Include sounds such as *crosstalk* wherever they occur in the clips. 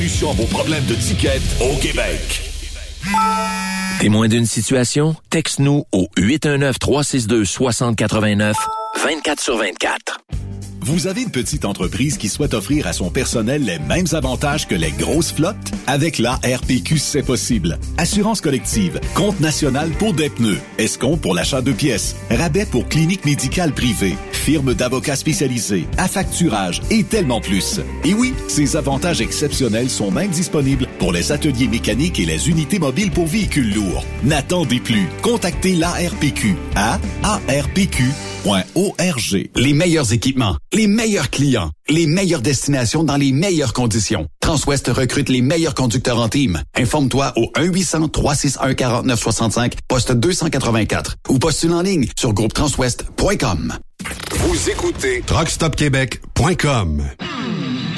à vos problèmes de ticket au Québec. Témoin d'une situation? Texte-nous au 819-362-6089, 24 sur 24. Vous avez une petite entreprise qui souhaite offrir à son personnel les mêmes avantages que les grosses flottes? Avec la RPQ, c'est possible. Assurance collective, compte national pour des pneus, escompte pour l'achat de pièces, rabais pour clinique médicale privée, firme d'avocats spécialisés, affacturage et tellement plus. Et oui, ces avantages exceptionnels sont même disponibles pour les ateliers mécaniques et les unités mobiles pour véhicules lourds. N'attendez plus. Contactez l'ARPQ à arpq.org. Les meilleurs équipements, les meilleurs clients, les meilleures destinations dans les meilleures conditions. Transwest recrute les meilleurs conducteurs en team. Informe-toi au 1-800-361-4965, poste 284 ou postule en ligne sur groupetranswest.com. Vous écoutez truckstopquebec.com.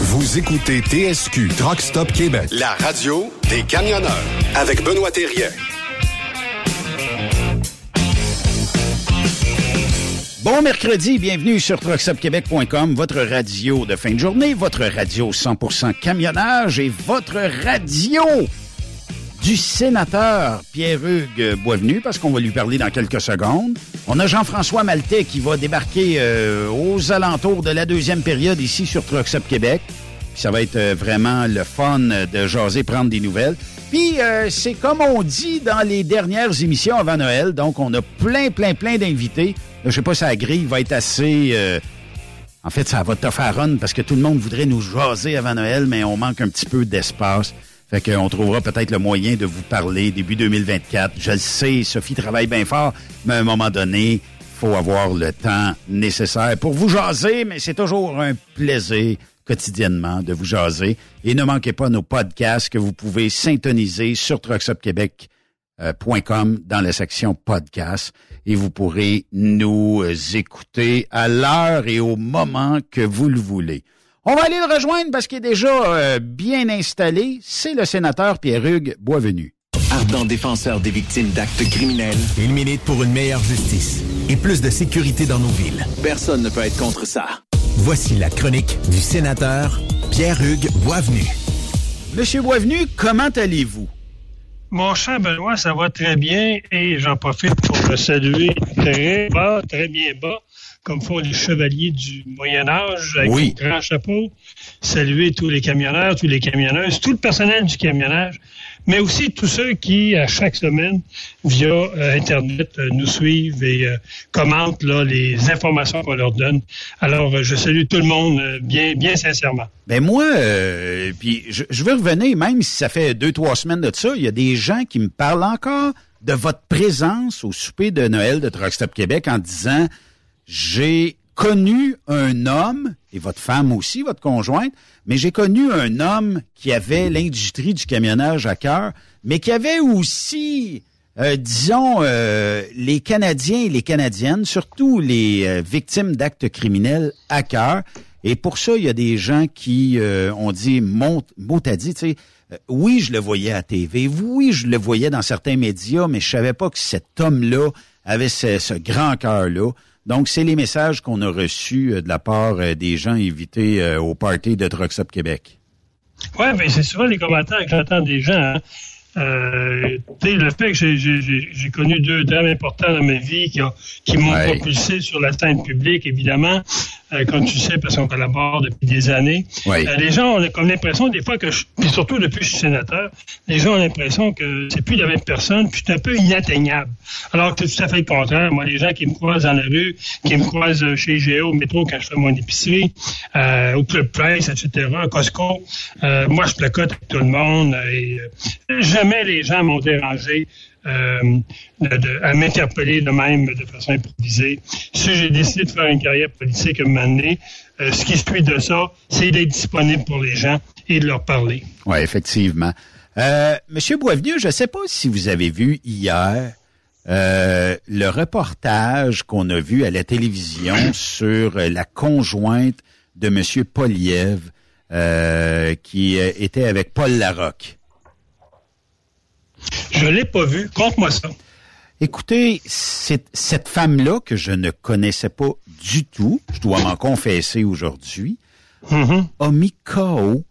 Vous écoutez TSQ TruckStop Québec, la radio des camionneurs avec Benoît Thérien. Bon mercredi, bienvenue sur truckstopquebec.com, votre radio de fin de journée, votre radio 100% camionnage et votre radio du sénateur Pierre-Hugues Boisvenu, parce qu'on va lui parler dans quelques secondes. On a Jean-François Maltais qui va débarquer euh, aux alentours de la deuxième période ici sur Truckstop Québec. ça va être euh, vraiment le fun de jaser, prendre des nouvelles. Puis euh, c'est comme on dit dans les dernières émissions avant Noël, donc on a plein, plein, plein d'invités. Je sais pas si la grille va être assez... En fait, ça va te faire run parce que tout le monde voudrait nous jaser avant Noël, mais on manque un petit peu d'espace. Fait qu'on trouvera peut-être le moyen de vous parler début 2024. Je le sais, Sophie travaille bien fort, mais à un moment donné, faut avoir le temps nécessaire pour vous jaser, mais c'est toujours un plaisir quotidiennement de vous jaser. Et ne manquez pas nos podcasts que vous pouvez syntoniser sur trucksupquebec.com dans la section podcast et vous pourrez nous écouter à l'heure et au moment que vous le voulez. On va aller le rejoindre parce qu'il est déjà euh, bien installé. C'est le sénateur Pierre-Hugues Boisvenu. Ardent défenseur des victimes d'actes criminels. Il milite pour une meilleure justice et plus de sécurité dans nos villes. Personne ne peut être contre ça. Voici la chronique du sénateur Pierre-Hugues Boisvenu. Monsieur Boisvenu, comment allez-vous? Mon cher Benoît, ça va très bien et j'en profite pour le saluer très bas, très bien bas comme font les chevaliers du Moyen Âge, avec oui. un grand chapeau, saluer tous les camionneurs, tous les camionneuses, tout le personnel du camionnage, mais aussi tous ceux qui, à chaque semaine, via euh, Internet, euh, nous suivent et euh, commentent là, les informations qu'on leur donne. Alors, je salue tout le monde bien, bien sincèrement. Ben moi, puis je, je veux revenir, même si ça fait deux, trois semaines de ça, il y a des gens qui me parlent encore de votre présence au souper de Noël de Truck Stop Québec en disant j'ai connu un homme, et votre femme aussi, votre conjointe, mais j'ai connu un homme qui avait l'industrie du camionnage à cœur, mais qui avait aussi, euh, disons, euh, les Canadiens et les Canadiennes, surtout les euh, victimes d'actes criminels à cœur. Et pour ça, il y a des gens qui ont dit, mot, à dit, tu sais, oui, je le voyais à TV, oui, je le voyais dans certains médias, mais je savais pas que cet homme-là avait ce grand cœur-là. Donc, c'est les messages qu'on a reçus euh, de la part euh, des gens invités euh, au party de Trucks Up Québec. Oui, mais c'est souvent les commentaires que j'entends des gens. Hein. Euh, le fait que j'ai connu deux drames importants dans ma vie qui, qui m'ont propulsé sur la scène publique, évidemment, euh, comme tu sais, parce qu'on collabore depuis des années. Euh, les gens ont comme l'impression, des fois, que je, puis surtout depuis que je suis sénateur, les gens ont l'impression que c'est plus la même personne, puis c'est un peu inatteignable. Alors que c'est tout à fait le contraire. Moi, les gens qui me croisent dans la rue, qui me croisent chez Géo, au métro quand je fais mon épicerie, euh, au Club Price, etc., à Costco, euh, moi, je placote avec tout le monde et jamais les gens m'ont dérangé euh, à m'interpeller de même de façon improvisée. Si j'ai décidé de faire une carrière politique à un moment donné, euh, ce qui suit de ça, c'est d'être disponible pour les gens et de leur parler. Oui, effectivement. Euh, Monsieur Boisvenu, je ne sais pas si vous avez vu hier euh, le reportage qu'on a vu à la télévision *coughs* sur la conjointe de Monsieur Poliev qui était avec Paul Larocque. Je l'ai pas vu. Conte-moi ça. Écoutez, cette femme-là que je ne connaissais pas du tout, je dois m'en confesser aujourd'hui, mm-hmm. a mis KO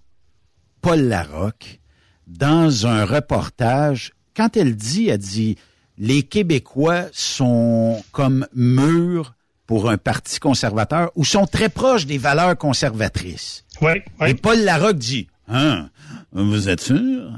Paul Larocque dans un reportage. Quand elle dit, elle dit, les Québécois sont comme mûrs pour un parti conservateur ou sont très proches des valeurs conservatrices. Oui, Et Paul Larocque dit, hein, vous êtes sûr?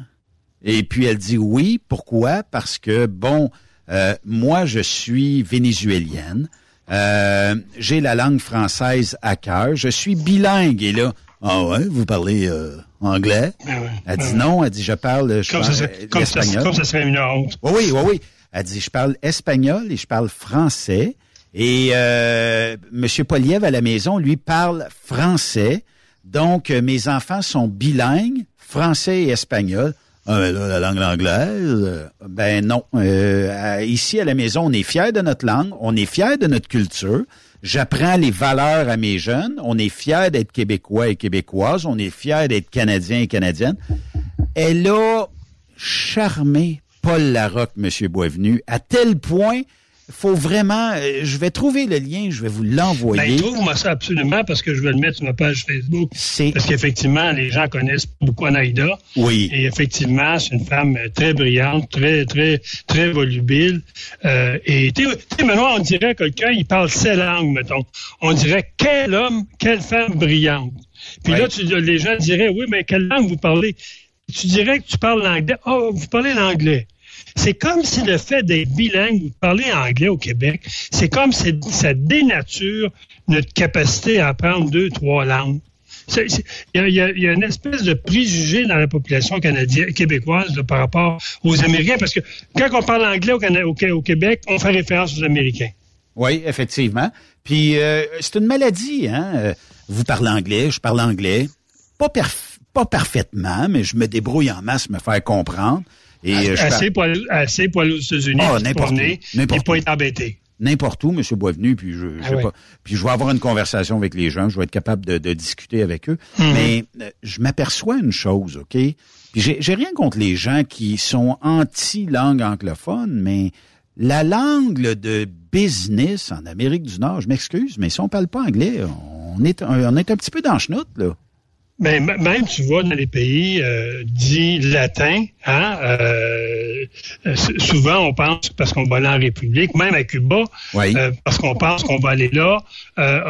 Et puis elle dit oui. Pourquoi? Parce que, bon, euh, moi, je suis vénézuélienne. Euh, j'ai la langue française à cœur. Je suis bilingue. Et là, ah ouais, vous parlez euh, anglais? Ah elle dit non. Elle dit, je parle, je comme, ça, comme, ça, comme ça serait une honte. Oui, oui, oui, oui. Elle dit, je parle espagnol et je parle français. Et euh, M. Poliev à la maison, lui, parle français. Donc, mes enfants sont bilingues, français et espagnol. Ah, la langue anglaise, ben non. Euh, ici à la maison, on est fiers de notre langue, on est fiers de notre culture. J'apprends les valeurs à mes jeunes. On est fiers d'être québécois et québécoises. On est fiers d'être canadiens et canadiennes. Elle a charmé Paul Larocque, M. Boisvenu, à tel point faut vraiment, euh, je vais trouver le lien, je vais vous l'envoyer. Ben, trouve-moi ça absolument parce que je vais le mettre sur ma page Facebook. Parce qu'effectivement, les gens connaissent beaucoup Anaïda. Oui. Et effectivement, c'est une femme très brillante, très, très, très volubile. Euh, et tu sais, maintenant, on dirait que quelqu'un, il parle ses langues, mettons. On dirait quel homme, quelle femme brillante. Puis là, tu, les gens diraient, oui, mais quelle langue vous parlez? Tu dirais que tu parles l'anglais. Oh, vous parlez l'anglais. C'est comme si le fait d'être bilingue ou de parler anglais au Québec, c'est comme si ça dénature notre capacité à apprendre deux, trois langues. Il y, a une espèce de préjugé dans la population canadienne, québécoise par rapport aux Américains, parce que quand on parle anglais au, Québec, on fait référence aux Américains. Oui, effectivement. Puis euh, c'est une maladie, hein. Euh, vous parlez anglais, je parle anglais. Pas, pas parfaitement, mais je me débrouille en masse, me faire comprendre. Et, euh, assez, pour aller, assez pour aller aux États-Unis, oh, n'importe où, pas être embêté. N'importe où, M. Boisvenu, puis je, je ah pas, puis je vais avoir une conversation avec les gens, je vais être capable de, de discuter avec eux. Mhm. Mais euh, je m'aperçois une chose, OK? Puis j'ai rien contre les gens qui sont anti-langue anglophone, mais la langue de business en Amérique du Nord, je m'excuse, mais si on parle pas anglais, on est, on est un petit peu dans le chenoute, là. Mais même, tu vois, dans les pays euh, dits latins, hein, euh, souvent on pense parce qu'on va aller en République, même à Cuba, euh, parce qu'on pense qu'on va aller là, euh,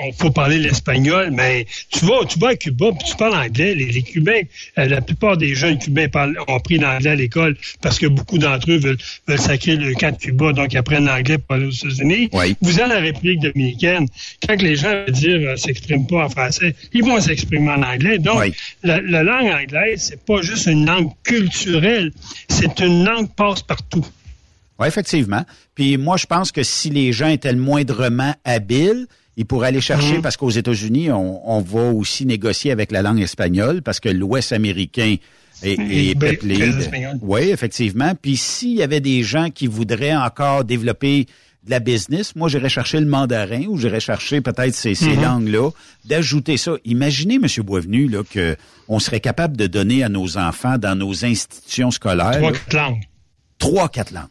on, faut parler l'espagnol, mais tu vas, tu vas à Cuba, puis tu parles anglais. Les, Cubains, la plupart des jeunes Cubains parlent, ont appris l'anglais à l'école parce que beaucoup d'entre eux veulent, veulent sacrer le camp de Cuba, donc ils apprennent l'anglais pour aller aux États-Unis. Vous êtes en République dominicaine, quand les gens veulent dire s'expriment pas en français, ils vont s'exprimer en anglais donc, la, langue anglaise, c'est pas juste une langue culturelle, c'est une langue passe-partout. Oui, effectivement. Puis moi, je pense que si les gens étaient le moindrement habiles, ils pourraient aller chercher, mhm. parce qu'aux États-Unis, on, va aussi négocier avec la langue espagnole, parce que l'Ouest américain est, peuplé. Oui, effectivement. Puis s'il y avait des gens qui voudraient encore développer de la business, moi, j'irais chercher le mandarin ou j'irais chercher peut-être ces, mhm. langues-là, d'ajouter ça. Imaginez, M. Boisvenu, là, que on serait capable de donner à nos enfants dans nos institutions scolaires. Trois, quatre langues. Trois, quatre langues.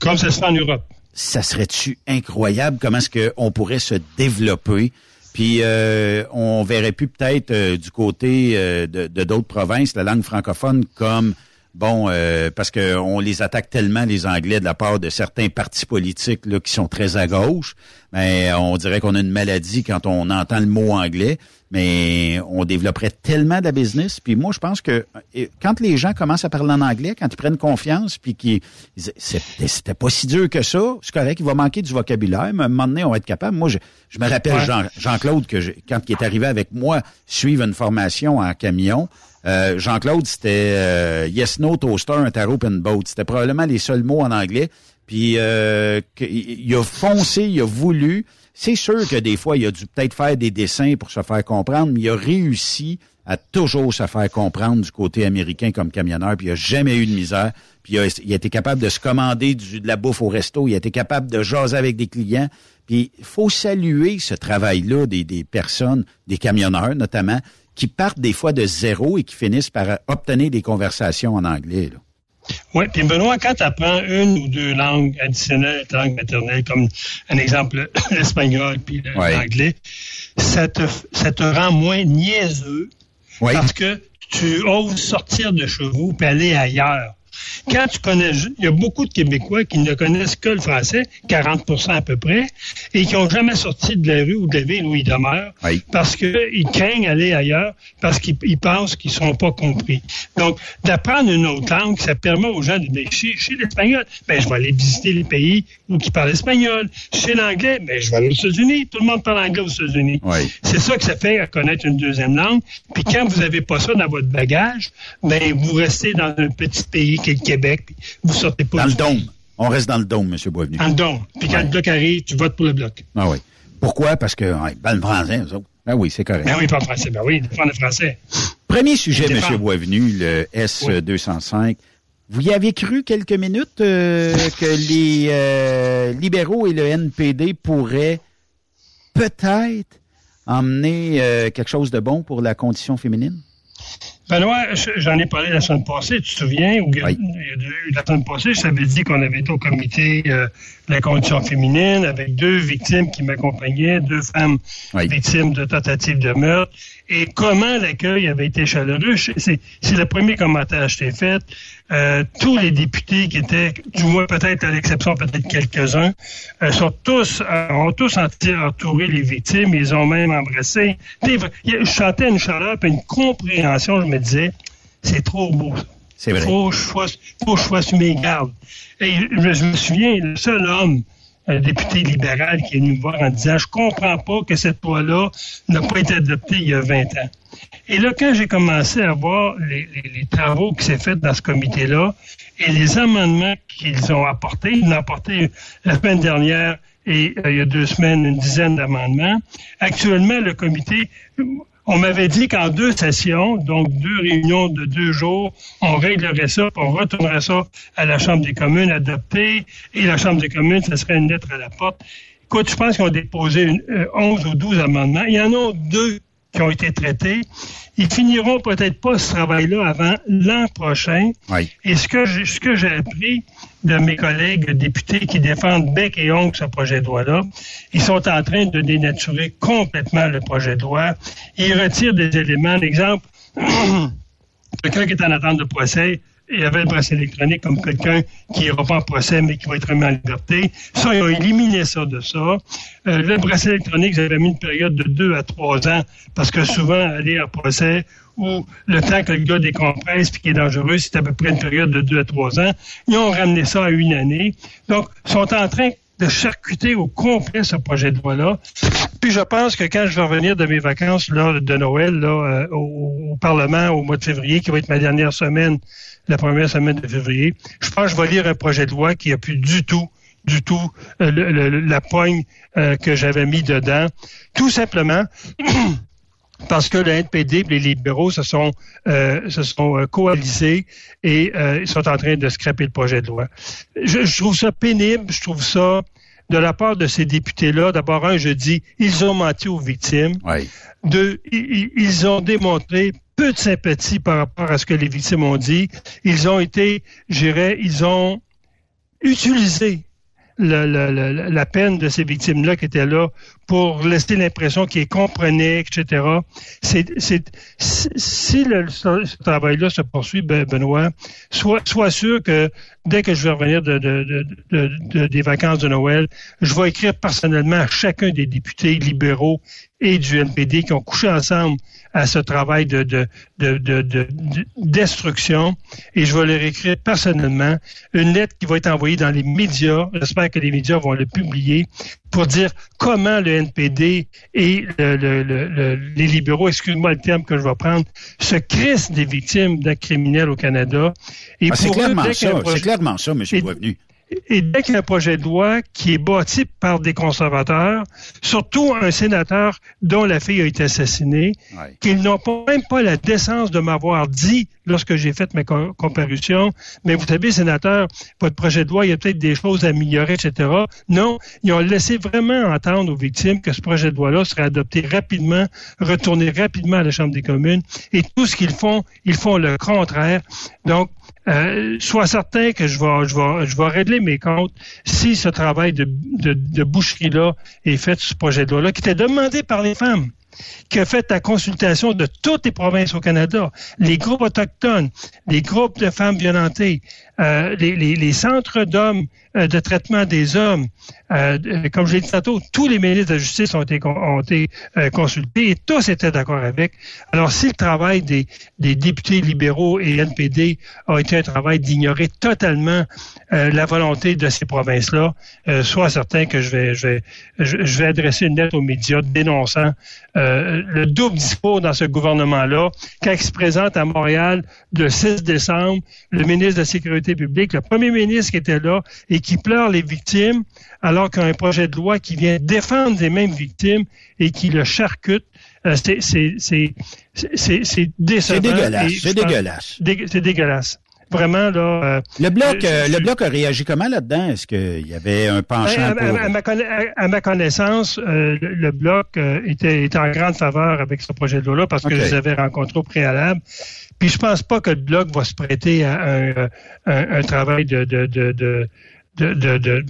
Comme ça se fait en Europe. Ça serait-tu incroyable? Comment est-ce qu'on pourrait se développer? Puis euh, on verrait plus peut-être euh, du côté euh, de d'autres provinces la langue francophone comme bon, euh, parce qu'on les attaque tellement, les Anglais, de la part de certains partis politiques là, qui sont très à gauche, mais on dirait qu'on a une maladie quand on entend le mot anglais, mais on développerait tellement de la business. Puis moi, je pense que euh, quand les gens commencent à parler en anglais, quand ils prennent confiance, puis qu'ils c'était pas si dur que ça, c'est correct, il va manquer du vocabulaire, mais à un moment donné, on va être capable. Moi, je, je me rappelle Jean-Claude, que quand il est arrivé avec moi suivre une formation en camion, euh, Jean-Claude, c'était euh, Yes, No, Toaster, un tarot, and boat. C'était probablement les seuls mots en anglais. Puis euh, il a foncé, il a voulu. C'est sûr que des fois, il a dû peut-être faire des dessins pour se faire comprendre, mais il a réussi à toujours se faire comprendre du côté américain comme camionneur, puis il a jamais eu de misère. Puis il a, été capable de se commander du, de la bouffe au resto, il a été capable de jaser avec des clients. Puis il faut saluer ce travail-là des, des personnes, des camionneurs notamment, qui partent des fois de zéro et qui finissent par obtenir des conversations en anglais. Oui, puis Benoît, quand tu apprends une ou deux langues additionnelles, langue maternelle, comme un exemple *coughs* l'espagnol puis l'anglais, ça te, ça te rend moins niaiseux parce que tu oses sortir de chez vous et aller ailleurs. Quand tu connais, il y a beaucoup de Québécois qui ne connaissent que le français, 40 à peu près, et qui n'ont jamais sorti de la rue ou de la ville où ils demeurent, parce qu'ils craignent aller ailleurs, parce qu'ils pensent qu'ils ne sont pas compris. Donc, d'apprendre une autre langue, ça permet aux gens de dire, chez, l'espagnol, ben, je vais aller visiter les pays où qui parlent espagnol. Chez l'anglais, ben, je vais aller aux États-Unis. Tout le monde parle anglais aux États-Unis. C'est ça que ça fait à connaître une deuxième langue. Puis quand vous n'avez pas ça dans votre bagage, ben, vous restez dans un petit pays qui Québec, vous sortez pas. Dans le dôme. On reste dans le dôme, M. Boisvenu. Dans le dôme. Puis quand le bloc arrive, tu votes pour le bloc. Ah oui. Pourquoi? Parce que, ouais, le français, eux autres. Ben oui, c'est correct. Ben oui, pas le français. Ben oui, défendre le français. Premier sujet, M. Boisvenu, le S205. Vous y avez cru quelques minutes euh, que les euh, libéraux et le NPD pourraient peut-être emmener euh, quelque chose de bon pour la condition féminine? Benoît, j'en ai parlé la semaine passée, tu te souviens? Ou, La semaine passée, je t'avais dit qu'on avait été au comité euh, de la condition féminine avec deux victimes qui m'accompagnaient, deux femmes victimes de tentatives de meurtre. Et comment l'accueil avait été chaleureux. C'est le premier commentaire que je t'ai fait. Euh, tous les députés qui étaient, du moins peut-être à l'exception peut-être quelques-uns, euh, sont tous euh, ont tous entouré les victimes. Ils ont même embrassé. Je sentais une chaleur et une compréhension. Je me disais, c'est trop beau. C'est vrai. Faut que je fasse, faut que je fasse mes gardes. Et je, me souviens, le seul homme un député libéral qui est venu me voir en disant Je comprends pas que cette loi-là n'a pas été adoptée il y a 20 ans. Et là, quand j'ai commencé à voir les, travaux qui s'est fait dans ce comité-là et les amendements qu'ils ont apportés, ils ont apporté la semaine dernière et euh, il y a deux semaines une dizaine d'amendements. Actuellement, le comité, on m'avait dit qu'en deux sessions, donc deux réunions de deux jours, on réglerait ça, puis on retournerait ça à la Chambre des communes adoptée, et la Chambre des communes, ce serait une lettre à la porte. Écoute, je pense qu'ils ont déposé une, 11 euh, ou 12 amendements. Il y en a deux qui ont été traités. Ils finiront peut-être pas ce travail-là avant l'an prochain. Et ce que, ce que j'ai appris de mes collègues députés qui défendent bec et ongle ce projet de loi-là, ils sont en train de dénaturer complètement le projet de loi. Ils retirent des éléments. L'exemple, *clears throat* quelqu'un qui est en attente de procès, il y avait le bracelet électronique comme quelqu'un qui n'ira pas en procès, mais qui va être remis en liberté. Ça, ils ont éliminé ça de ça. Euh, le bracelet électronique, ils avaient mis une période de deux à trois ans, parce que souvent, aller en procès, ou le temps que le gars décompresse puis qui est dangereux, c'est à peu près une période de deux à trois ans. Ils ont ramené ça à une année. Donc, sont en train de charcuter au complet ce projet de loi-là. Puis je pense que quand je vais revenir de mes vacances là, de Noël là, euh, au, Parlement au mois de février, qui va être ma dernière semaine, la première semaine de février, je pense que je vais lire un projet de loi qui a plus du tout du tout euh, la poigne euh, que j'avais mis dedans. Tout simplement *clears throat* parce que le NPD et les libéraux se sont, euh, se sont euh, coalisés et euh, ils sont en train de scraper le projet de loi. Je, je, trouve ça pénible, je trouve ça de la part de ces députés-là. D'abord, un, je dis, ils ont menti aux victimes. Oui. Deux, ils, ils ont démontré peu de sympathie par rapport à ce que les victimes ont dit. Ils ont été, je dirais, ils ont utilisé la, la, la, peine de ces victimes-là qui étaient là pour laisser l'impression qu'ils comprenaient, etc. C'est, c'est, si le, ce travail-là se poursuit, ben, Benoît, sois, sois sûr que dès que je vais revenir de, de, de, des vacances de Noël, je vais écrire personnellement à chacun des députés libéraux et du NPD qui ont couché ensemble à ce travail de, de, de, de, destruction et je vais leur écrire personnellement une lettre qui va être envoyée dans les médias. J'espère que les médias vont le publier pour dire comment le NPD et les libéraux, excuse-moi le terme que je vais prendre, se crissent des victimes d'actes criminels au Canada. Et ah, c'est clairement, ça, c'est clairement ça, M. Boisvenu et dès qu'il y a un projet de loi qui est bâti par des conservateurs, surtout un sénateur dont la fille a été assassinée, qu'ils n'ont même pas la décence de m'avoir dit lorsque j'ai fait ma comparution, mais vous savez, sénateur, votre projet de loi, il y a peut-être des choses à améliorer, etc. Non, ils ont laissé vraiment entendre aux victimes que ce projet de loi-là serait adopté rapidement, retourné rapidement à la Chambre des communes, et tout ce qu'ils font, ils font le contraire. Donc, euh, sois certain que je vais, régler mes comptes si ce travail de, de, boucherie-là est fait sur ce projet de loi-là, qui était demandé par les femmes qui a fait la consultation de toutes les provinces au Canada, les groupes autochtones, les groupes de femmes violentées, euh, les, centres d'hommes de traitement des hommes, euh, comme j'ai dit tantôt, tous les ministres de la Justice ont été, ont été euh, consultés et tous étaient d'accord avec. Alors, si le travail des, des, députés libéraux et NPD a été un travail d'ignorer totalement la volonté de ces provinces-là, sois certain que je vais, je vais, je, vais adresser une lettre aux médias dénonçant le double discours dans ce gouvernement-là, quand il se présente à Montréal le 6 décembre, le ministre de la Sécurité publique, le premier ministre qui était là et qui pleure les victimes, alors qu'il y a un projet de loi qui vient défendre les mêmes victimes et qui le charcute. Euh, c'est décevant. C'est dégueulasse. C'est dégueulasse. C'est dégueulasse. Vraiment, là. le bloc, le bloc a réagi comment là-dedans? Est-ce qu'il y avait un penchant ben, à, ma, connaissance, le, bloc était, était, en grande faveur avec ce projet de loi-là parce que je les avais rencontrés au préalable. Puis je pense pas que le bloc va se prêter à un, un, travail de, de, de, de de, de, de,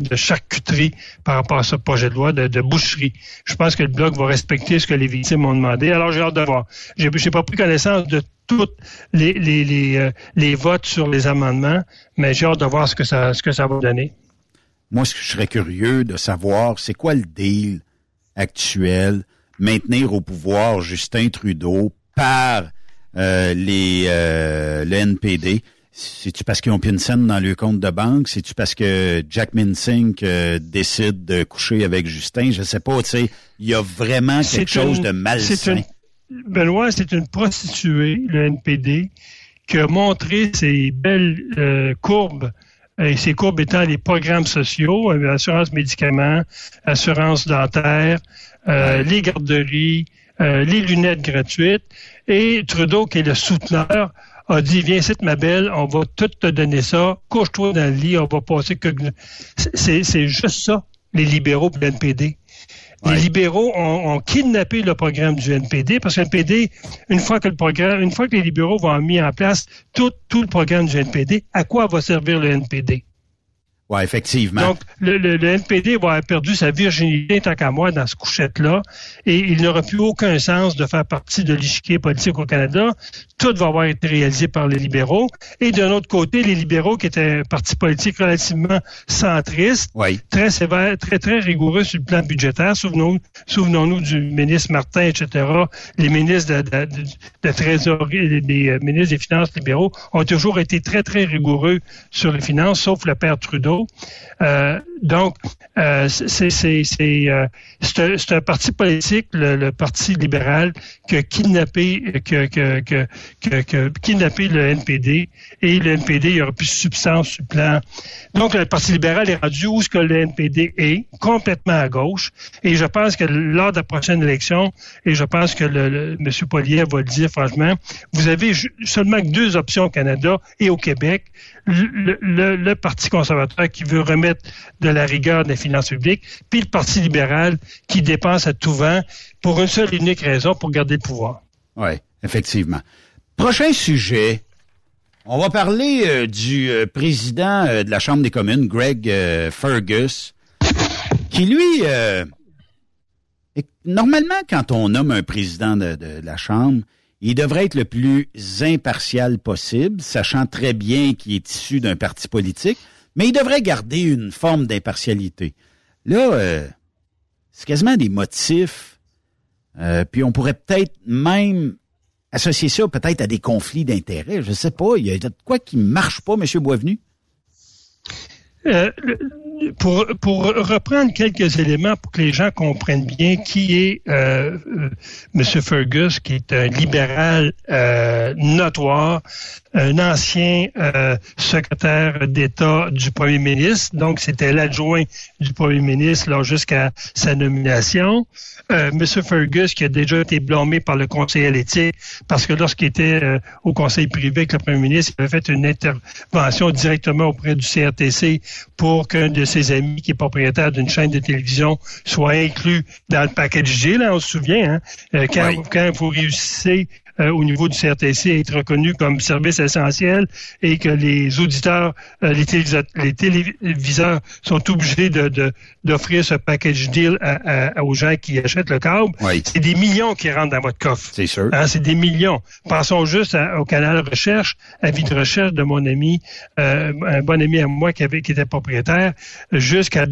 de charcuterie par rapport à ce projet de loi, de, boucherie. Je pense que le Bloc va respecter ce que les victimes ont demandé. Alors, j'ai hâte de voir. J'ai, pas pris connaissance de tous les, les, les, euh, les, votes sur les amendements, mais j'ai hâte de voir ce que ça, ce que va donner. Moi, ce que je serais curieux de savoir, c'est quoi le deal actuel, maintenir au pouvoir Justin Trudeau par euh, euh, le NPD. C'est-tu parce qu'ils ont une scène dans le compte de banque? C'est-tu parce que Jack Minsink euh, décide de coucher avec Justin? Je sais pas, tu sais, il y a vraiment quelque chose de malsain. Benoît, c'est une prostituée, le NPD, qui a montré ses belles courbes et ces courbes étant les programmes sociaux, assurance médicaments, assurance dentaire, les garderies, les lunettes gratuites. Et Trudeau, qui est le souteneur, a dit Viens ici, ma belle, on va tout te donner ça, couche-toi dans le lit, on va passer que. C'est juste ça, les libéraux pour l'NPD. Les libéraux ont, kidnappé le programme du NPD parce que le NPD, une fois que le programme, une fois que les libéraux vont mis en place tout, tout le programme du NPD, à quoi va servir le NPD? Oui, effectivement. Donc, le, le, NPD va avoir perdu sa virginité tant qu'à moi dans ce couchette-là, et il n'aura plus aucun sens de faire partie de l'échiquier politique au Canada. Tout va avoir été réalisé par les libéraux. Et d'un autre côté, les libéraux, qui étaient un parti politique relativement centriste, très sévère, très, très rigoureux sur le plan budgétaire. Souvenons-nous souvenons du ministre Martin, etc. Les ministres de, de, de trésorerie, les euh, ministres des Finances libéraux ont toujours été très, très rigoureux sur les finances, sauf le père Trudeau. Euh, donc, euh, euh, c'est un parti politique, le, Parti libéral, qui a kidnappé, que, que, que, le NPD et le NPD il aura plus de substance sur plan. Donc, le Parti libéral est rendu où que le NPD est, complètement à gauche. Et je pense que lors de la prochaine élection, et je pense que M. Polier va le dire franchement, vous avez seulement deux options au Canada et au Québec. Le Parti conservateur qui veut remettre de la rigueur des finances publiques, puis le Parti libéral qui dépense à tout vent pour une seule et unique raison, pour garder le pouvoir. Oui, effectivement. Prochain sujet. On va parler euh, du euh, président euh, de la Chambre des communes, Greg Fergus, qui lui, normalement, quand on nomme un président de, de, la Chambre, il devrait être le plus impartial possible, sachant très bien qu'il est issu d'un parti politique mais il devrait garder une forme d'impartialité. Là, euh, c'est quasiment des motifs, euh, puis on pourrait peut-être même associer ça peut-être à des conflits d'intérêts. Je sais pas, il y a quoi qui marche pas, M. Boisvenu? Euh, pour, reprendre quelques éléments pour que les gens comprennent bien qui est M. Fergus, qui est un libéral notoire, un ancien euh, secrétaire d'État du premier ministre, donc c'était l'adjoint du premier ministre là jusqu'à sa nomination. Euh, M. Fergus, qui a déjà été blâmé par le conseil à l'éthique, parce que lorsqu'il était euh, au conseil privé avec le premier ministre, il avait fait une intervention directement auprès du CRTC pour qu'un de ses amis, qui est propriétaire d'une chaîne de télévision, soit inclus dans le package deal. on se souvient, hein, euh, quand, quand vous réussissez euh, au niveau du CRTC être reconnu comme service essentiel et que les auditeurs, euh, les, téléviseurs, sont obligés de, d'offrir ce package deal aux gens qui achètent le câble. C'est des millions qui rentrent dans votre coffre. C'est sûr. Hein, c'est des millions. Pensons juste au canal recherche, avis de recherche de mon ami, euh, un bon ami à moi qui, avait, qui était propriétaire, jusqu'à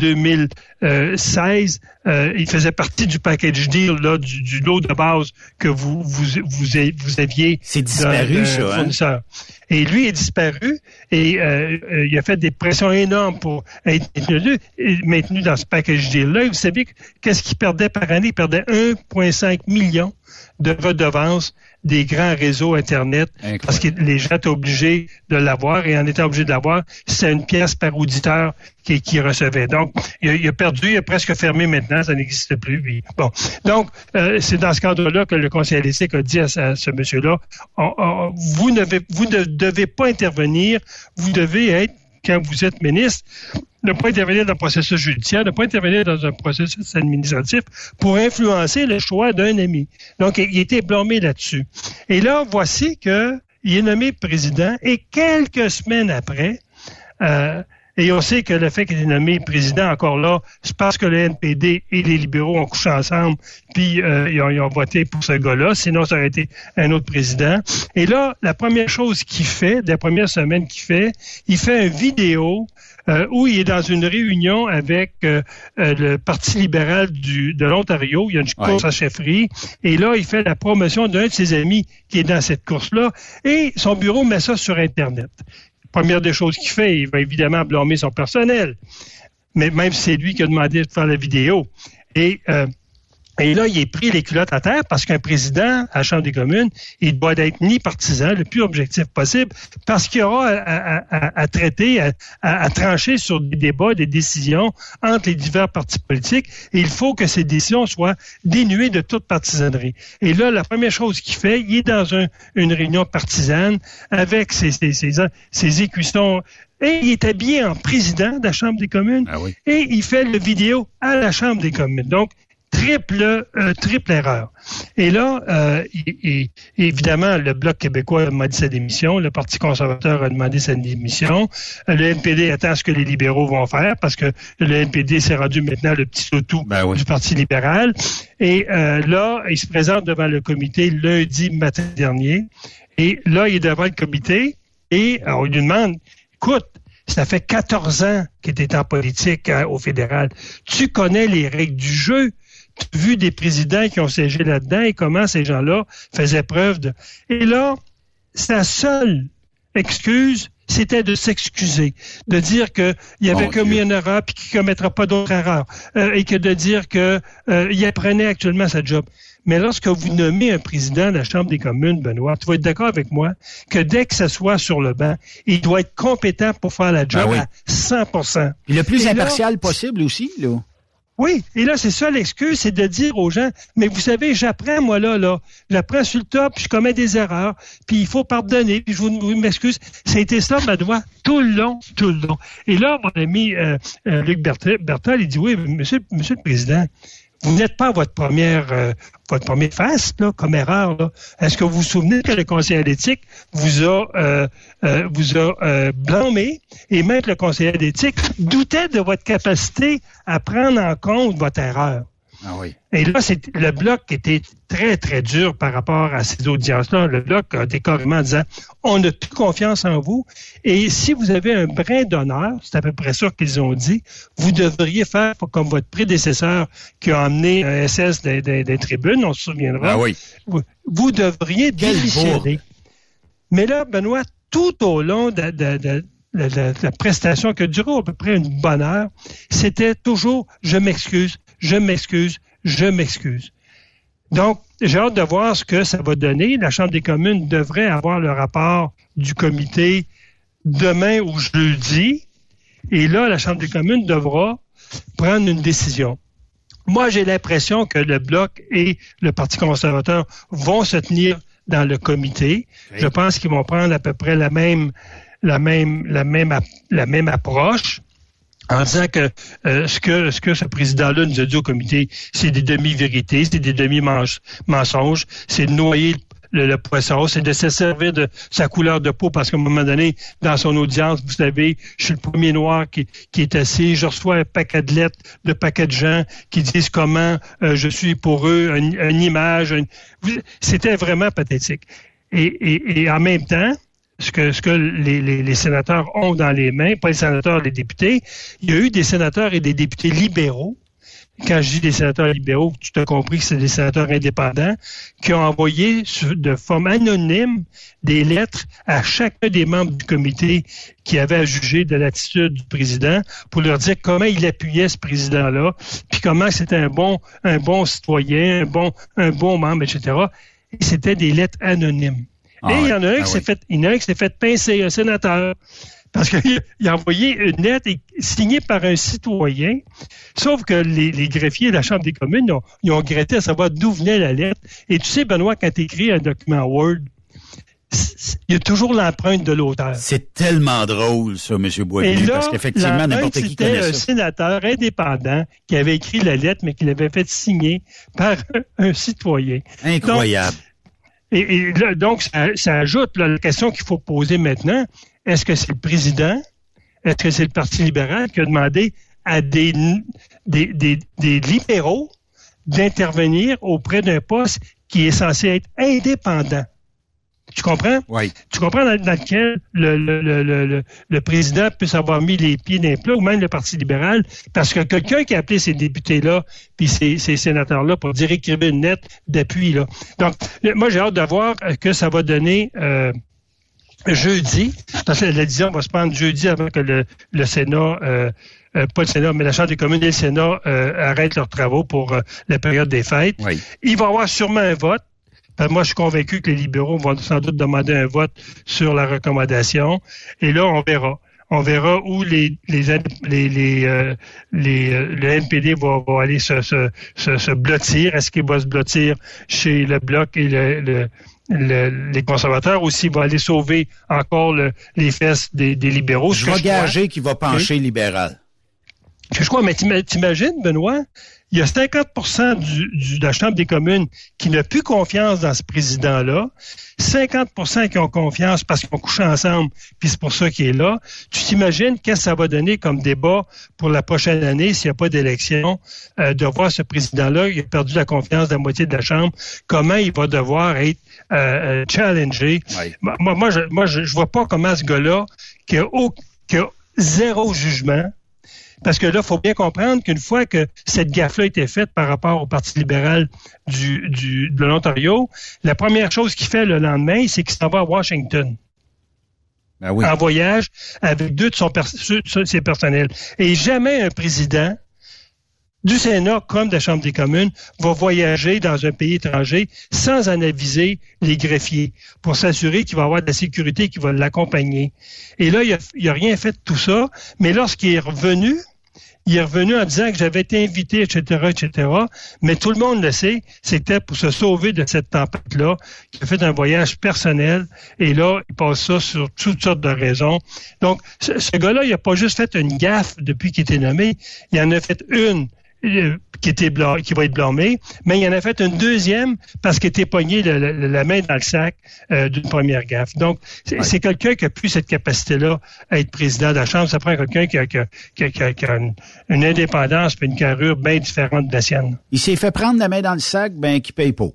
2016, il faisait partie du package deal là, du, lot de base que vous, vous, vous, vous aviez. C'est disparu, ça. Hein? Et lui est disparu et euh, euh, il a fait des pressions énormes pour être maintenu, dans ce package deal-là. Vous savez qu'est-ce qu'il perdait par année? Il perdait 1,5 million de redevances des grands réseaux Internet parce que les gens étaient obligés de l'avoir et en étant obligés de l'avoir, c'est une pièce par auditeur qui, qui recevait. Donc, il a, perdu, il a presque fermé maintenant, ça n'existe plus. bon, donc, euh, c'est dans ce cadre-là que le conseil d'éthique a dit à, ce monsieur-là, vous, ne, vous ne devez pas intervenir, vous devez être quand vous êtes ministre, ne pas intervenir dans le processus judiciaire, ne pas intervenir dans un processus administratif pour influencer le choix d'un ami. Donc, il était blâmé là-dessus. Et là, voici qu'il est nommé président et quelques semaines après, euh, et on sait que le fait qu'il est nommé président encore là, c'est parce que le NPD et les libéraux ont couché ensemble, puis euh, ils, ont, voté pour ce gars-là. Sinon, ça aurait été un autre président. Et là, la première chose qu'il fait, la première semaine qu'il fait, il fait une vidéo euh, où il est dans une réunion avec euh, le Parti libéral du, de l'Ontario. Il y a une course à chefferie. Et là, il fait la promotion d'un de ses amis qui est dans cette course-là. Et son bureau met ça sur Internet première des choses qu'il fait, il va évidemment blâmer son personnel. Mais même si c'est lui qui a demandé de faire la vidéo. Et, euh, et là, il est pris les culottes à terre parce qu'un président à la Chambre des communes, il doit être ni partisan, le plus objectif possible, parce qu'il aura à, traiter, à, trancher sur des débats, des décisions entre les divers partis politiques. Et il faut que ces décisions soient dénuées de toute partisanerie. Et là, la première chose qu'il fait, il est dans une réunion partisane avec ses, ses, ses, écussons et il est habillé en président de la Chambre des communes ah et il fait le vidéo à la Chambre des communes. Donc, triple, euh, triple erreur. Et là, euh, évidemment, le Bloc québécois a demandé sa démission, le Parti conservateur a demandé sa démission, le NPD attend ce que les libéraux vont faire parce que le NPD s'est rendu maintenant le petit auto ben du Parti libéral. Et euh, là, il se présente devant le comité lundi matin dernier. Et là, il est devant le comité et on lui demande, écoute, ça fait 14 ans qu'il était en politique hein, au fédéral. Tu connais les règles du jeu? Vu des présidents qui ont siégé là-dedans et comment ces gens-là faisaient preuve de... Et là, sa seule excuse, c'était de s'excuser, de dire qu'il avait commis une erreur puis qu'il ne commettra pas d'autres erreurs, euh, et que de dire qu'il euh, apprenait actuellement sa job. Mais lorsque vous nommez un président de la Chambre des communes, Benoît, tu vas être d'accord avec moi que dès que ça soit sur le banc, il doit être compétent pour faire la job ben à 100 Et le plus impartial possible aussi, là. Oui, et là, c'est ça l'excuse, c'est de dire aux gens, mais vous savez, j'apprends, moi, là, là, j'apprends sur le top, puis je commets des erreurs, puis il faut pardonner, puis je vous, m'excuse. Été ça, Benoît, tout le long, tout le long. Et là, mon ami euh, euh, Luc Bertal, il dit, oui, monsieur le Président, vous n'êtes pas votre première euh, votre première face là, comme erreur. Est-ce que vous vous souvenez que le conseiller d'éthique vous a euh, euh, a blâmé et même le conseiller d'éthique doutait de votre capacité à prendre en compte votre erreur? Ah oui. Et là, c'est le bloc était très, très dur par rapport à ces audiences-là. Le bloc a été carrément disant on a toute confiance en vous. Et si vous avez un brin d'honneur, c'est à peu près ça qu'ils ont dit, vous devriez faire comme votre prédécesseur qui a emmené un SS des, tribunes, on se souviendra. Ah oui. Vous, devriez démissionner. Mais là, Benoît, tout au long de, la, prestation qui a duré à peu près une bonne heure, c'était toujours je m'excuse, je m'excuse, je m'excuse. Donc, j'ai hâte de voir ce que ça va donner. La Chambre des communes devrait avoir le rapport du comité demain ou jeudi. Et là, la Chambre des communes devra prendre une décision. Moi, j'ai l'impression que le Bloc et le Parti conservateur vont se tenir dans le comité. Je pense qu'ils vont prendre à peu près la même, la même, la même, la même approche en disant que, euh, ce que ce que ce président-là nous a dit au comité, c'est des demi-vérités, c'est des demi-mensonges, c'est de noyer le, poisson, c'est de se servir de sa couleur de peau parce qu'à un moment donné, dans son audience, vous savez, je suis le premier noir qui, qui est assis, je reçois un paquet de lettres de paquets de gens qui disent comment euh, je suis pour eux, une, image. C'était vraiment pathétique. Et, et, et en même temps, ce que, les, sénateurs ont dans les mains, pas les sénateurs, les députés. Il y a eu des sénateurs et des députés libéraux. Quand je dis des sénateurs libéraux, tu as compris que c'est des sénateurs indépendants qui ont envoyé de forme anonyme des lettres à chacun des membres du comité qui avait à juger de l'attitude du président pour leur dire comment il appuyait ce président-là, puis comment c'était un bon, un bon citoyen, un bon, un bon membre, etc. et c'était des lettres anonymes. Ah et il y en a un ah qui s'est oui. fait, il y en a un qui s'est fait pincer, un sénateur. Parce qu'il il a envoyé une lettre et- signée par un citoyen. Sauf que les, les greffiers de la Chambre des communes, ils ont, ils ont regretté à savoir d'où venait la lettre. Et tu sais, Benoît, quand tu écris un document Word, il y a toujours l'empreinte de l'auteur. C'est tellement drôle, ça, M. Boisvenu, parce qu'effectivement, n'importe qui c'était connaît un ça. sénateur indépendant qui avait écrit la lettre, mais qui l'avait fait signer par un, un citoyen. Incroyable. Et, là, donc, ça, ajoute la question qu'il faut poser maintenant. Est-ce que c'est le président? Est-ce que c'est le Parti libéral qui a demandé à des libéraux d'intervenir auprès d'un poste qui est censé être indépendant? Tu comprends? Oui. Tu comprends dans, dans lequel le, le, le, le, président peut s'avoir mis les pieds d'un plat, ou même le Parti libéral, parce que quelqu'un qui a appelé ces députés-là, puis ces, ces sénateurs-là, pour dire écrivez une lettre d'appui. Là. Donc, moi, j'ai hâte de voir euh, que ça va donner euh, jeudi, parce que la décision va se prendre jeudi avant que le, le Sénat, euh, euh, pas le Sénat, mais la Chambre des communes et le Sénat euh, arrêtent leurs travaux pour euh, la période des fêtes. Oui. Il va y avoir sûrement un vote. Que moi, je suis convaincu que les libéraux vont sans doute demander un vote sur la recommandation. Et là, on verra. On verra où les les les, les, euh, les, euh, le NPD va, va aller se, se, se, se blottir. Est-ce qu'il va se blottir chez le bloc et le, le- le- les conservateurs ou s'il va aller sauver encore le- les fesses des, des libéraux? Je vais gager qu'il va pencher libéral. Je crois, mais t'ima- t'imagines, Benoît, il y a 50 du, du- de la Chambre des communes qui n'a plus confiance dans ce président-là, 50% qui ont confiance parce qu'ils ont couché ensemble, puis c'est pour ça qu'il est là. Tu t'imagines qu'est-ce que ça va donner comme débat pour la prochaine année s'il n'y a pas d'élection, euh, de voir ce président-là, il a perdu la confiance de la moitié de la Chambre, comment il va devoir être euh, euh, challengé? Oui. Moi, moi, moi, je, moi, je, je vois pas comment ce gars-là, qui a, au- qui a zéro jugement, parce que là, il faut bien comprendre qu'une fois que cette gaffe-là a été faite par rapport au Parti libéral du, du, de l'Ontario, la première chose qu'il fait le lendemain, c'est qu'il s'en va à Washington Ben oui. en voyage avec deux de son pers- ses personnels. Et jamais un président du Sénat comme de la Chambre des communes va voyager dans un pays étranger sans en aviser les greffiers pour s'assurer qu'il va avoir de la sécurité qui va l'accompagner. Et là, il a, il a rien fait de tout ça, mais lorsqu'il est revenu, il est revenu en disant que j'avais été invité, etc., etc. Mais tout le monde le sait, c'était pour se sauver de cette tempête-là, qu'il a fait un voyage personnel. Et là, il passe ça sur toutes sortes de raisons. Donc, ce, ce gars-là, il n'a pas juste fait une gaffe depuis qu'il était nommé, il en a fait une euh, qui, était bla- qui va être blâmé, mais il en a fait une deuxième parce qu'il était pogné le- le- la main dans le sac euh, d'une première gaffe. Donc, c'est c'est quelqu'un qui a plus cette capacité-là à être président de la Chambre. Ça prend quelqu'un qui a, qui a- qui a- qui a- une, une indépendance et une carrure bien différente de la sienne. Il s'est fait prendre la main dans le sac, ben, qui paye pas.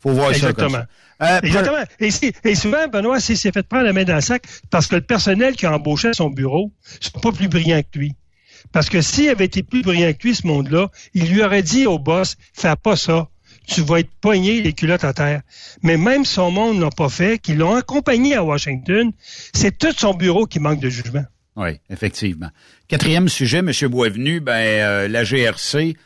Faut voir ça comme Exactement. ça. Euh, Exactement. Et, et souvent, Benoît, s'est fait prendre la main dans le sac parce que le personnel qui a embauché à son bureau ne sont pas plus brillants que lui. Parce que s'il avait été plus brillant que lui, ce monde-là, il lui aurait dit au boss, fais pas ça. Tu vas être pogné les culottes à terre. Mais même son monde n'a pas fait, qu'ils l'ont accompagné à Washington, c'est tout son bureau qui manque de jugement. Oui, effectivement. Quatrième sujet, M. Boisvenu, ben, euh, la GRC,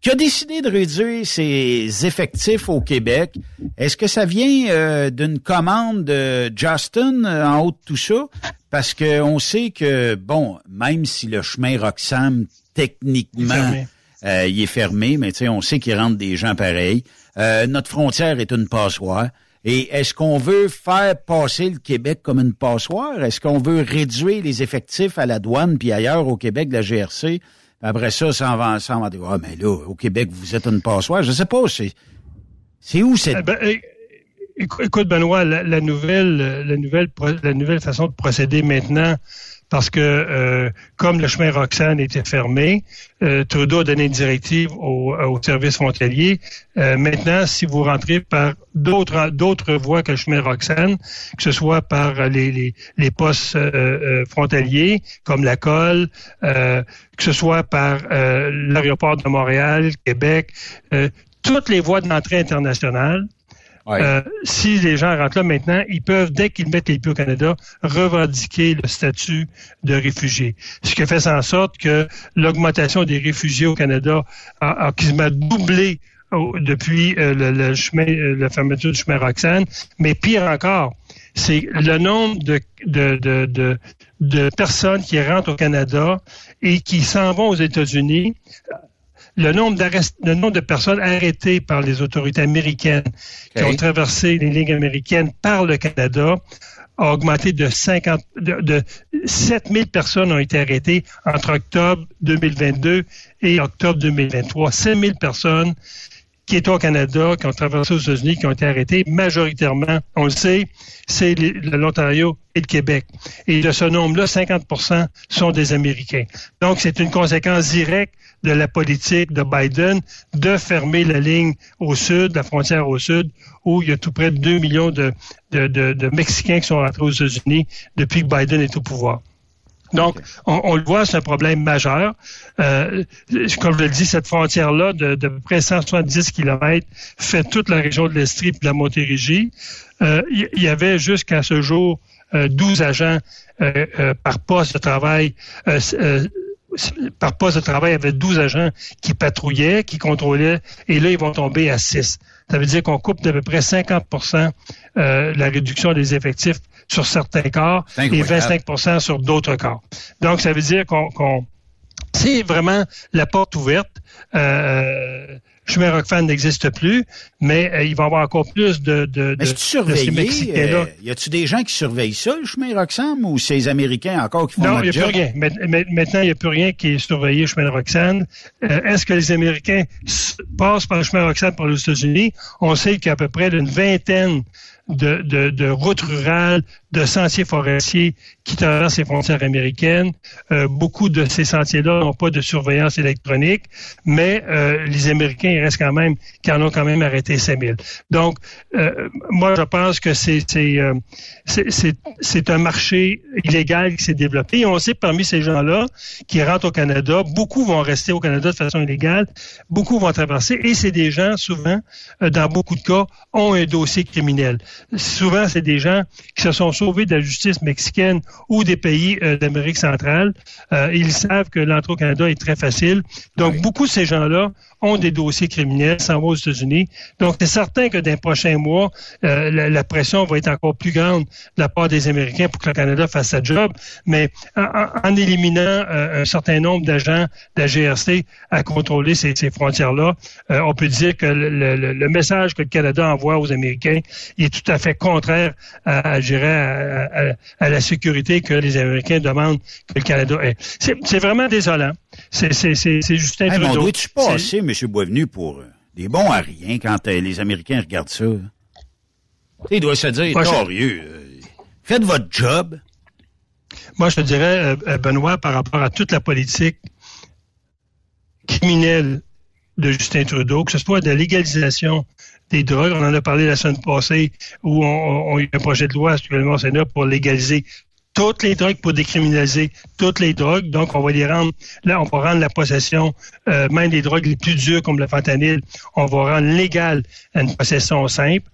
qui a décidé de réduire ses effectifs au Québec. Est-ce que ça vient euh, d'une commande de Justin euh, en haut de tout ça? Parce que on sait que, bon, même si le chemin Roxham, techniquement, fermé. euh, il est fermé, mais tu sais, on sait qu'il rentre des gens pareils. Euh, notre frontière est une passoire. Et est-ce qu'on veut faire passer le Québec comme une passoire? Est-ce qu'on veut réduire les effectifs à la douane puis ailleurs au Québec de la GRC? Après ça, ça va, ça va dire, ah, mais là, au Québec, vous êtes une passoire. Je sais pas, c'est, c'est où cette... Eh ben, écou- écoute, Benoît, la, nouvelle, euh, la nouvelle, façon de procéder maintenant, parce que euh, comme le chemin Roxane était fermé, euh, Trudeau a donné une directive au, au service frontalier. Euh, maintenant, si vous rentrez par d'autres voies que le chemin Roxane, que ce soit par les, les, postes euh, euh, frontaliers comme la colle, euh, que ce soit par euh, l'aéroport de Montréal, Québec, euh, toutes les voies d'entrée internationale, euh, si les gens rentrent là maintenant, ils peuvent, dès qu'ils mettent les pieds au Canada, revendiquer le statut de réfugié. Ce qui fait en sorte que l'augmentation des réfugiés au Canada a, a quasiment doublé depuis le, le, chemin, la fermeture du chemin Roxane. Mais pire encore, c'est le nombre de, de, de, de, personnes qui rentrent au Canada et qui s'en vont aux États-Unis. Le nombre, le nombre de personnes arrêtées par les autorités américaines qui ont traversé les lignes américaines par le Canada a augmenté de 50, de, de 7000 personnes ont été arrêtées entre octobre 2022 et octobre 2023. 7000 personnes qui étaient au Canada, qui ont traversé aux États-Unis, qui ont été arrêtés, majoritairement, on le sait, c'est l'Ontario et le Québec. Et de ce nombre-là, 50% sont des Américains. Donc, c'est une conséquence directe de la politique de Biden de fermer la ligne au sud, la frontière au sud, où il y a tout près de 2 millions de, de, de, de Mexicains qui sont rentrés aux États-Unis depuis que Biden est au pouvoir. Donc, on, le voit, c'est un problème majeur. Euh, comme je le dis, cette frontière-là de, de près 170 km fait toute la région de l'Estrie et de la Montérégie. Euh, il y, avait jusqu'à ce jour 12 euh, agents par poste de travail par poste de travail, il y avait 12 agents qui patrouillaient, qui contrôlaient, et là, ils vont tomber à 6. Ça veut dire qu'on coupe d'à peu près 50% la réduction des effectifs sur certains corps et 25% sur d'autres corps. Donc, ça veut dire qu'on c'est vraiment la porte ouverte. Euh, chemin Rockfan n'existe plus, mais euh, il va y avoir encore plus de, de, mais de, euh, y a-tu des gens qui surveillent ça, le chemin Roxham, ou c'est les Américains encore qui font Non, il n'y a plus rien. Maintenant, il n'y a plus rien qui est surveillé, le chemin Roxham. Euh, est-ce que les Américains passent par le chemin Roxham pour les États-Unis? On sait qu'il y a à peu près une vingtaine de, routes rurales, de sentiers forestiers qui traversent les frontières américaines. Euh, beaucoup de ces sentiers-là n'ont pas de surveillance électronique, mais euh, les Américains, ils restent quand même, qui en ont quand même arrêté 5000. Donc, euh, moi, je pense que c'est c'est un marché illégal qui s'est développé. Et on sait parmi ces gens-là qui rentrent au Canada, beaucoup vont rester au Canada de façon illégale, beaucoup vont traverser, et c'est des gens, souvent, dans beaucoup de cas, ont un dossier criminel. Souvent, c'est des gens qui se sont sauvés de la justice mexicaine ou des pays euh, d'Amérique centrale. Euh, ils savent que l'entrée au Canada est très facile. Donc, beaucoup de ces gens-là ont des dossiers criminels, s'en vont aux États-Unis. Donc, c'est certain que dans les prochains mois, euh, la, pression va être encore plus grande de la part des Américains pour que le Canada fasse sa job. Mais en, éliminant un certain nombre d'agents de la GRC à contrôler ces, frontières-là, on peut dire que le, message que le Canada envoie aux Américains est tout à fait contraire à, à, la sécurité que les Américains demandent que le Canada ait. C'est vraiment désolant. C'est Justin hey, Trudeau. On doit-tu passer, M. Boisvenu, pour euh, des bons à rien quand euh, les Américains regardent ça? Il doit se dire, glorieux. Euh, faites votre job. Moi, je te dirais, Benoît, par rapport à toute la politique criminelle de Justin Trudeau, que ce soit de la légalisation des drogues. On en a parlé la semaine passée où on, a eu un projet de loi actuellement au Sénat pour légaliser toutes les drogues pour décriminaliser toutes les drogues. Donc, on va les rendre, là, on va rendre la possession, euh, même des drogues les plus dures comme le fentanyl, on va rendre légal une possession simple.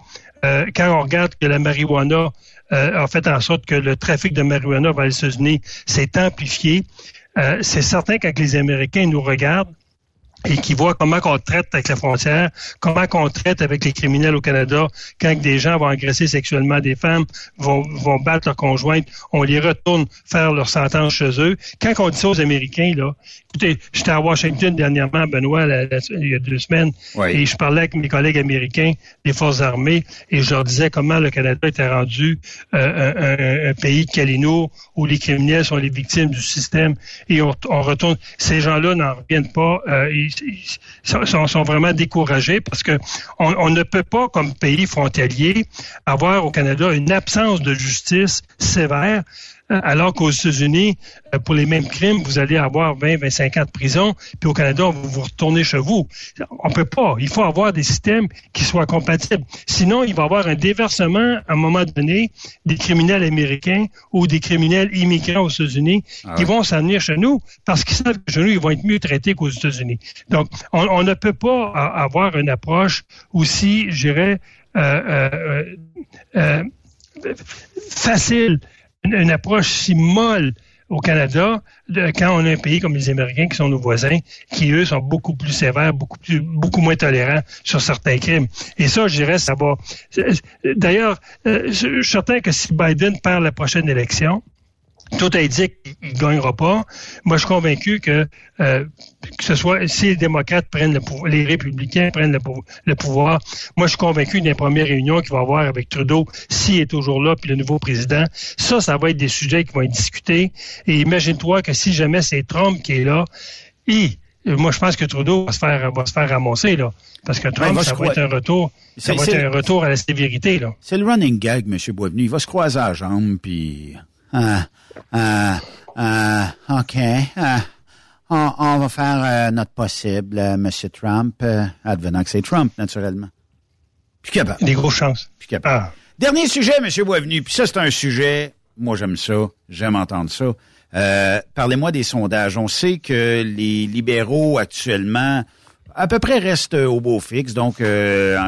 Euh, quand on regarde que la marijuana euh, a fait en sorte que le trafic de marijuana vers les États-Unis s'est amplifié, euh, c'est certain que les Américains nous regardent, et qui voit comment on traite avec la frontière, comment on traite avec les criminels au Canada quand des gens vont agresser sexuellement des femmes, vont, vont battre leurs conjointes, on les retourne faire leur sentence chez eux. Quand on dit ça aux Américains, là, écoutez, j'étais à Washington dernièrement, Benoît, il y a deux semaines, et je parlais avec mes collègues américains des forces armées et je leur disais comment le Canada était rendu euh, un, pays de Calino où les criminels sont les victimes du système et on, retourne. Ces gens-là n'en reviennent pas. Euh, sont, sont, vraiment découragés parce que on, ne peut pas, comme pays frontalier, avoir au Canada une absence de justice sévère alors qu'aux États-Unis, euh, pour les mêmes crimes, vous allez avoir 20, 25 ans de prison, puis au Canada, vous vous retournez chez vous. On peut pas. Il faut avoir des systèmes qui soient compatibles. Sinon, il va y avoir un déversement à un moment donné des criminels américains ou des criminels immigrants aux États-Unis ah qui vont s'en venir chez nous parce qu'ils savent que chez nous, ils vont être mieux traités qu'aux États-Unis. Donc, on, ne peut pas avoir une approche aussi, je dirais, euh, euh, facile une, approche si molle au Canada, quand on a un pays comme les Américains qui sont nos voisins, qui eux sont beaucoup plus sévères, beaucoup plus, beaucoup moins tolérants sur certains crimes. Et ça, je dirais, ça va. D'ailleurs, euh, je suis certain que si Biden perd la prochaine élection, tout indique qu'il ne gagnera pas. Moi, je suis convaincu que euh, que ce soit si les démocrates prennent le pouvoir, les républicains prennent le, pouvoir, moi, je suis convaincu des premières réunions qu'il va y avoir avec Trudeau, s'il est toujours là, puis le nouveau président, ça, ça va être des sujets qui vont être discutés. Et imagine-toi que si jamais c'est Trump qui est là, et moi, je pense que Trudeau va se faire, va se faire ramasser, là. Parce que Trump, ça va être un retour, ça va être un retour à la sévérité, là. C'est le running gag, M. Boisvenu. Il va se croiser à la jambe, puis... Hein, euh, euh, OK. Euh, on, va faire euh, notre possible, M. Trump, advenant que c'est Trump, naturellement. Puis capable. Des grosses chances. Puis capable. Ah. Dernier sujet, M. Boisvenu. Puis ça, c'est un sujet, moi j'aime ça, j'aime entendre ça. Parlez-moi des sondages. On sait que les libéraux actuellement à peu près restent au beau fixe, donc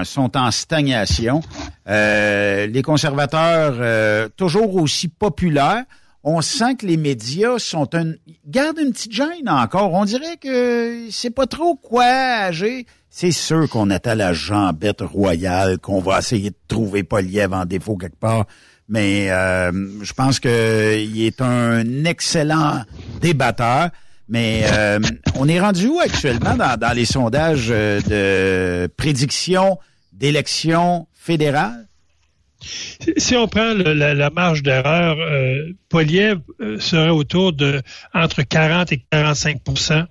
sont en stagnation. les conservateurs, toujours aussi populaires, on sent que les médias sont un gardent une petite gêne encore. On dirait que c'est pas trop quoi agir. C'est sûr qu'on à la jambette royale, qu'on va essayer de trouver Poliev en défaut quelque part. Mais euh, je pense qu'il est un excellent débatteur. Mais euh, on est rendu où actuellement dans, dans les sondages euh, de prédiction d'élections fédérales? Si on prend la, marge d'erreur, euh, Poliev euh, serait autour de entre 40 et 45%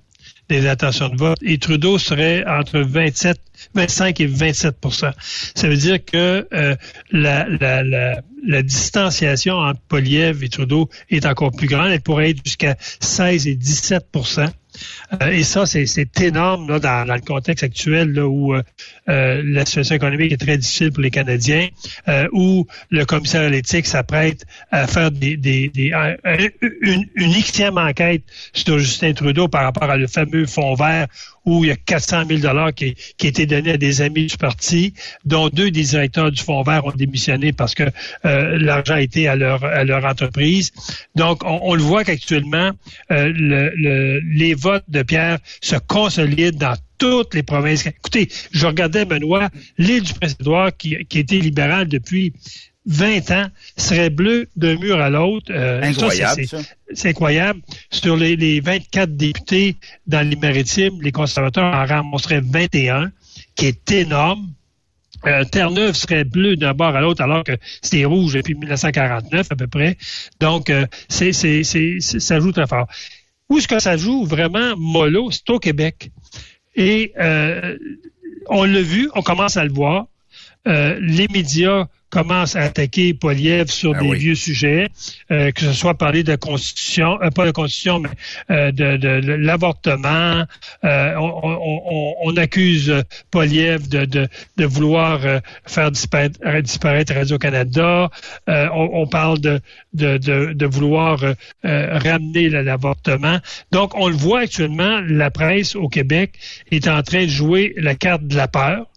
des intentions de vote et Trudeau serait entre 27, 25 et 27% Ça veut dire que euh, la, distanciation entre Poliev et Trudeau est encore plus grande. Elle pourrait être jusqu'à 16 et 17 euh, et ça, c'est énorme dans, le contexte actuel où euh, euh, la situation économique est très difficile pour les Canadiens, où le commissaire à l'éthique s'apprête à faire des, des une, une Xème enquête sur Justin Trudeau par rapport à le fameux fonds vert où il y a 400 000 dollars qui, qui été donné à des amis du parti, dont deux des directeurs du Fonds vert ont démissionné parce que euh, l'argent a été à leur, à leur entreprise. Donc, on, le voit qu'actuellement, euh, le, les votes de Pierre se consolident dans toutes les provinces. Écoutez, je regardais, Benoît, l'île du Prince-Édouard, qui, qui était libérale depuis 20 ans serait bleu d'un mur à l'autre. Euh, incroyable. C'est incroyable. Sur les, les, 24 députés dans les maritimes, les conservateurs en ramasseraient 21, qui est énorme. Euh, Terre-Neuve serait bleu d'un bord à l'autre alors que c'était rouge depuis 1949 à peu près. Donc, euh, c'est, ça joue très fort. Où est-ce que ça joue vraiment mollo? C'est au Québec. Et on l'a vu, on commence à le voir. Euh, les médias commence à attaquer Poliev sur ben des vieux sujets, euh, que ce soit parler de constitution, euh, pas de constitution, mais euh, de, de, l'avortement. On, on, accuse Poliev de, de, de vouloir faire disparaître, disparaître Radio-Canada. On, parle de, de, de, vouloir ramener l'avortement. Donc, on le voit actuellement, la presse au Québec est en train de jouer la carte de la peur.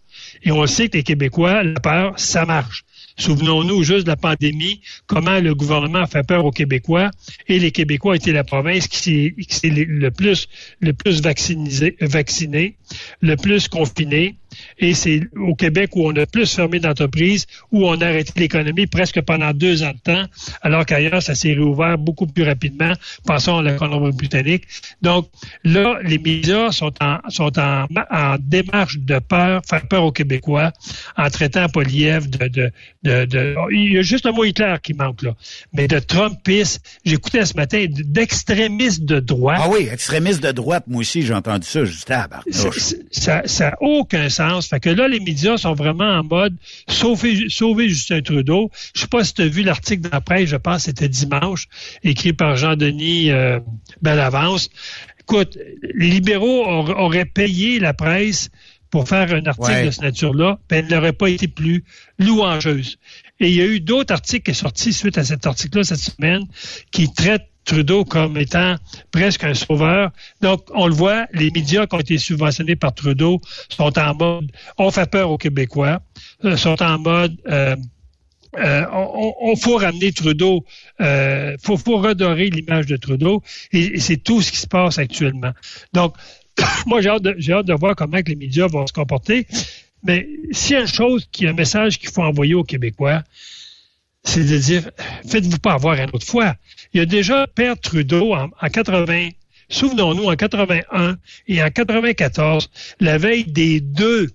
Et on sait que les Québécois, la peur, ça marche. Souvenons-nous juste de la pandémie, comment le gouvernement a fait peur aux Québécois et les Québécois étaient la province qui s'est le plus, le plus vaccinisé, vacciné, le plus confiné. Et c'est au Québec où on a plus fermé d'entreprises, où on a arrêté l'économie presque pendant deux ans de temps, alors qu'ailleurs, ça s'est réouvert beaucoup plus rapidement. Pensons à la Colombie-Britannique. Donc, là, les médias sont en, sont en, en démarche de peur, faire peur aux Québécois, en traitant Poliev de, de, de, de, il y a juste le mot Hitler qui manque là. Mais de Trumpiste, j'écoutais ce matin d'extrémistes de droite. Ah oui, extrémistes de droite, moi aussi, j'ai entendu ça, juste à Ça n'a aucun sens fait que là, les médias sont vraiment en mode sauver, sauver Justin Trudeau. Je sais pas si tu as vu l'article dans la presse, je pense que c'était dimanche, écrit par Jean-Denis euh, Bellavance. Écoute, les libéraux auraient payé la presse pour faire un article de cette nature-là, puis elle n'aurait pas été plus louangeuse. Et il y a eu d'autres articles qui sont sortis suite à cet article-là cette semaine qui traitent Trudeau comme étant presque un sauveur. Donc, on le voit, les médias qui ont été subventionnés par Trudeau sont en mode on fait peur aux Québécois, euh, sont en mode euh, euh, on, faut ramener Trudeau, euh, faut, faut redorer l'image de Trudeau, et, c'est tout ce qui se passe actuellement. Donc, *coughs* moi, j'ai hâte, de, voir comment les médias vont se comporter. Mais s'il y a une chose, qui, un message qu'il faut envoyer aux Québécois, c'est de dire, faites-vous pas avoir une autre fois. Il y a déjà Père Trudeau en, en 80, souvenons-nous, en 81 et en 94, la veille des deux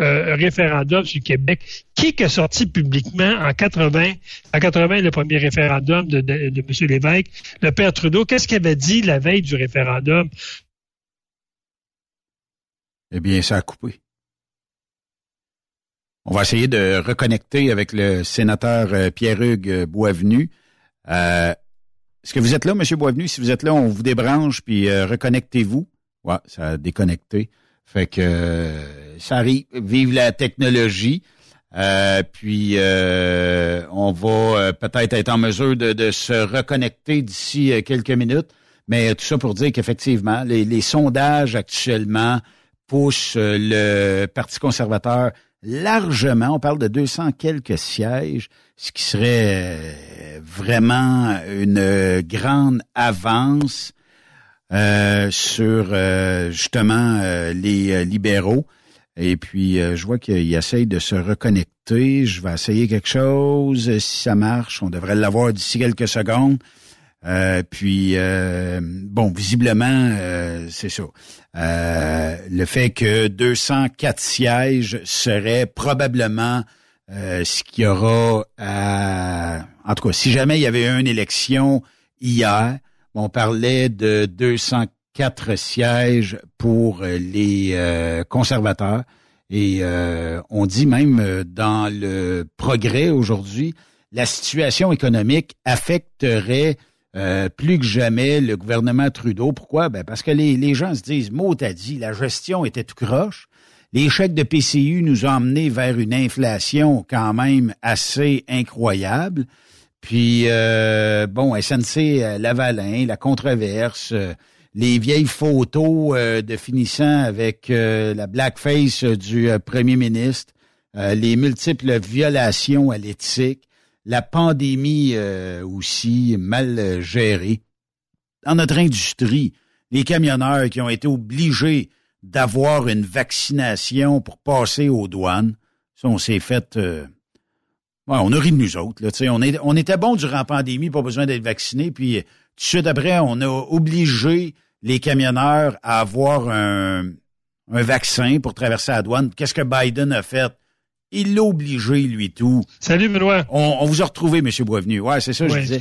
euh, référendum sur Québec. Qui est sorti publiquement en 80, en 80, le premier référendum de, de, de M. Lévesque, le père Trudeau, qu'est-ce qu'il avait dit la veille du référendum? Eh bien, ça a coupé. On va essayer de reconnecter avec le sénateur euh, Pierre-Hugues Boisvenu. Euh, Est-ce que vous êtes là, M. Boisvenu? Si vous êtes là, on vous débranche, puis euh, reconnectez-vous. Ouais, ça a déconnecté. Fait que euh, ça arrive, vive la technologie. Euh, puis euh, on va peut-être être en mesure de, se reconnecter d'ici quelques minutes. Mais tout ça pour dire qu'effectivement, les, sondages actuellement poussent le Parti conservateur largement. On parle de 200 quelques sièges, ce qui serait vraiment une grande avance euh, sur euh, justement euh, les libéraux. Et puis, je vois qu'il essaye de se reconnecter. Je vais essayer quelque chose. Si ça marche, on devrait l'avoir d'ici quelques secondes. Puis, bon, visiblement, c'est ça. le fait que 204 sièges serait probablement ce qu'il y aura à... En tout cas, si jamais il y avait une élection hier, on parlait de 204 sièges pour euh, les euh, conservateurs. Et euh, on dit même dans le progrès aujourd'hui, la situation économique affecterait plus que jamais le gouvernement Trudeau. Pourquoi? Ben parce que les, gens se disent, mot t'as dit, la gestion était tout croche. Les chèques de PCU nous ont emmenés vers une inflation quand même assez incroyable. Puis, euh, bon, SNC euh, Lavalin, la controverse, euh, les vieilles photos de finissant avec la blackface du premier ministre, les multiples violations à l'éthique, la pandémie aussi mal gérée. Dans notre industrie, les camionneurs qui ont été obligés d'avoir une vaccination pour passer aux douanes, ça, on s'est fait on a ri de nous autres. On, on était bon durant la pandémie, pas besoin d'être vacciné. Puis tout de suite après, on a obligé les camionneurs à avoir un vaccin pour traverser la douane. Qu'est-ce que Biden a fait? Il l'a obligé, lui, tout. Salut, Benoît. On, vous a retrouvé, M. Boisvenu. Ouais, c'est ça, je disais.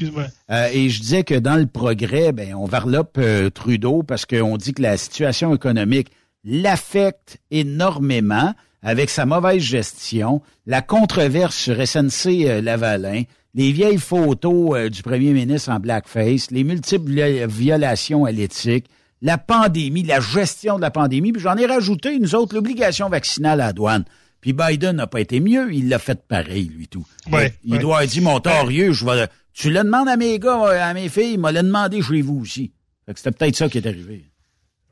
Euh, et je disais que dans le progrès, ben, on varlope euh, Trudeau parce qu'on dit que la situation économique l'affecte énormément avec sa mauvaise gestion, la controverse sur SNC euh, Lavalin, les vieilles photos euh, du premier ministre en blackface, les multiples violations à l'éthique, la pandémie, la gestion de la pandémie, puis j'en ai rajouté, nous autres, l'obligation vaccinale à la douane. Puis Biden n'a pas été mieux, il l'a fait pareil, lui, tout. il doit avoir dit, mon torieux, je vais, tu le demandes à mes gars, à mes filles, il m'a le demandé chez vous aussi. c'était peut-être ça qui est arrivé.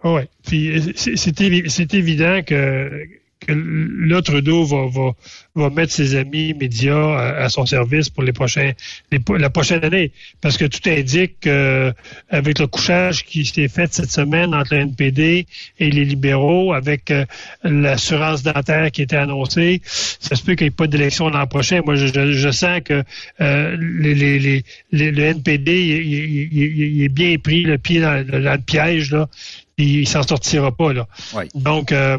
Oui, puis c'est évident que que là, Trudeau va, va, va mettre ses amis médias à, son service pour les prochains, la prochaine année. Parce que tout indique qu'avec le couchage qui s'est fait cette semaine entre le NPD et les libéraux, avec euh, l'assurance dentaire qui était annoncée, ça se peut qu'il n'y ait pas d'élection l'an prochain. Moi, je, je, sens que euh, les, les, les, le NPD, il, est bien pris le pied dans, dans le piège. Là il, s'en sortira pas là. Donc euh,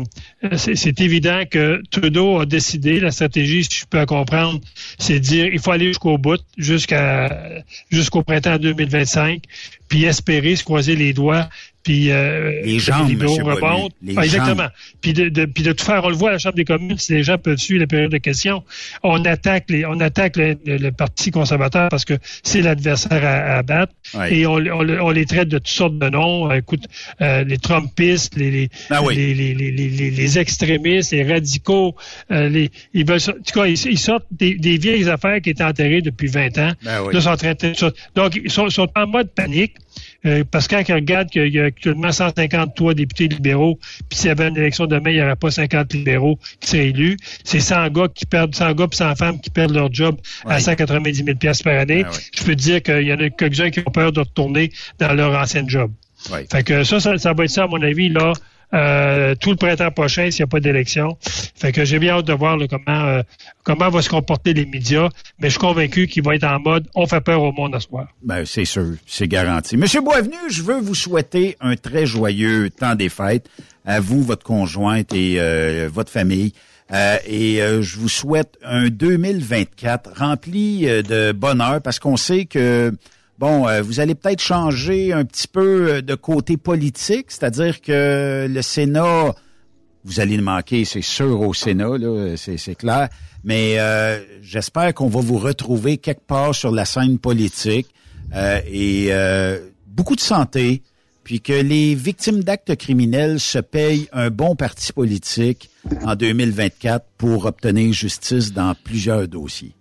c'est évident que Trudeau a décidé la stratégie, si je peux comprendre, c'est de dire il faut aller jusqu'au bout, jusqu'à jusqu'au printemps 2025, puis espérer se croiser les doigts puis euh, les gens remontent. Ah, exactement. Puis de, de, puis de tout faire, on le voit à la Chambre des communes, si les gens peuvent suivre la période de questions, on attaque les, on attaque le, Parti conservateur parce que c'est l'adversaire à, battre et on, on, les traite de toutes sortes de noms. Écoute, euh, les Trumpistes, les les, ben les, les, les, extrémistes, les radicaux, euh, les, ils veulent, en tout cas, ils, sortent des, des, vieilles affaires qui étaient enterrées depuis 20 ans. Ben Là, sont en train de, donc, ils sont, sont en mode panique. Euh, parce que quand ils regardent qu'il y a actuellement 153 députés libéraux, puis s'il y avait une élection demain, il n'y aurait pas 50 libéraux qui seraient élus. C'est 100 gars qui perdent, 100 gars et 100 femmes qui perdent leur job à 190 000 par année. Ah Je peux te dire qu'il y en a quelques-uns qui ont peur de retourner dans leur ancien job. Fait que ça, ça, ça va être ça, à mon avis, là, euh, tout le printemps prochain s'il n'y a pas d'élection. Fait que j'ai bien hâte de voir là, comment euh, comment vont se comporter les médias, mais je suis convaincu qu'il va être en mode on fait peur au monde à soir. Ben, c'est sûr, c'est garanti. Monsieur Boisvenu, je veux vous souhaiter un très joyeux temps des fêtes à vous, votre conjointe et euh, votre famille. Euh, et euh, je vous souhaite un 2024 rempli euh, de bonheur parce qu'on sait que Bon, euh, vous allez peut-être changer un petit peu euh, de côté politique, c'est-à-dire que le Sénat, vous allez le manquer, c'est sûr au Sénat, c'est, clair, mais euh, j'espère qu'on va vous retrouver quelque part sur la scène politique et beaucoup de santé, puis que les victimes d'actes criminels se payent un bon parti politique en 2024 pour obtenir justice dans plusieurs dossiers.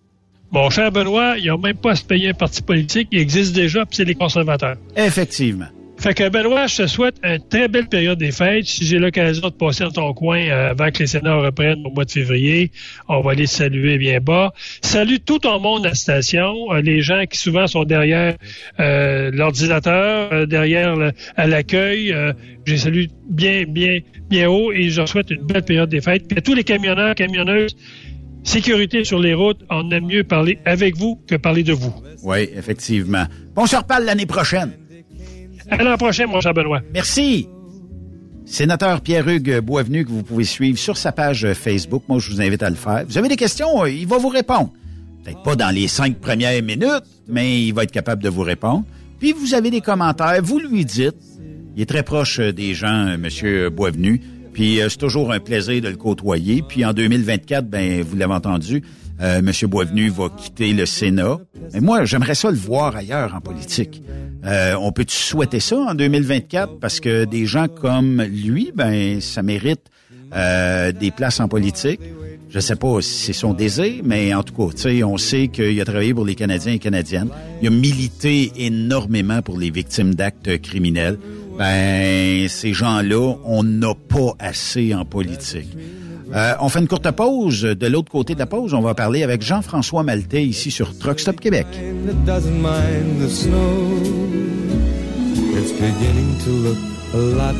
Mon cher Benoît, il n'y a même pas à se payer un parti politique. Il existe déjà, puis c'est les conservateurs. Effectivement. Fait que Benoît, je te souhaite une très belle période des fêtes. Si j'ai l'occasion de passer dans ton coin euh, avant que les sénats reprennent au mois de février, on va aller te saluer bien bas. Salut tout ton monde à la station, euh, les gens qui souvent sont derrière euh, l'ordinateur, derrière le- à l'accueil. Euh, j'ai salué bien, bien, bien haut et je leur souhaite une belle période des fêtes. Puis à tous les camionneurs, camionneuses, sécurité sur les routes, on aime mieux parler avec vous que parler de vous. Oui, effectivement. Bon, on se reparle l'année prochaine. À l'an prochain, mon cher Benoît. Merci. Sénateur Pierre-Hugues Boisvenu, que vous pouvez suivre sur sa page Facebook. Moi, je vous invite à le faire. Vous avez des questions, euh, il va vous répondre. Peut-être pas dans les cinq premières minutes, mais il va être capable de vous répondre. Puis, vous avez des commentaires, vous lui dites. Il est très proche des gens, euh, Monsieur Boisvenu. Puis, euh, c'est toujours un plaisir de le côtoyer. Puis, en 2024, ben, vous l'avez entendu, euh, Monsieur Boisvenu va quitter le Sénat. Mais moi, j'aimerais ça le voir ailleurs en politique. Euh, on peut souhaiter ça en 2024 parce que des gens comme lui, ben, ça mérite euh, des places en politique. Je sais pas si c'est son désir, mais en tout cas, on sait qu'il a travaillé pour les Canadiens et Canadiennes. Il a milité énormément pour les victimes d'actes criminels. Ben, ces gens-là, on n'a pas assez en politique. Euh, on fait une courte pause. De l'autre côté de la pause, on va parler avec Jean-François Maltais ici sur Truck Stop Québec. that.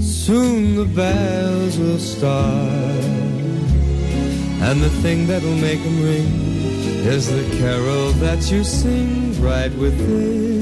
Soon the bells will start. And the thing that'll make them ring is the carol that you sing right within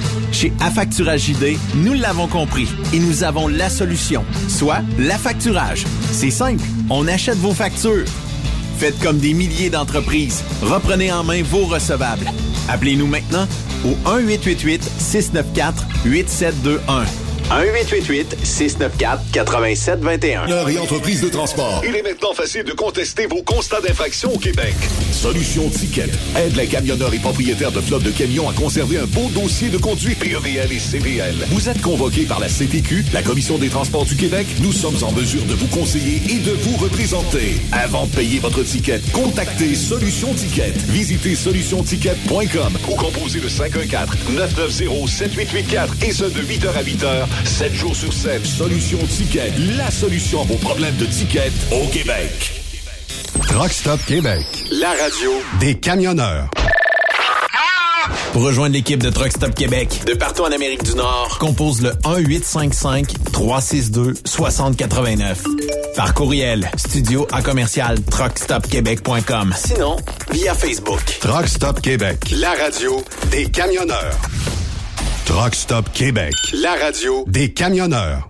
Chez Affacturage JD, nous l'avons compris et nous avons la solution, soit l'affacturage. C'est simple, on achète vos factures. Faites comme des milliers d'entreprises. Reprenez en main vos recevables. Appelez-nous maintenant au 1-888-694-8721. 1-888-694-8721. et entreprise de transport. Il est maintenant facile de contester vos constats d'infraction au Québec. Solution Ticket aide les camionneurs et propriétaires de flottes de camions à conserver un beau dossier de conduite PEVL et CVL. Vous êtes convoqué par la CTQ, la Commission des transports du Québec. Nous sommes en mesure de vous conseiller et de vous représenter. Avant de payer votre ticket, contactez Solution Ticket. Visitez solutionticket.com ou composez le 514-990-7884 et ce de 8h à 8h, 7 jours sur 7. Solution Ticket, la solution à vos problèmes de ticket au Québec. Truck Stop Québec. La radio Des camionneurs. Pour rejoindre l'équipe de Truck Stop Québec, De partout en Amérique du Nord, compose le 1-855-362-6089. Par courriel, studio à commercial truckstopquebec.com. sinon, via Facebook. Truck Stop Québec, la radio des camionneurs. Truck Stop Québec, la radio des camionneurs.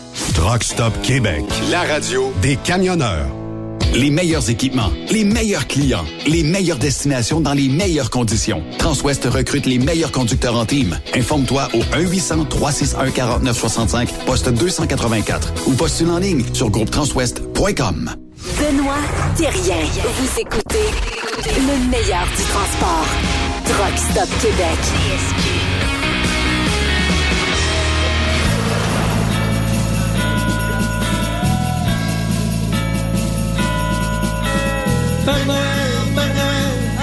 Truck Stop Québec, la radio des camionneurs. Les meilleurs équipements, les meilleurs clients, les meilleures destinations dans les meilleures conditions. Transwest recrute les meilleurs conducteurs en team. Informe-toi au 1-800-361-4965, poste 284 ou postule en ligne sur groupetranswest.com. Benoît Thérien. Vous écoutez le meilleur du transport. Truck Stop Québec. Noël,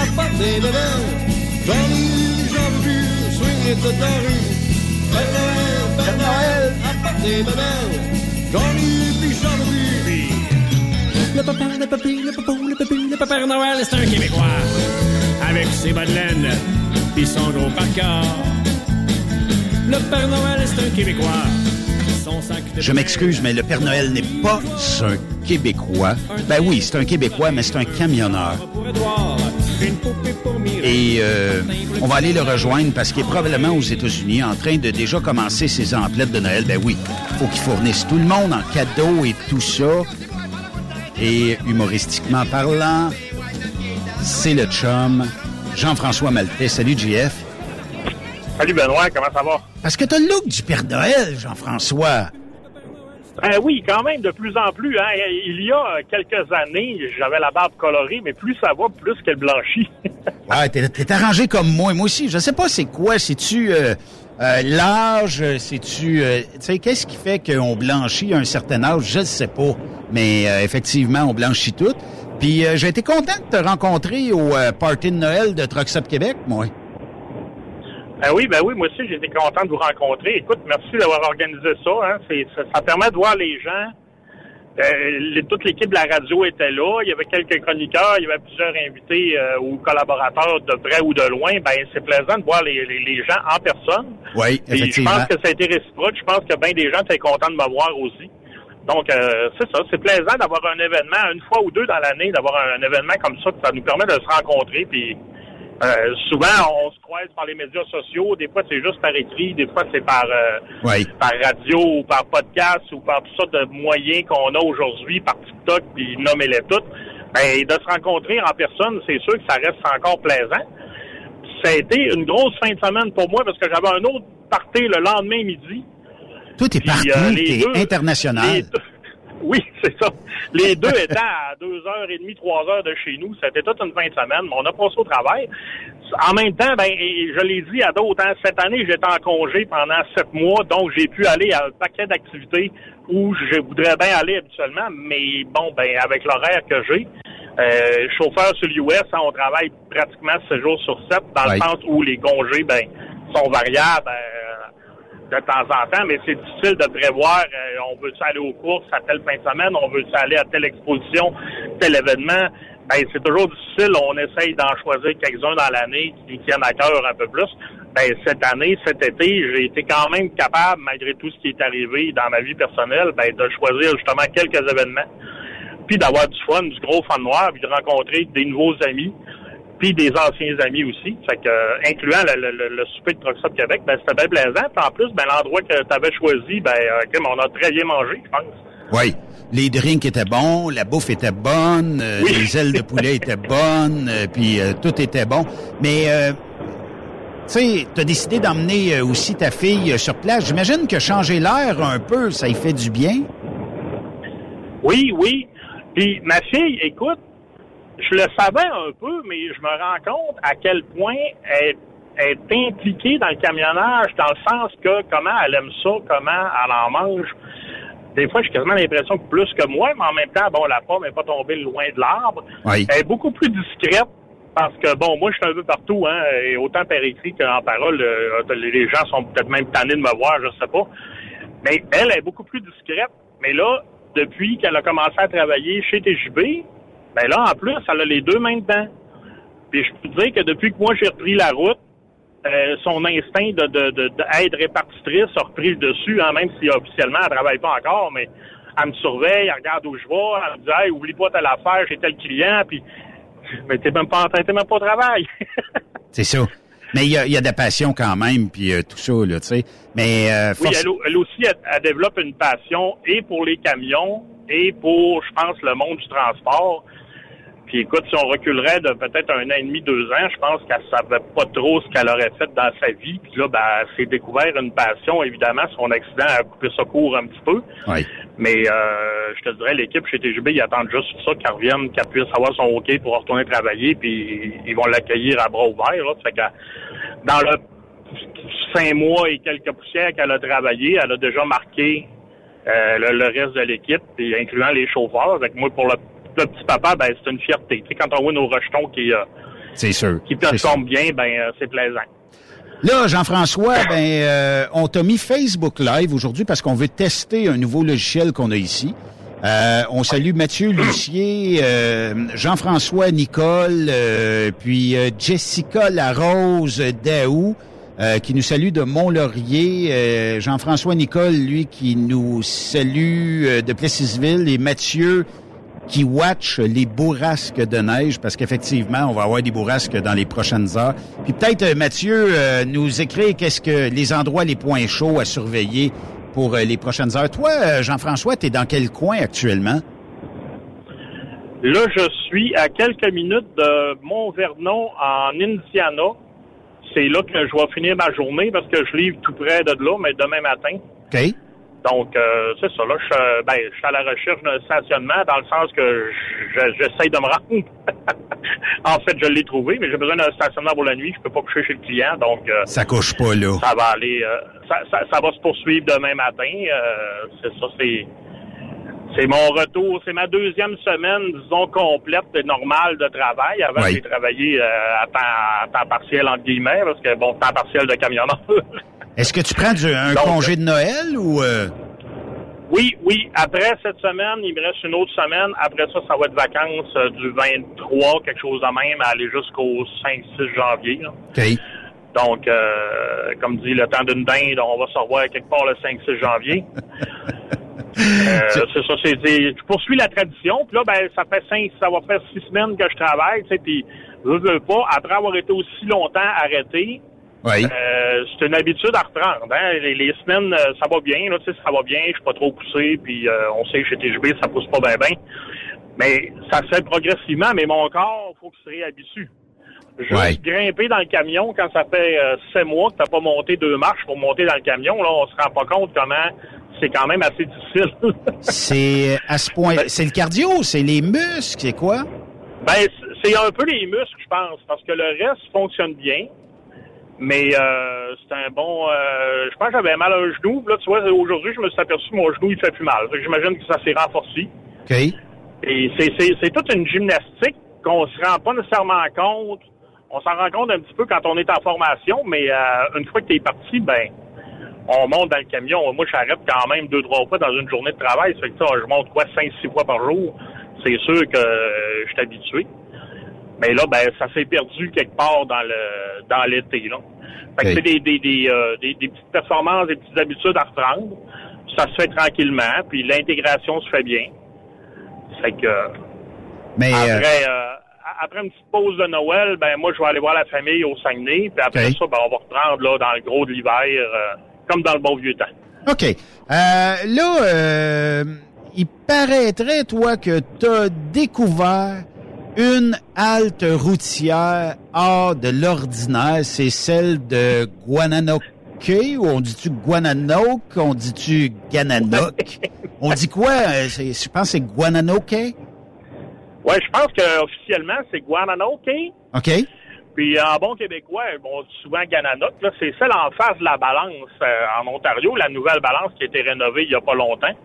apporte des bébés. J'en ai toute la rue. Noël, Père Noël, apporte des bébés. J'en ai. Le papa, le papi, le papou, le papi, le papa Noël, c'est un Québécois. Avec ses bas de laine, pis son gros par Le Père Noël, c'est un Québécois. Je m'excuse, mais le Père Noël n'est pas un Québécois. Ben oui, c'est un Québécois, mais c'est un camionneur. Et euh, on va aller le rejoindre parce qu'il est probablement aux États-Unis en train de déjà commencer ses emplettes de Noël. Ben oui, faut qu'il fournisse tout le monde en cadeaux et tout ça. Et humoristiquement parlant, c'est le chum Jean-François Maltais. Salut, JF. Salut Benoît, comment ça va? Parce que t'as le look du Père Noël, Jean-François. Ben oui, quand même, de plus en plus. Hein. Il y a quelques années, j'avais la barbe colorée, mais plus ça va, plus qu'elle blanchit. Ouais, *laughs* t'es, t'es arrangé comme moi. Moi aussi, je sais pas c'est quoi. C'est-tu euh, euh, l'âge? C'est-tu... euh, tu sais, qu'est-ce qui fait qu'on blanchit à un certain âge? Je sais pas. Mais euh, effectivement, on blanchit tout. Puis euh, j'ai été content de te rencontrer au euh, party de Noël de Truck Stop Québec, moi. Ben oui, ben oui, moi aussi, j'étais content de vous rencontrer. Écoute, merci d'avoir organisé ça. Hein. Ça, ça permet de voir les gens. Euh, les- toute l'équipe de la radio était là. Il y avait quelques chroniqueurs, il y avait plusieurs invités euh, ou collaborateurs de près ou de loin. Ben, c'est plaisant de voir les, les, les gens en personne. Oui, Puis je effectivement. pense que ça a été réciproque. Je pense que bien des gens étaient contents de me voir aussi. Donc, euh, c'est ça. C'est plaisant d'avoir un événement, une fois ou deux dans l'année, d'avoir un, événement comme ça. Ça nous permet de se rencontrer. Puis, euh, souvent, on se croise par les médias sociaux. Des fois, c'est juste par écrit. Des fois, c'est par, euh, Oui. par radio ou par podcast ou par toutes sortes de moyens qu'on a aujourd'hui, par TikTok, puis nommez-les toutes. Ben, de se rencontrer en personne, c'est sûr que ça reste encore plaisant. Ça a été une grosse fin de semaine pour moi parce que j'avais un autre party le lendemain midi. Tout est euh, les deux- international. les deux- Oui, *laughs* c'est ça. Les deux étaient à deux heures et demie, trois heures de chez nous. C'était toute une fin de semaine, mais on a passé au travail. En même temps, ben, et je l'ai dit à d'autres, hein, cette année, j'étais en congé pendant sept mois, donc j'ai pu aller à un paquet d'activités où je voudrais bien aller habituellement, mais bon, ben, avec l'horaire que j'ai, euh, chauffeur sur l'US, hein, on travaille pratiquement 7 jours sur 7, dans le sens où les congés, ben, sont variables. euh, de temps en temps, mais c'est difficile de prévoir. euh, on veut aller aux courses à telle fin de semaine, on veut aller à telle exposition, tel événement? Ben, c'est toujours difficile. On essaye d'en choisir quelques-uns dans l'année qui tiennent à cœur un peu plus. ben, cette année, cet été, j'ai été quand même capable, malgré tout ce qui est arrivé dans ma vie personnelle, ben, de choisir justement quelques événements, puis d'avoir du fun, du gros fun noir, puis de rencontrer des nouveaux amis, puis des anciens amis aussi. Fait que, euh, incluant le, le, le, souper de Truck Québec, ben, c'était bien plaisant. Puis en plus, ben, l'endroit que tu avais choisi, ben, euh, on a très bien mangé, je pense. Oui. Les drinks étaient bons, la bouffe était bonne, euh, les ailes de poulet étaient *laughs* bonnes, puis tout était bon. Mais, tu sais, tu as décidé d'emmener aussi ta fille sur place. J'imagine que changer l'air un peu, ça y fait du bien. Oui, oui. Puis ma fille, écoute, je le savais un peu, mais je me rends compte à quel point elle est impliquée dans le camionnage, dans le sens que comment elle aime ça, comment elle en mange des fois, j'ai quasiment l'impression que plus que moi, mais en même temps, bon, la pomme n'est pas tombée loin de l'arbre. Elle est beaucoup plus discrète parce que, bon, moi, je suis un peu partout, hein, et autant par écrit qu'en parole, euh, les gens sont peut-être même tannés de me voir, je sais pas. Mais elle est beaucoup plus discrète. Mais là, depuis qu'elle a commencé à travailler chez TJB, ben là, en plus, elle a les deux mains dedans. Puis je peux te dire que depuis que moi, j'ai repris la route, euh, son instinct de, de, de, répartitrice a repris le dessus, hein, même si officiellement elle travaille pas encore, mais elle me surveille, elle regarde où je vais, elle me dit Hey, oublie pas telle affaire, j'ai tel client, puis mais t'es même pas en train, t'es même pas au travail. *laughs* C'est ça. Mais il y a, y a de la passion quand même, puis euh, tout ça, là, tu sais. Mais euh, Oui, elle, aussi, elle, développe une passion et pour les camions et pour, je pense, le monde du transport. Puis écoute, si on reculerait de peut-être un an et demi, deux ans, je pense qu'elle savait pas trop ce qu'elle aurait fait dans sa vie. Puis là, ben, elle s'est découvert une passion, évidemment. Son accident a coupé sa court un petit peu. Oui. Mais euh, je te dirais, l'équipe chez TGB, ils attendent juste ça, qu'elle revienne, qu'elle puisse avoir son OK pour retourner travailler, puis ils vont l'accueillir à bras ouverts. Là. Fait que dans le cinq mois et quelques poussières qu'elle a travaillé, elle a déjà marqué euh, le, reste de l'équipe, incluant les chauffeurs. Avec moi, pour le le petit papa, ben, c'est une fierté. Tu sais, quand on voit nos rejetons qui, euh, c'est sûr. qui tombent bien, ben, euh, c'est plaisant. Là, Jean-François, *coughs* ben, euh, on t'a mis Facebook Live aujourd'hui parce qu'on veut tester un nouveau logiciel qu'on a ici. on salue Mathieu Lucier, Jean-François Nicole, puis Jessica Larose Daou, qui nous salue de Mont-Laurier. Jean-François Nicole, lui, qui nous salue de Plessisville, et Mathieu qui watch les bourrasques de neige, parce qu'effectivement, on va avoir des bourrasques dans les prochaines heures. Puis peut-être, euh, Mathieu, euh, nous écrire qu'est-ce que les endroits les points chauds à surveiller pour euh, les prochaines heures. Toi, Jean-François, tu es dans quel coin actuellement? Là, je suis à quelques minutes de Mont-Vernon, en Indiana. C'est là que je vais finir ma journée parce que je livre tout près de là, mais demain matin. OK. Donc, euh, c'est ça. Là, je, ben, je suis à la recherche d'un stationnement dans le sens que j'essaye de me rendre. *laughs* en fait, je l'ai trouvé, mais j'ai besoin d'un stationnement pour la nuit. Je peux pas coucher chez le client, donc... Euh, ça couche pas, là. Ça va aller... Euh, ça, ça, va se poursuivre demain matin. c'est ça, c'est... C'est mon retour, c'est ma deuxième semaine, disons, complète et normale de travail. Avant, j'ai travaillé à temps, à, temps, partiel, entre guillemets, parce que, bon, temps partiel de camionneur. *laughs* Est-ce que tu prends un congé de Noël ou... Euh? Oui, oui. Après cette semaine, il me reste une autre semaine. Après ça, ça va être vacances euh, du 23, quelque chose de même, à aller jusqu'au 5-6 janvier. OK. Donc, euh, comme dit, le temps d'une dinde, on va se revoir quelque part le 5-6 janvier. *laughs* c'est ça, c'est, je poursuis la tradition. Puis là, ben, ça fait cinq, ça va faire six semaines que je travaille, tu sais, puis je veux pas, après avoir été aussi longtemps arrêté, oui. Euh, c'est une habitude à reprendre. Hein? Les, semaines, euh, ça va bien, là, ça va bien, je suis pas trop poussé, puis euh, on sait que chez TGB, ça pousse pas bien bien. Mais ça se fait progressivement, mais mon corps, faut qu'il se réhabitue. Juste grimper dans le camion quand ça fait euh, sept mois que t'as pas monté deux marches pour monter dans le camion, là, on se rend pas compte comment c'est quand même assez difficile. *laughs* c'est à ce point, ben c'est le cardio, c'est les muscles, c'est quoi? Ben, c'est un peu les muscles, je pense, parce que le reste fonctionne bien. Mais euh, c'est un bon. Euh, je pense que j'avais mal à un genou. Là, tu vois, aujourd'hui, je me suis aperçu que mon genou il fait plus mal. J'imagine que ça s'est renforcé. OK. Et c'est toute une gymnastique qu'on se rend pas nécessairement compte. On s'en rend compte un petit peu quand on est en formation, mais euh, une fois que tu es parti, ben on monte dans le camion. Moi, j'arrête quand même deux, trois fois dans une journée de travail. Ça fait que ça, je monte quoi, cinq, six fois par jour. C'est sûr que je suis habitué. Mais là, ben, ça s'est perdu quelque part dans le dans l'été. Là. Fait que c'est des, des, des, euh, des, des petites performances, des petites habitudes à reprendre. Ça se fait tranquillement, puis l'intégration se fait bien. Fait que Mais, euh, après, euh, après une petite pause de Noël, ben moi je vais aller voir la famille au Saguenay, puis après ça, ben, on va reprendre là dans le gros de l'hiver, euh, comme dans le bon vieux temps. OK. Euh, là, euh, il paraîtrait, toi, que tu as découvert une halte routière hors de l'ordinaire. C'est celle de Guananoque, ou on dit-tu Guananoque, on dit-tu Gananoque? *laughs* on dit quoi? Euh, Je pense que c'est Guananoque. Ouais, je pense que officiellement c'est Guananoque. OK. Puis en bon québécois, bon, souvent Gananoque, c'est celle en face de la balance euh, en Ontario, la nouvelle balance qui a été rénovée il y a pas longtemps.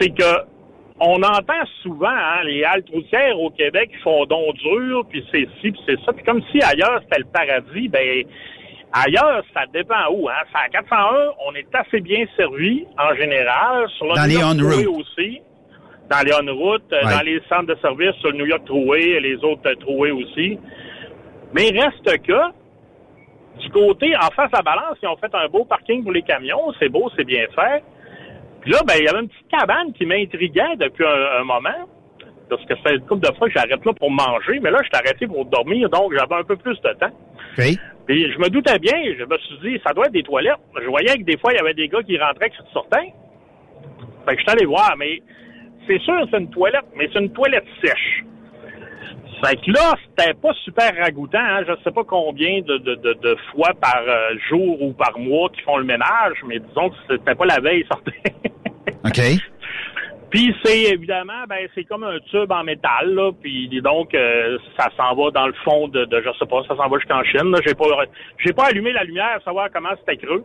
C'est que on entend souvent hein, les haltes routières au Québec qui font don dur, puis c'est ci, puis c'est ça. Puis comme si ailleurs c'était le paradis, ben ailleurs ça dépend où. Hein. À 401, on est assez bien servi en général. Sur le Dans les on-route. Aussi. Dans les on-route, euh, Ouais. dans les centres de service sur le New York Thruway et les autres euh, Thruway aussi. Mais reste que, du côté, en face à la balance, ils ont fait un beau parking pour les camions. C'est beau, c'est bien fait. Puis là, ben, il y avait une petite cabane qui m'intriguait depuis un, un moment. Parce que ça fait une couple de fois que j'arrête là pour manger. Mais là, je suis arrêté pour dormir, donc j'avais un peu plus de temps. OK. Puis je me doutais bien, je me suis dit, ça doit être des toilettes. Je voyais que des fois, il y avait des gars qui rentraient, qui sortaient. Fait que je suis allé voir, mais c'est sûr c'est une toilette, mais c'est une toilette sèche. Fait que là, c'était pas super ragoûtant. Hein? Je sais pas combien de, de, de, de fois par euh, jour ou par mois qu'ils font le ménage, mais disons que c'était pas la veille, ils sortaient. *laughs* OK. Puis c'est évidemment, ben c'est comme un tube en métal, là. Puis donc euh, ça s'en va dans le fond de, de je sais pas, ça s'en va jusqu'en Chine. J'ai pas, j'ai pas allumé la lumière pour savoir comment c'était creux.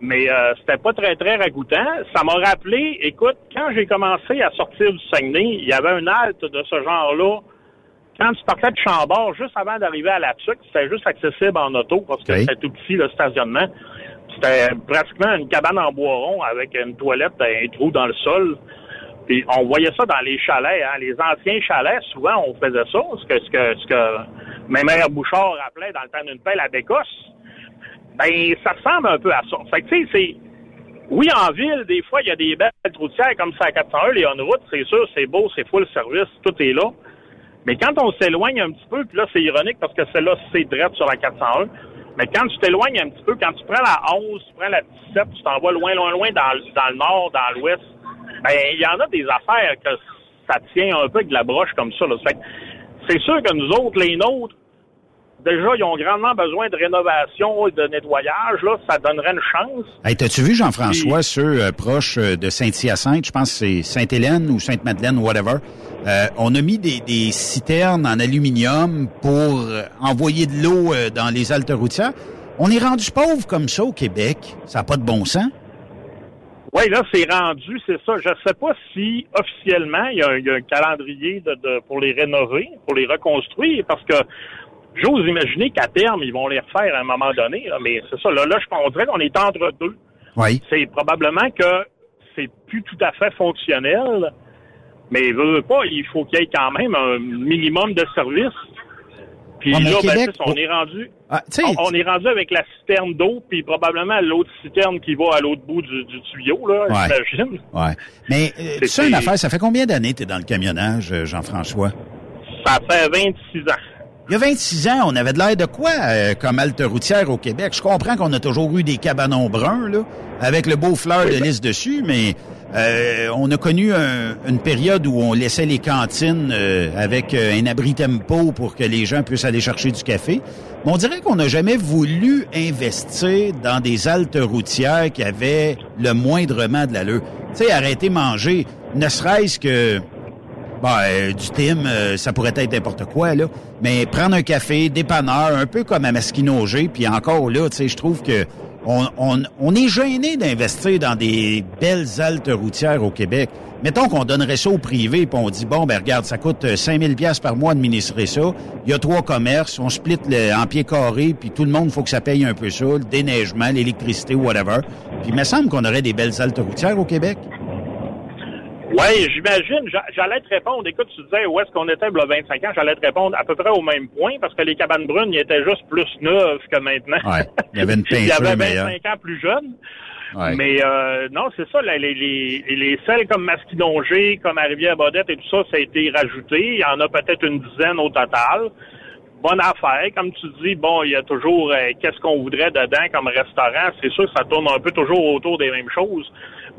Mais euh, c'était pas très très ragoûtant. Ça m'a rappelé, écoute, quand j'ai commencé à sortir du Saguenay, il y avait une halte de ce genre-là. Quand tu partais de Chambord, juste avant d'arriver à la Tuque, c'était juste accessible en auto parce que c'était tout petit le stationnement. C'était pratiquement une cabane en bois rond avec une toilette et un trou dans le sol. Puis on voyait ça dans les chalets, hein. les anciens chalets, souvent on faisait ça, ce que ce que ce que ma mère Bouchard rappelait dans le temps d'une pelle à Bécosse. Ben ça ressemble un peu à ça. Fait que tu sais, c'est oui, en ville, des fois, il y a des belles routières comme ça à 401, les on-route, c'est sûr, c'est beau, c'est full service, tout est là. Mais quand on s'éloigne un petit peu, puis là, c'est ironique parce que celle-là, c'est drette sur la 401. Mais quand tu t'éloignes un petit peu, quand tu prends la 11, tu prends la 17, tu t'en vas loin, loin, loin dans, le- nord, dans l'ouest, ben, il y en a des affaires que ça tient un peu avec de la broche comme ça. Là. C'est sûr que nous autres, les nôtres, déjà, ils ont grandement besoin de rénovation et de nettoyage. Là, ça donnerait une chance. Hey, T'as-tu vu, Jean-François, ceux euh, proches euh, de Saint-Hyacinthe, je pense que c'est Sainte-Hélène ou Sainte-Madeleine ou whatever, euh, on a mis des, des citernes en aluminium pour euh, envoyer de l'eau dans les haltes routières. On est rendu pauvre comme ça au Québec. Ça n'a pas de bon sens. Oui, là, c'est rendu, c'est ça. Je sais pas si officiellement il y a, il y a un calendrier de, de- pour les rénover, pour les reconstruire, parce que j'ose imaginer qu'à terme, ils vont les refaire à un moment donné. là. mais c'est ça. Là, là, je pense on dirait qu'on est entre deux. Oui. C'est probablement que c'est plus tout à fait fonctionnel, mais veut pas, il faut qu'il y ait quand même un minimum de service. Puis Ah, là, ben, on est rendu. Ah, tu On, on est rendu avec la citerne d'eau, puis probablement l'autre citerne qui va à l'autre bout du, du tuyau, là, Ouais. j'imagine. Ouais. Mais euh, C'est- ça, une affaire, ça fait combien d'années que tu es dans le camionnage, euh, Jean-François? Ça fait 26 ans. Il y a 26 ans, on avait de l'air de quoi euh, comme halte routière au Québec? Je comprends qu'on a toujours eu des cabanons bruns, là, avec le beau fleur de lys dessus, mais euh, on a connu un- une période où on laissait les cantines euh, avec euh, un abri tempo pour que les gens puissent aller chercher du café. Mais on dirait qu'on n'a jamais voulu investir dans des haltes routières qui avaient le moindrement de l'allure. Tu sais, arrêter manger, ne serait-ce que Bon, euh, du Tim, euh, ça pourrait être n'importe quoi, là. Mais prendre un café, dépanneur, un peu comme à Masquinongé, puis encore là, tu sais, je trouve que on, on, on est gêné d'investir dans des belles haltes routières au Québec. Mettons qu'on donnerait ça au privé, puis on dit, bon, ben regarde, ça coûte euh, 5000 pièces par mois administrer ça. Il y a trois commerces, on split le, en pieds carrés, puis tout le monde, faut que ça paye un peu ça, le déneigement, l'électricité, whatever. Puis il me semble qu'on aurait des belles haltes routières au Québec. Oui, j'imagine. J'allais te répondre. Écoute, tu disais où est-ce qu'on était il y a 25 ans. J'allais te répondre à peu près au même point parce que les cabanes brunes, ils étaient juste plus neuves que maintenant. Ouais, il y avait une *laughs* Il y peinture avait meilleure. 25 ans plus jeune. Ouais. Mais euh, non, c'est ça. Les, les, les, les selles comme Masquinongé, comme à Rivière-Baudette et tout ça, ça a été rajouté. Il y en a peut-être une dizaine au total. Bonne affaire. Comme tu dis, bon, il y a toujours euh, qu'est-ce qu'on voudrait dedans comme restaurant. C'est sûr que ça tourne un peu toujours autour des mêmes choses.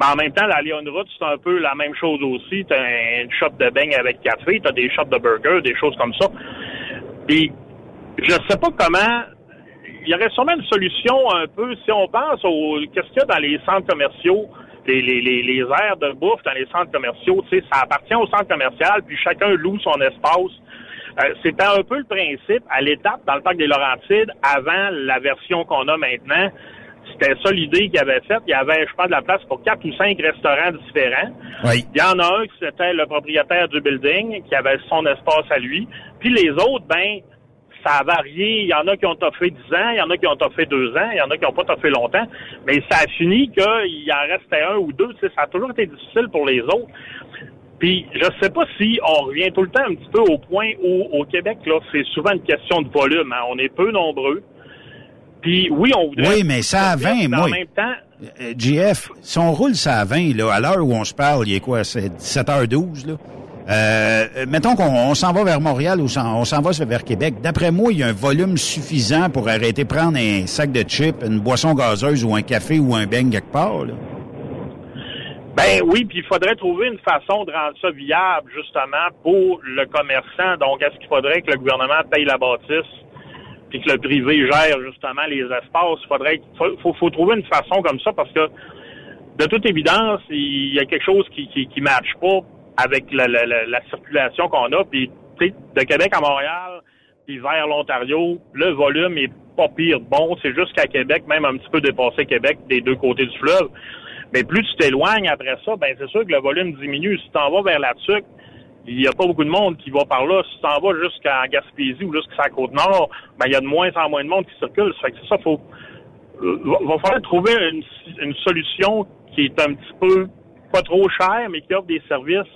Mais en même temps, la Lyon Route, c'est un peu la même chose aussi. Tu as une shop de beignes avec café, tu as des shops de burgers, des choses comme ça. Puis, je sais pas comment il y aurait sûrement une solution un peu, si on pense au qu'est-ce qu'il y a dans les centres commerciaux, les, aires de bouffe dans les centres commerciaux, tu ça appartient au centre commercial, puis chacun loue son espace. Euh, C'était un peu le principe à l'étape dans le parc des Laurentides avant la version qu'on a maintenant. C'était ça l'idée qu'il avait faite. Il y avait, je pense, de la place pour quatre ou cinq restaurants différents. Oui. Il y en a un qui c'était le propriétaire du building, qui avait son espace à lui. Puis les autres, ben, ça a varié. Il y en a qui ont toffé 10 ans, il y en a qui ont toffé 2 ans, il y en a qui n'ont pas toffé longtemps. Mais ça a fini qu'il en restait un ou deux. Tu sais, ça a toujours été difficile pour les autres. Puis je sais pas si on revient tout le temps un petit peu au point où au Québec, là, c'est souvent une question de volume. hein. On est peu nombreux. Puis oui, on voudrait... Oui, mais ça à 20, mais moi. En même temps, Euh, JF, si on roule ça à 20, là, à l'heure où on se parle, il est quoi, c'est 17h12, là? Euh, mettons qu'on on s'en va vers Montréal ou on s'en va vers Québec. D'après moi, il y a un volume suffisant pour arrêter de prendre un sac de chips, une boisson gazeuse ou un café ou un beigne quelque part. Là. Ben oui, puis il faudrait trouver une façon de rendre ça viable, justement, pour le commerçant. Donc, est-ce qu'il faudrait que le gouvernement paye la bâtisse, puis que le privé gère justement les espaces? Faudrait, faut, faut, trouver une façon comme ça, parce que de toute évidence, il y a quelque chose qui qui, qui matche pas avec la, la, la, la circulation qu'on a. Puis, de Québec à Montréal, puis vers l'Ontario, le volume est pas pire bon. C'est juste qu'à Québec, même un petit peu dépassé Québec des deux côtés du fleuve. Mais plus tu t'éloignes après ça, ben c'est sûr que le volume diminue. Si tu t'en vas vers la Tuque, il n'y a pas beaucoup de monde qui va par là. Si tu t'en vas jusqu'à Gaspésie ou jusqu'à la Côte-Nord, ben il y a de moins en moins de monde qui circule. Ça fait que c'est ça, faut va, va falloir trouver une, une solution qui est un petit peu pas trop chère, mais qui offre des services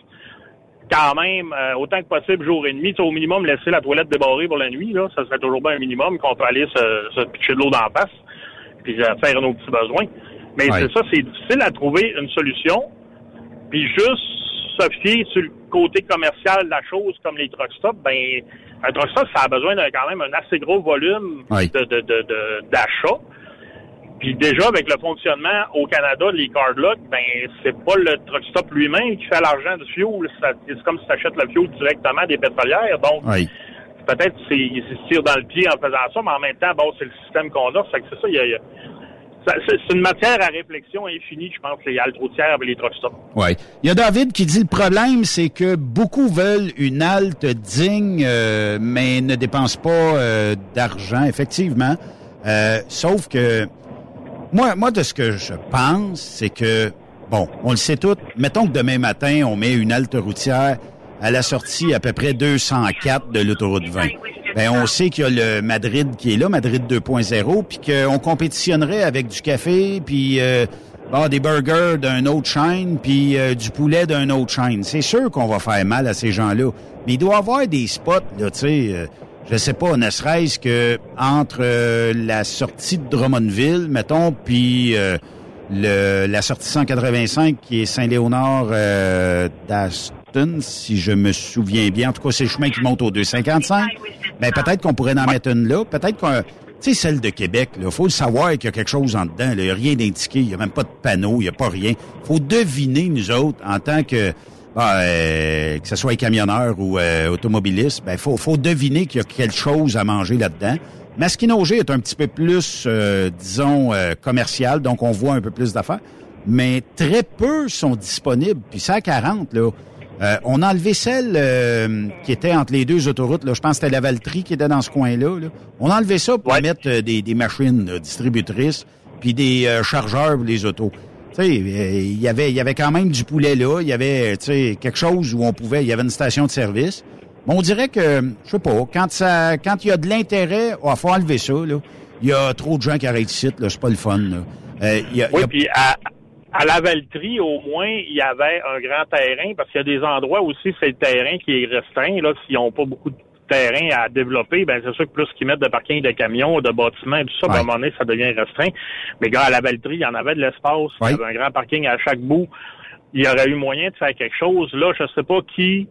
quand même euh, autant que possible jour et nuit. Tu sais, au minimum, laisser la toilette débarrée pour la nuit, là, ça serait toujours bien un minimum qu'on peut aller se, se pitcher de l'eau la face puis euh, faire nos petits besoins. Mais Ouais. c'est ça, c'est difficile à trouver une solution. Puis juste se fier sur le côté commercial de la chose, comme les truck stops, ben un truck stop, ça a besoin d'un quand même un assez gros volume de, de, de, de- d'achat. Puis déjà, avec le fonctionnement au Canada, les cardlocks, ben c'est pas le truck stop lui-même qui fait l'argent du fuel. Ça- C'est comme si tu achètes le fuel directement des pétrolières. Donc, Oui. peut-être il se tire dans le pied en faisant ça, mais en même temps, bon, c'est le système qu'on a. Fait que c'est ça, il y a, y c'est une matière à réflexion infinie, je pense, les haltes routières et les truck stops. Ouais. Il y a David qui dit le problème, c'est que beaucoup veulent une halte digne, euh, mais ne dépensent pas euh, d'argent, effectivement. Euh, sauf que moi, moi, de ce que je pense, c'est que bon, on le sait tout. Mettons que demain matin, on met une halte routière à la sortie à peu près 204 de l'autoroute 20. Ben, on sait qu'il y a le Madrid qui est là, Madrid 2.0, puis qu'on compétitionnerait avec du café, puis euh, bon, des burgers d'un autre chaîne, puis euh, du poulet d'un autre chaîne. C'est sûr qu'on va faire mal à ces gens-là. Mais il doit y avoir des spots, là, tu sais, euh, je sais pas, ne serait-ce que entre euh, la sortie de Drummondville, mettons, puis euh, le, la sortie 185 qui est Saint-Léonard euh, si je me souviens bien. En tout cas, c'est le chemin qui monte au 255. Ben, peut-être qu'on pourrait en mettre une là. Peut-être qu'on... Tu sais, celle de Québec, là, faut le savoir qu'il y a quelque chose en dedans. Il n'y a rien d'indiqué, il n'y a même pas de panneau, il n'y a pas rien. faut deviner, nous autres, en tant que... bah, euh, que ce soit camionneur ou euh, automobiliste, ben faut, faut deviner qu'il y a quelque chose à manger là-dedans. Masquinongé est un petit peu plus, euh, disons, euh, commercial, donc on voit un peu plus d'affaires. Mais très peu sont disponibles. Puis ça à 40, là. Euh, on a enlevé celle euh, qui était entre les deux autoroutes. Là. Je pense que c'était la Valtrie qui était dans ce coin-là. là. On a enlevé ça pour mettre euh, des, des machines là, distributrices puis des euh, chargeurs pour les autos. Tu sais, euh, il y avait il y avait quand même du poulet là. Il y avait tu sais quelque chose où on pouvait. Il y avait une station de service. Mais on dirait que je sais pas. Quand ça quand il y a de l'intérêt, il faut enlever ça. Là. Il y a trop de gens qui arrêtent ici. Là, c'est pas le fun. Là. Euh, y a- y Oui, a- puis à, à la Valtrie, au moins, il y avait un grand terrain, parce qu'il y a des endroits aussi, c'est le terrain qui est restreint. Là, s'ils n'ont pas beaucoup de terrain à développer, ben c'est sûr que plus qu'ils mettent de parking de camions, de bâtiments et tout ça, ben, à un moment donné, ça devient restreint. Mais gars, à la Valtrie, il y en avait de l'espace. Il y avait un grand parking à chaque bout. Il y aurait eu moyen de faire quelque chose. Là, je sais pas qui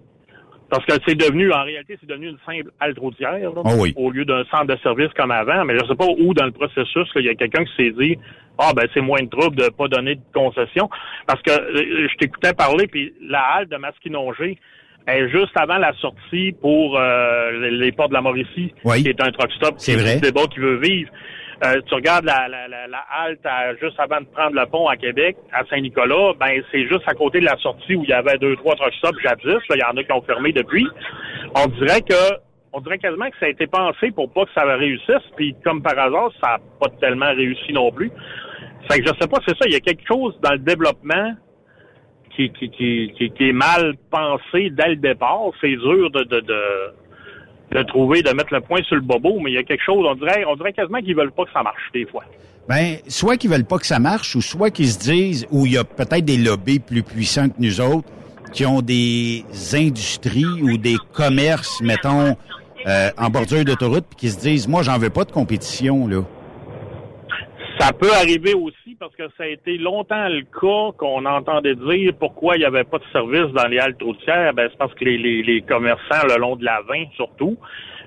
parce que c'est devenu, en réalité, c'est devenu une simple halte routière, Ah oui. au lieu d'un centre de service comme avant. Mais je sais pas où dans le processus, là, il y a quelqu'un qui s'est dit, ah ben c'est moins de trouble de pas donner de concession. Parce que euh, je t'écoutais parler, puis la halte de Masquinongé est juste avant la sortie pour euh, les, portes de la Mauricie, qui est un truck stop. C'est vrai. Le débat qui veut vivre. Euh, tu regardes la, la, la, la halte à- juste avant de prendre le pont à Québec, à Saint-Nicolas, ben c'est juste à côté de la sortie où il y avait deux, trois truck stops jadis. Il y en a qui ont fermé depuis. On dirait que on dirait quasiment que ça a été pensé pour pas que ça réussisse, puis comme par hasard, ça n'a pas tellement réussi non plus. Fait que je sais pas, c'est ça, il y a quelque chose dans le développement qui, qui, qui, qui, qui est mal pensé dès le départ. C'est dur de, de, de, de trouver, de mettre le point sur le bobo, mais il y a quelque chose, on dirait, on dirait quasiment qu'ils veulent pas que ça marche des fois. Ben, soit qu'ils veulent pas que ça marche, ou soit qu'ils se disent, ou il y a peut-être des lobbies plus puissants que nous autres, qui ont des industries ou des commerces, mettons, euh, en bordure d'autoroute, puis qui se disent, moi, j'en veux pas de compétition, là. Ça peut arriver aussi parce que ça a été longtemps le cas qu'on entendait dire pourquoi il n'y avait pas de service dans les haltes routières. Ben, c'est parce que les, les, les commerçants le long de la 20 surtout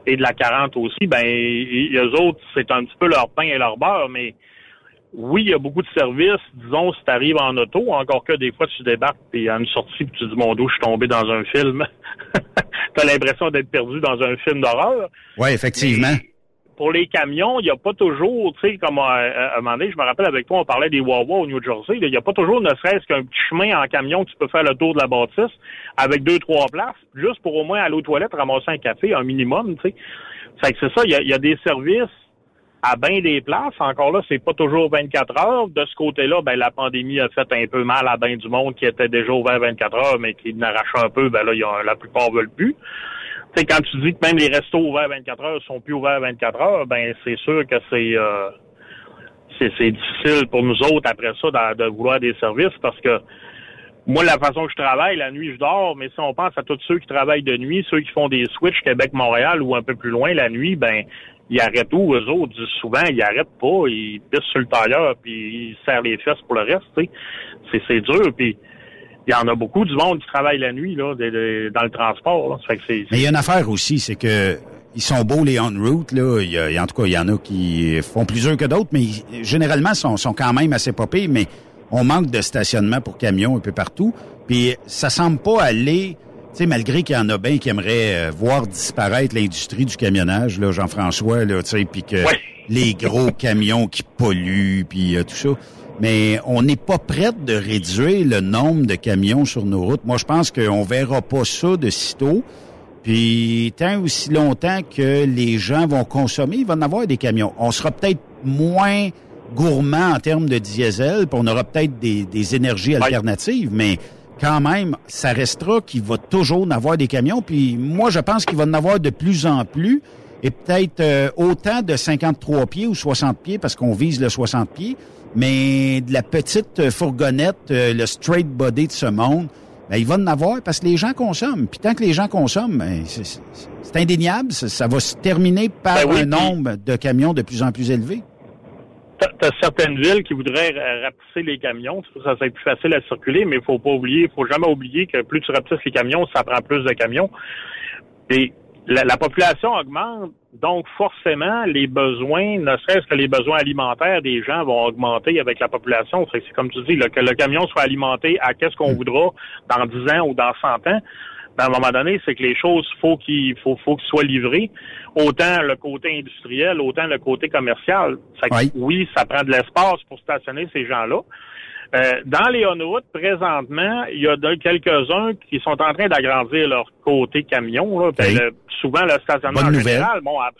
et de la 40 aussi, ben eux autres, c'est un petit peu leur pain et leur beurre, mais oui, il y a beaucoup de services. Disons, si tu arrives en auto, encore que des fois tu débarques et à une sortie puis tu dis mon dos, je suis tombé dans un film. *laughs* T'as l'impression d'être perdu dans un film d'horreur. Oui, effectivement. Pour les camions, il n'y a pas toujours, tu sais, comme euh, à un moment donné, je me rappelle avec toi, on parlait des Wawa au New Jersey, il n'y a pas toujours ne serait-ce qu'un petit chemin en camion que tu peux faire le tour de la bâtisse avec deux, trois places, juste pour au moins aller aux toilettes, ramasser un café, un minimum, tu sais. Fait que c'est ça, il y a, des services à bien des places. Encore là, c'est pas toujours 24 heures. De ce côté-là, ben la pandémie a fait un peu mal à bien du monde qui était déjà ouvert 24 heures, mais qui n'arrache un peu, ben là, la plupart veulent plus. Quand tu dis que même les restos ouverts 24 heures sont plus ouverts 24 heures, ben c'est sûr que c'est euh, c'est c'est difficile pour nous autres après ça de, vouloir des services parce que moi, la façon que je travaille, la nuit, je dors, mais si on pense à tous ceux qui travaillent de nuit, ceux qui font des switches Québec-Montréal ou un peu plus loin la nuit, ben ils arrêtent où, eux autres? Souvent, ils arrêtent pas, ils pissent sur le tailleur, puis ils serrent les fesses pour le reste, tu sais. C'est, c'est dur, puis il y en a beaucoup du monde qui travaille la nuit, là, de- de- dans le transport, là. Ça fait que c'est, Mais il y a une affaire aussi, c'est que ils sont beaux les on route là. Il y a, en tout cas, il y en a qui font plus que d'autres, mais ils- généralement sont, sont quand même assez popés. Mais on manque de stationnement pour camions un peu partout. Puis ça semble pas aller. Tu sais, malgré qu'il y en a bien qui aimeraient euh, voir disparaître l'industrie du camionnage, là, Jean-François, là, tu sais, puis que les gros camions qui polluent, puis euh, tout ça. Mais on n'est pas prêt de réduire le nombre de camions sur nos routes. Moi, je pense qu'on verra pas ça de sitôt. Puis tant aussi longtemps que les gens vont consommer, il va en avoir des camions. On sera peut-être moins gourmand en termes de diesel, puis on aura peut-être des, des énergies alternatives, mais quand même, ça restera qu'il va toujours en avoir des camions. Puis moi, je pense qu'il va en avoir de plus en plus, et peut-être euh, autant de 53 pieds ou 60 pieds, parce qu'on vise le 60 pieds, mais de la petite fourgonnette, euh, le straight body de ce monde, ben, il va en avoir parce que les gens consomment. Puis tant que les gens consomment, ben, c'est- indéniable. Ça, ça va se terminer par Ben oui, un nombre de camions de plus en plus élevé. T'as certaines villes qui voudraient rapetisser les camions, ça ça c'est plus facile à circuler, mais il faut pas oublier, faut jamais oublier que plus tu rapetisses les camions, ça prend plus de camions. Et la, la population augmente, donc forcément, les besoins, ne serait-ce que les besoins alimentaires des gens vont augmenter avec la population. C'est comme tu dis, là, que le camion soit alimenté à qu'est-ce qu'on voudra dans 10 ans ou dans 100 ans. Ben, à un moment donné, c'est que les choses, faut qu'il faut, faut qu'ils soient livrées. Autant le côté industriel, autant le côté commercial. Oui, ça prend de l'espace pour stationner ces gens-là. Euh, dans les on-routes, présentement, il y a de- quelques-uns qui sont en train d'agrandir leur côté camion. Là. Le- souvent, le stationnement Bonne en général, bon, ap-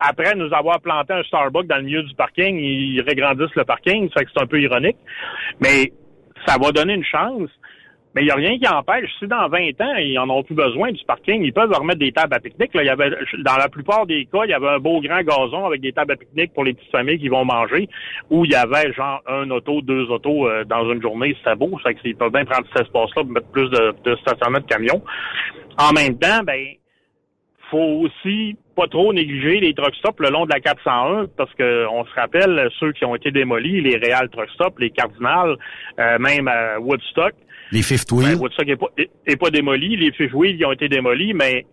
après nous avoir planté un Starbucks dans le milieu du parking, ils regrandissent le parking. Ça fait que c'est un peu ironique. Mais ça va donner une chance. Mais il n'y a rien qui empêche. Si dans 20 ans, ils en ont plus besoin du parking, ils peuvent remettre des tables à pique-nique. Là, y avait, dans la plupart des cas, il y avait un beau grand gazon avec des tables à pique-nique pour les petites familles qui vont manger, où il y avait genre un auto, deux autos euh, dans une journée. C'était beau. Ça qu'ils peuvent bien prendre cet espace-là pour mettre plus de, de stationnement de camions. En même temps, ben, faut aussi pas trop négliger les truck stops le long de la 401 parce que on se rappelle ceux qui ont été démolis, les Real truck stops, les Cardinal, euh, même à Woodstock. Les Fifth Wheel. Ben, n'est pas, est pas démoli, les Fifth Wheel ils ont été démolis, mais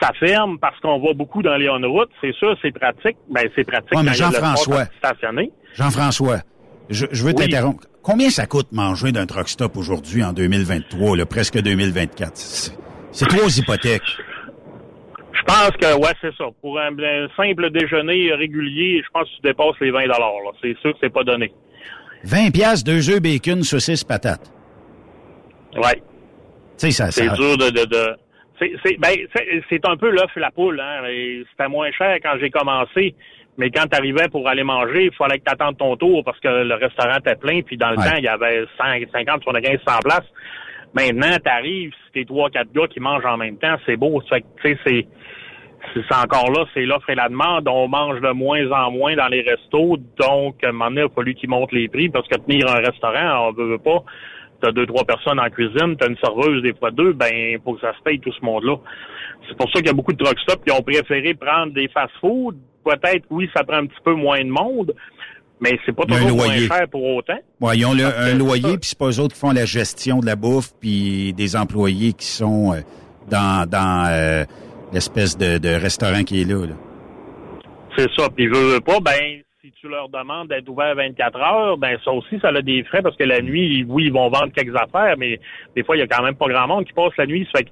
ça ferme parce qu'on va beaucoup dans les on-route. C'est sûr, c'est pratique. Ben, c'est pratique. Ouais, mais Jean-François. Jean-François, je, je veux t'interrompre. Combien ça coûte manger d'un truck stop aujourd'hui en 2023, là, presque 2024? C'est trop hypothèques. Je pense que, ouais, c'est ça. Pour un, simple déjeuner régulier, je pense que tu dépasses les 20 là. C'est sûr que c'est pas donné. 20 piastres, deux œufs, bacon, saucisse, patate. Ouais. Tu sais, ça, C'est dur de... de, de... C'est ben, c'est un peu l'œuf et la poule. Hein. C'était moins cher quand j'ai commencé. Mais quand tu arrivais pour aller manger, il fallait que tu attendes ton tour parce que le restaurant était plein. Puis dans le temps, il y avait 5, 50, 75, 100 places. Maintenant, tu arrives, si t'es trois, quatre gars qui mangent en même temps, c'est beau. C'est c'est encore là, c'est l'offre et la demande. On mange de moins en moins dans les restos, donc à un moment donné, il a fallu qu'ils montent les prix parce que tenir un restaurant, on veut, veut pas. T'as deux, trois personnes en cuisine, t'as une serveuse des fois deux, ben faut que ça se paye tout ce monde-là. C'est pour ça qu'il y a beaucoup de truck stops qui ont préféré prendre des fast-food. Peut-être, oui, ça prend un petit peu moins de monde, mais c'est pas toujours moins cher pour autant. Ouais, ils ont le, un loyer, puis c'est pas eux autres qui font la gestion de la bouffe, puis des employés qui sont euh, dans, dans euh, l'espèce de, de, restaurant qui est là. C'est ça. Puis veux, pas, ben tu leur demandes d'être ouvert 24 heures, ben ça aussi, ça a des frais parce que la nuit, oui, ils vont vendre quelques affaires, mais des fois, il y a quand même pas grand monde qui passe la nuit. Ça fait que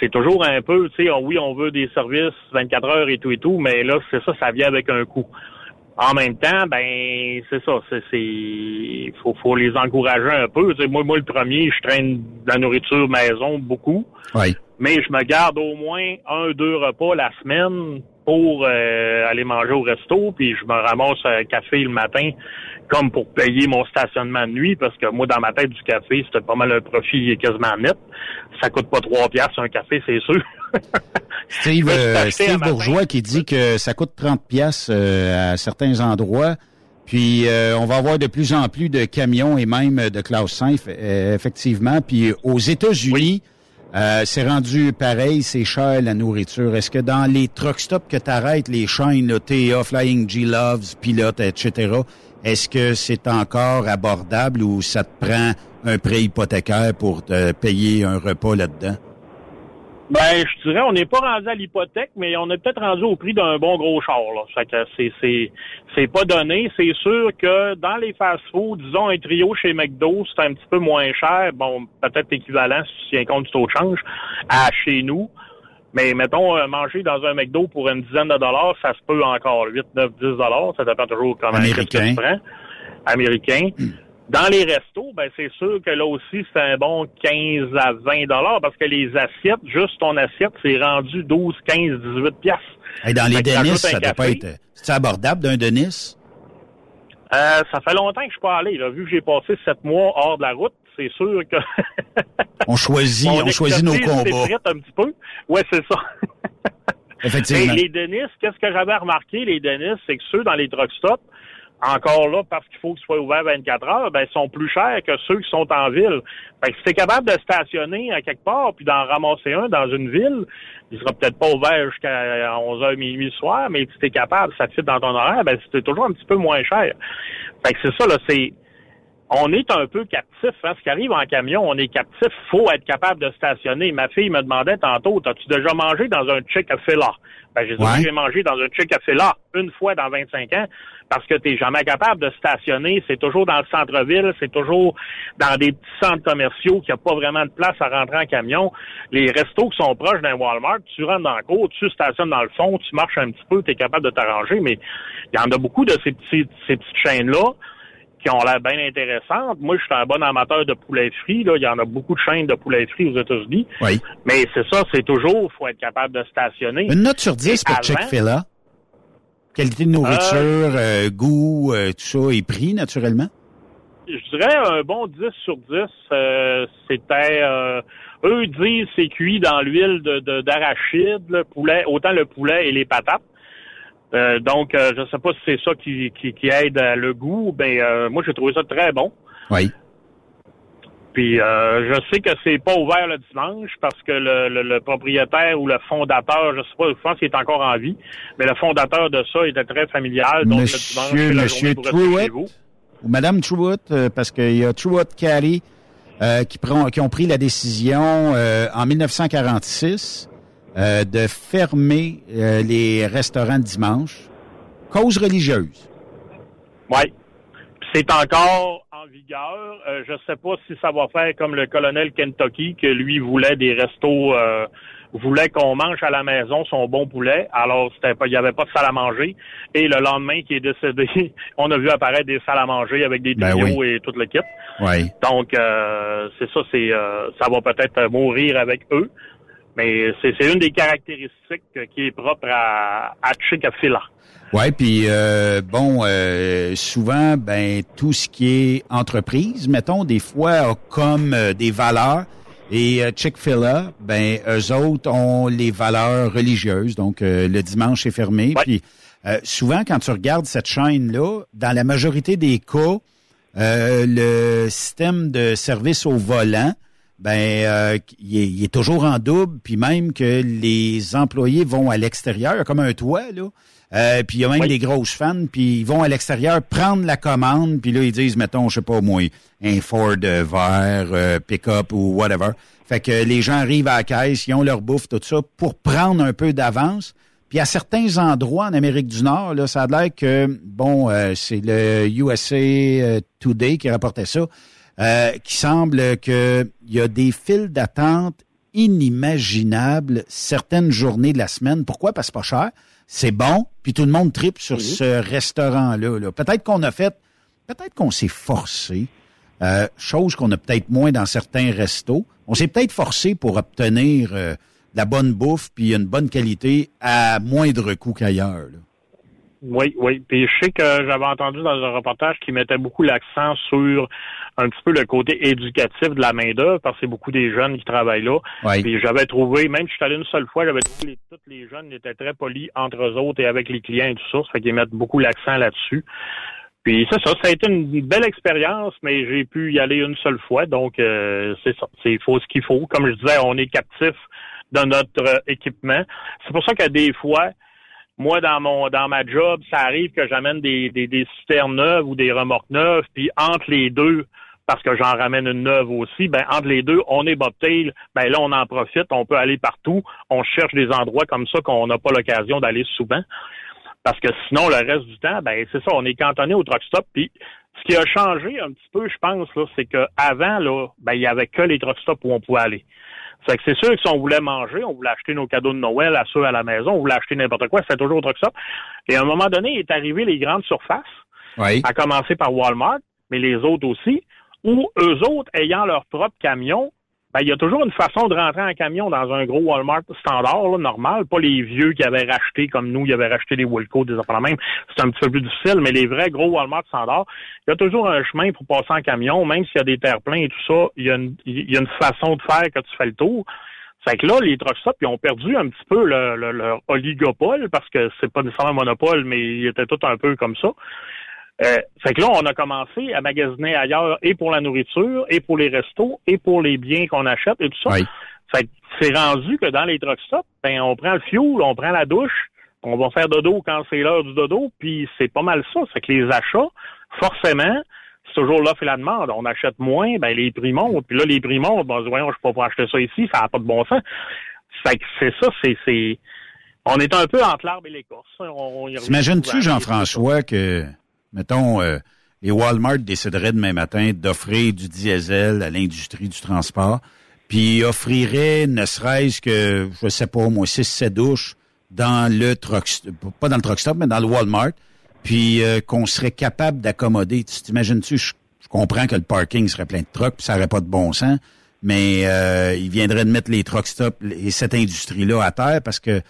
c'est toujours un peu, tu sais, oui, on veut des services 24 heures et tout et tout, mais là, c'est ça, ça vient avec un coût. En même temps, ben c'est ça, c'est faut faut les encourager un peu. moi, moi le premier, je traîne de la nourriture maison beaucoup. Oui. Mais je me garde au moins un deux repas la semaine pour euh, aller manger au resto, puis je me ramasse un café le matin comme pour payer mon stationnement de nuit, parce que moi, dans ma tête, du café, c'était pas mal un profit quasiment net. Ça coûte pas trois piastres un café, c'est sûr. *laughs* Steve, euh, Steve Bourgeois qui dit que ça coûte 30 pièces à certains endroits. Puis euh, on va avoir de plus en plus de camions et même de Klaus 5, euh, effectivement. Puis aux États-Unis, c'est rendu pareil, c'est cher la nourriture. Est-ce que dans les truck stops que tu arrêtes, les chaînes, le TA, Flying G Loves, Pilote, etc., est-ce que c'est encore abordable ou ça te prend un prêt hypothécaire pour te payer un repas là-dedans? Ben, je dirais, on n'est pas rendu à l'hypothèque, mais on est peut-être rendu au prix d'un bon gros char. Là. Fait que c'est, c'est, c'est pas donné. C'est sûr que dans les fast-foods, disons un trio chez McDo, c'est un petit peu moins cher. Bon, peut-être équivalent si tu tiens compte du taux de change à chez nous. Mais mettons, euh, manger dans un McDo pour une dizaine de dollars, ça se peut encore 8, 9, 10 dollars. Ça dépend toujours comment Américain. tu Américain. Dans les restos, ben c'est sûr que là aussi, c'est un bon 15 à 20 dollars parce que les assiettes, juste ton assiette, c'est rendu 12, 15, 18 piastres. Et dans les Denis, ça doit pas être... C'est abordable d'un Denis? Euh, ça fait longtemps que je suis pas allé. Là. Vu que j'ai passé sept mois hors de la route, c'est sûr que... *laughs* on choisit, on, choisit nos combats. un petit peu. Ouais, c'est ça. Effectivement. les Denis, qu'est-ce que j'avais remarqué, les Denis, c'est que ceux dans les truck stops, encore là, parce qu'il faut qu'ils soient ouverts 24 heures, ben, ils sont plus chers que ceux qui sont en ville. Fait que si t'es capable de stationner à quelque part, puis d'en ramasser un dans une ville, il sera peut-être pas ouvert jusqu'à 11h, minuit le soir, mais si t'es capable, ça te fit dans ton horaire, ben, c'est toujours un petit peu moins cher. Fait que c'est ça, là, c'est, on est un peu captif. Hein. Ce qui arrive en camion, on est captif. faut être capable de stationner. Ma fille me demandait tantôt, as-tu déjà mangé dans un Chick-fil-A? Ben, j'ai ouais. mangé dans un Chick-fil-A une fois dans 25 ans parce que tu n'es jamais capable de stationner. C'est toujours dans le centre-ville, c'est toujours dans des petits centres commerciaux qui a pas vraiment de place à rentrer en camion. Les restos qui sont proches d'un Walmart, tu rentres dans le cours, tu stationnes dans le fond, tu marches un petit peu, tu es capable de t'arranger, mais il y en a beaucoup de ces, petits, ces petites chaînes-là qui ont l'air bien intéressantes. Moi, je suis un bon amateur de poulet frit. Là. Il y en a beaucoup de chaînes de poulet frit aux États-Unis. Oui. Mais c'est ça, c'est toujours, faut être capable de stationner. Une note sur 10 pour Chick-fil-A? Qualité de nourriture, euh, goût, euh, tout ça, et prix, naturellement? je dirais un bon 10 sur 10. Euh, c'était, euh, eux disent c'est cuit dans l'huile de, d'arachide, le poulet, autant le poulet et les patates. Euh, donc, je ne sais pas si c'est ça qui, qui, qui aide le goût. Ben, moi, j'ai trouvé ça très bon. Oui. Puis euh, je sais que c'est pas ouvert le dimanche parce que le, propriétaire ou le fondateur, je sais pas, je pense qu'il est encore en vie, mais le fondateur de ça était très familial. Donc monsieur, le dimanche, Monsieur Truitt, ou Madame Truitt, euh, parce qu'il y a Truitt Carey euh, qui, prend, qui ont pris la décision en 1946 de fermer les restaurants dimanche. Cause religieuse. Oui. C'est encore en vigueur. Euh, je ne sais pas si ça va faire comme le colonel Kentucky, que lui voulait des restos, euh, voulait qu'on mange à la maison son bon poulet. Alors, c'était pas, il n'y avait pas de salle à manger. Et le lendemain, qui est décédé, *laughs* on a vu apparaître des salles à manger avec des ben et toute l'équipe. Oui. Donc, euh, c'est ça, c'est, ça va peut-être mourir avec eux. Mais c'est, une des caractéristiques qui est propre à, à Chick-fil-A. Oui, puis euh, bon, euh, souvent, ben tout ce qui est entreprise, mettons, des fois a comme euh, des valeurs. Et Chick-fil-A, ben eux autres ont les valeurs religieuses. Donc le dimanche est fermé. Puis souvent, quand tu regardes cette chaîne-là, dans la majorité des cas, le système de service au volant, ben il, est, toujours en double, puis même que les employés vont à l'extérieur, comme un toit, là. Euh, puis il y a même des grosses fans, puis ils vont à l'extérieur prendre la commande, puis là, ils disent, mettons, je sais pas moi, un Ford vert, euh, pick-up ou whatever. Fait que les gens arrivent à la caisse, ils ont leur bouffe, tout ça, pour prendre un peu d'avance. Puis à certains endroits en Amérique du Nord, là, ça a l'air que, bon, euh, c'est le USA Today qui rapportait ça, qui semble qu'il y a des files d'attente inimaginables certaines journées de la semaine. Pourquoi? Parce que c'est pas cher c'est bon, puis tout le monde tripe sur ce restaurant-là. Peut-être qu'on a fait, peut-être qu'on s'est forcé, euh, chose qu'on a peut-être moins dans certains restos. On s'est peut-être forcé pour obtenir euh, la bonne bouffe puis une bonne qualité à moindre coût qu'ailleurs. Oui, oui. Puis je sais que j'avais entendu dans un reportage qui mettait beaucoup l'accent sur un petit peu le côté éducatif de la main-d'œuvre, parce que c'est beaucoup des jeunes qui travaillent là. Oui. Puis j'avais trouvé, même si je suis allé une seule fois, j'avais trouvé que tous les jeunes étaient très polis entre eux autres et avec les clients et tout ça. Ça fait qu'ils mettent beaucoup l'accent là-dessus. Puis c'est ça, ça a été une belle expérience, mais j'ai pu y aller une seule fois, donc euh, c'est ça. C'est faut ce qu'il faut. Comme je disais, on est captif de notre euh, équipement. C'est pour ça que des fois, moi, dans mon dans ma job, ça arrive que j'amène des, des, des citernes neuves ou des remorques neuves, puis entre les deux, parce que j'en ramène une neuve aussi, ben entre les deux, on est bobtail, ben là, on en profite, on peut aller partout, on cherche des endroits comme ça qu'on n'a pas l'occasion d'aller souvent. Parce que sinon, le reste du temps, ben c'est ça, on est cantonné au truck stop. Puis ce qui a changé un petit peu, je pense, là, c'est qu'avant, là, ben, il y avait que les truck stops où on pouvait aller. C'est que c'est sûr que si on voulait manger, on voulait acheter nos cadeaux de Noël à ceux à la maison, on voulait acheter n'importe quoi, c'était toujours autre que ça. Et à un moment donné, il est arrivé les grandes surfaces, à commencer par Walmart, mais les autres aussi, où eux autres, ayant leur propre camion, ben, il y a toujours une façon de rentrer en camion dans un gros Walmart standard, là, normal, pas les vieux qui avaient racheté comme nous, ils avaient racheté des Wilco, des affaires même. C'est un petit peu plus difficile, mais les vrais gros Walmart standard, il y a toujours un chemin pour passer en camion, même s'il y a des terre-pleins et tout ça, il y, a une, y a une façon de faire que tu fais le tour. C'est que là, les truck stops, ils ont perdu un petit peu leur, leur oligopole, parce que c'est pas nécessairement un monopole, mais ils étaient tout un peu comme ça. Euh, fait que là, on a commencé à magasiner ailleurs et pour la nourriture, et pour les restos, et pour les biens qu'on achète et tout ça. Fait que c'est rendu que dans les truck stops, ben, on prend le fuel, on prend la douche, on va faire dodo quand c'est l'heure du dodo, puis c'est pas mal ça. C'est que les achats, forcément, c'est toujours l'offre et la demande. On achète moins, ben les prix montent. Puis là, les prix montent, ben, voyons, je peux pas acheter ça ici, ça n'a pas de bon sens. Fait que c'est ça, c'est, c'est, on est un peu entre l'arbre et l'écorce. T'imagines-tu, Jean-François, que mettons, euh, les Walmart décideraient demain matin d'offrir du diesel à l'industrie du transport, puis offriraient ne serait-ce que, je sais pas, moi, 6-7 douches dans le truck, pas dans le truck stop, mais dans le Walmart, puis euh, qu'on serait capable d'accommoder. Tu t'imagines-tu, je, comprends que le parking serait plein de trucks, puis ça n'aurait pas de bon sens, mais euh, ils viendraient de mettre les truck stops et cette industrie-là à terre parce que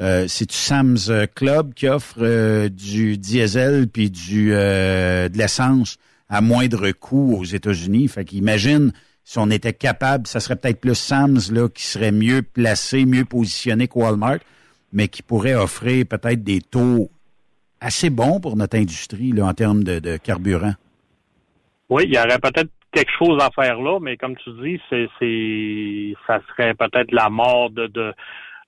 euh, c'est-tu Sam's euh, Club qui offre euh, du diesel puis du de l'essence à moindre coût aux États-Unis? Fait qu'imagine si on était capable, ça serait peut-être plus Sam's là, qui serait mieux placé, mieux positionné que Walmart, mais qui pourrait offrir peut-être des taux assez bons pour notre industrie là, en termes de, carburant. Oui, il y aurait peut-être quelque chose à faire là, mais comme tu dis, c'est, c'est ça serait peut-être la mort de, de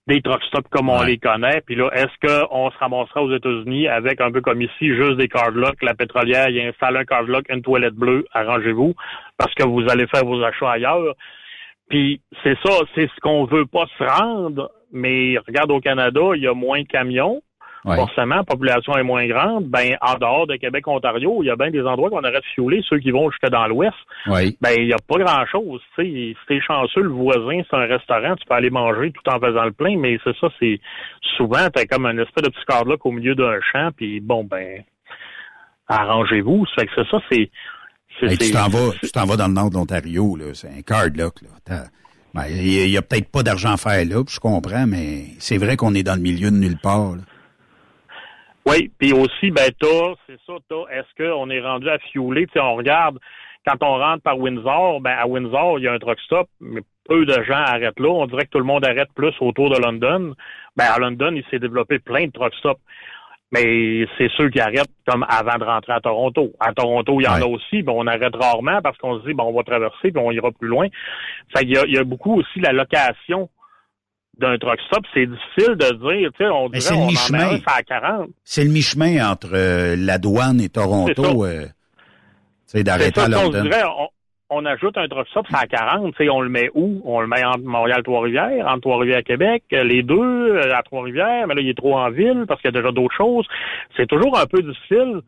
des truck stops comme on les connaît. Puis là, est-ce qu'on se ramassera aux États-Unis avec un peu comme ici, juste des cardlocks, la pétrolière, il installe un cardlock, une toilette bleue, arrangez-vous, parce que vous allez faire vos achats ailleurs. Puis c'est ça, c'est ce qu'on veut pas se rendre, mais regarde au Canada, il y a moins de camions. Forcément, la population est moins grande. Ben, en dehors de Québec, Ontario, il y a bien des endroits qu'on arrête de fioler, ceux qui vont jusque dans l'ouest. Ben, il n'y a pas grand-chose. Si t'es chanceux, le voisin, c'est un restaurant, tu peux aller manger tout en faisant le plein, mais c'est ça, c'est souvent, t'as comme un espèce de petit là au milieu d'un champ, puis bon, ben, arrangez-vous. Fait que c'est ça, c'est... tu t'en vas, tu t'en vas dans le nord de l'Ontario, là. C'est un cardlock, là. Ben, il y a, peut-être pas d'argent à faire là, je comprends, mais c'est vrai qu'on est dans le milieu de nulle part. Là. Oui, puis aussi, ben t'as, c'est ça, t'as, est-ce qu'on est rendu à fioler? Tu sais, on regarde, quand on rentre par Windsor, ben à Windsor, il y a un truck stop, mais peu de gens arrêtent là. On dirait que tout le monde arrête plus autour de London. Ben à London, il s'est développé plein de truck stops. Mais c'est ceux qui arrêtent comme avant de rentrer à Toronto. À Toronto, il y en a aussi, ben on arrête rarement parce qu'on se dit, ben on va traverser, puis on ira plus loin. Fait qu'il y a, il y a beaucoup aussi la location d'un truck stop, c'est difficile de dire, tu sais, on dirait on en met à 40. C'est le mi-chemin entre euh, la douane et Toronto, euh, tu d'arrêter à London. On, dirait, on, ajoute un truck stop à 40, tu sais, on le met où? On le met entre Montréal Trois-Rivières, entre Trois-Rivières Québec, les deux euh, à Trois-Rivières, mais là, il est trop en ville parce qu'il y a déjà d'autres choses. C'est toujours un peu difficile.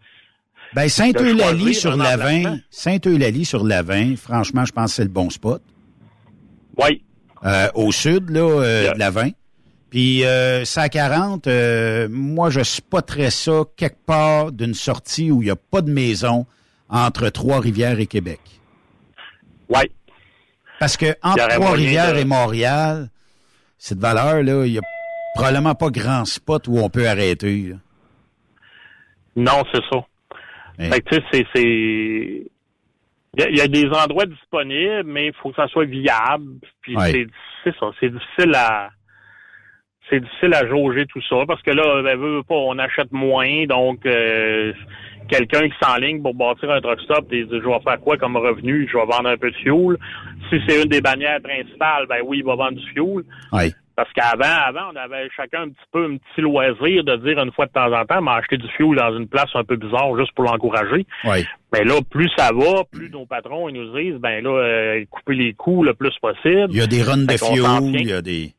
Ben, Saint-Eulalie sur l'Avin, Saint-Eulalie sur l'Avin, franchement, je pense que c'est le bon spot. Oui, euh, au sud là, euh, de la 20. Puis euh, 140, euh, moi je spotterais ça quelque part d'une sortie où il n'y a pas de maison entre Trois-Rivières et Québec. Oui. Parce que entre Trois-Rivières et Montréal, cette valeur-là, il n'y a probablement pas grand spot où on peut arrêter. Non, c'est ça. Fait que, tu sais, c'est il y, a des endroits disponibles, mais il faut que ça soit viable. Puis c'est ça, c'est difficile à c'est difficile à jauger tout ça parce que là, ben, veut, pas, on achète moins, donc euh, quelqu'un qui s'enligne pour bâtir un truck stop, et dit je vais faire quoi comme revenu, je vais vendre un peu de fuel. Si c'est une des bannières principales, ben oui, il va vendre du fuel. Oui. Parce qu'avant, avant, on avait chacun un petit peu un petit loisir de dire une fois de temps en temps, m'acheter du fuel dans une place un peu bizarre juste pour l'encourager. Oui. Mais là, plus ça va, plus nos patrons ils nous disent, ben là, euh, couper les coûts le plus possible. Il y a des runs de fuel, il y a des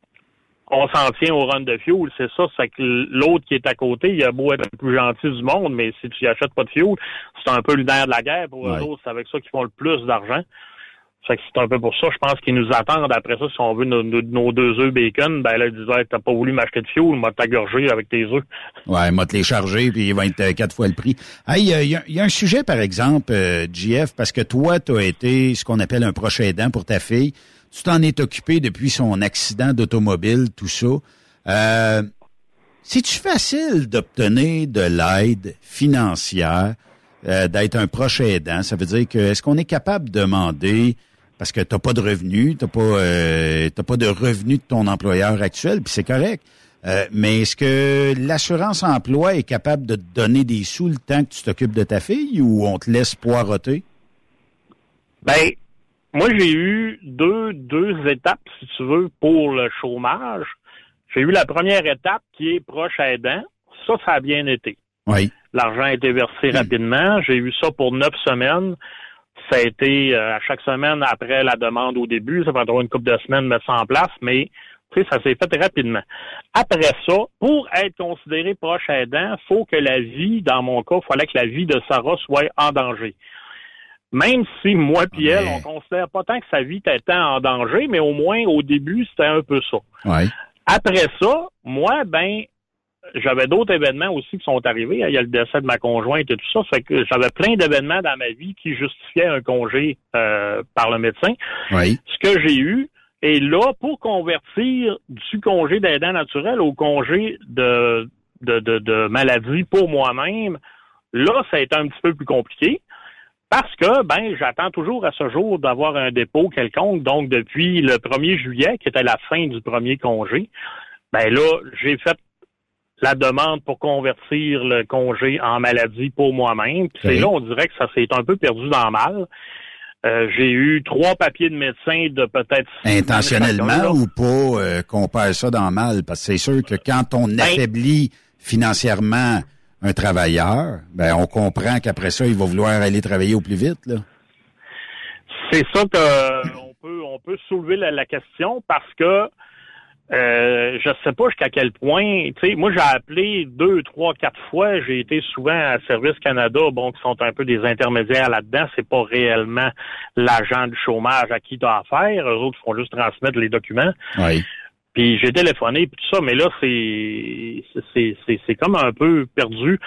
on s'en tient au run de fuel, c'est ça. C'est que l'autre qui est à côté, il a beau être le plus gentil du monde, mais si tu achètes pas de fuel, c'est un peu le nerf de la guerre pour eux autres. C'est avec ça qu'ils font le plus d'argent c'est un peu pour ça, je pense qu'ils nous attendent après ça, si on veut nos, deux œufs bacon, ben là, ils disent, t'as pas voulu m'acheter de fioul, m'a t'agorgé avec tes œufs. Ouais, m'a te les charger, puis ils vont être euh, quatre fois le prix. Hey, il y, a un sujet, par exemple, euh, JF, parce que toi, tu as été ce qu'on appelle un proche aidant pour ta fille. Tu t'en es occupé depuis son accident d'automobile, tout ça. Euh, C'est-tu facile d'obtenir de l'aide financière, euh, d'être un proche aidant? Ça veut dire que, est-ce qu'on est capable de demander parce que t'as pas de revenus, t'as pas euh, pas de revenus de ton employeur actuel, puis c'est correct. Euh, mais est-ce que l'assurance emploi est capable de te donner des sous le temps que tu t'occupes de ta fille ou on te laisse poireauter? Ben, moi j'ai eu deux deux étapes, si tu veux, pour le chômage. J'ai eu la première étape qui est proche aidant. Ça, ça a bien été. Oui. L'argent a été versé rapidement. J'ai eu ça pour neuf semaines ça a été euh, à chaque semaine après la demande au début. Ça va avoir une couple de semaines de mettre ça en place, mais ça s'est fait rapidement. Après ça, pour être considéré proche aidant, faut que la vie, dans mon cas, il fallait que la vie de Sarah soit en danger. Même si moi et elle, on considère pas tant que sa vie était en danger, mais au moins au début, c'était un peu ça. Après ça, moi, ben, j'avais d'autres événements aussi qui sont arrivés. Il y a le décès de ma conjointe et tout ça. Fait que j'avais plein d'événements dans ma vie qui justifiaient un congé euh, par le médecin. Ce que j'ai eu, et là, pour convertir du congé d'aidant naturel au congé de, de, de, de maladie pour moi-même, là, ça a été un petit peu plus compliqué. Parce que, ben, j'attends toujours à ce jour d'avoir un dépôt quelconque. Donc, depuis le 1er juillet, qui était la fin du premier congé, ben là, j'ai fait la demande pour convertir le congé en maladie pour moi-même. Puis c'est là, on dirait que ça s'est un peu perdu dans le mal. Euh, j'ai eu trois papiers de médecin de peut-être... Intentionnellement ou pas euh, qu'on perd ça dans le mal? Parce que c'est sûr que quand on Ben- affaiblit financièrement un travailleur, ben on comprend qu'après ça, il va vouloir aller travailler au plus vite. Là. C'est ça que on peut on peut soulever la, la question parce que euh, je sais pas jusqu'à quel point, tu sais, moi j'ai appelé deux, trois, quatre fois, j'ai été souvent à Service Canada, bon, qui sont un peu des intermédiaires là-dedans, c'est pas réellement l'agent du chômage à qui tu as affaire, eux autres font juste transmettre les documents. Oui. Puis j'ai téléphoné puis tout ça, mais là c'est c'est c'est c'est comme un peu perdu.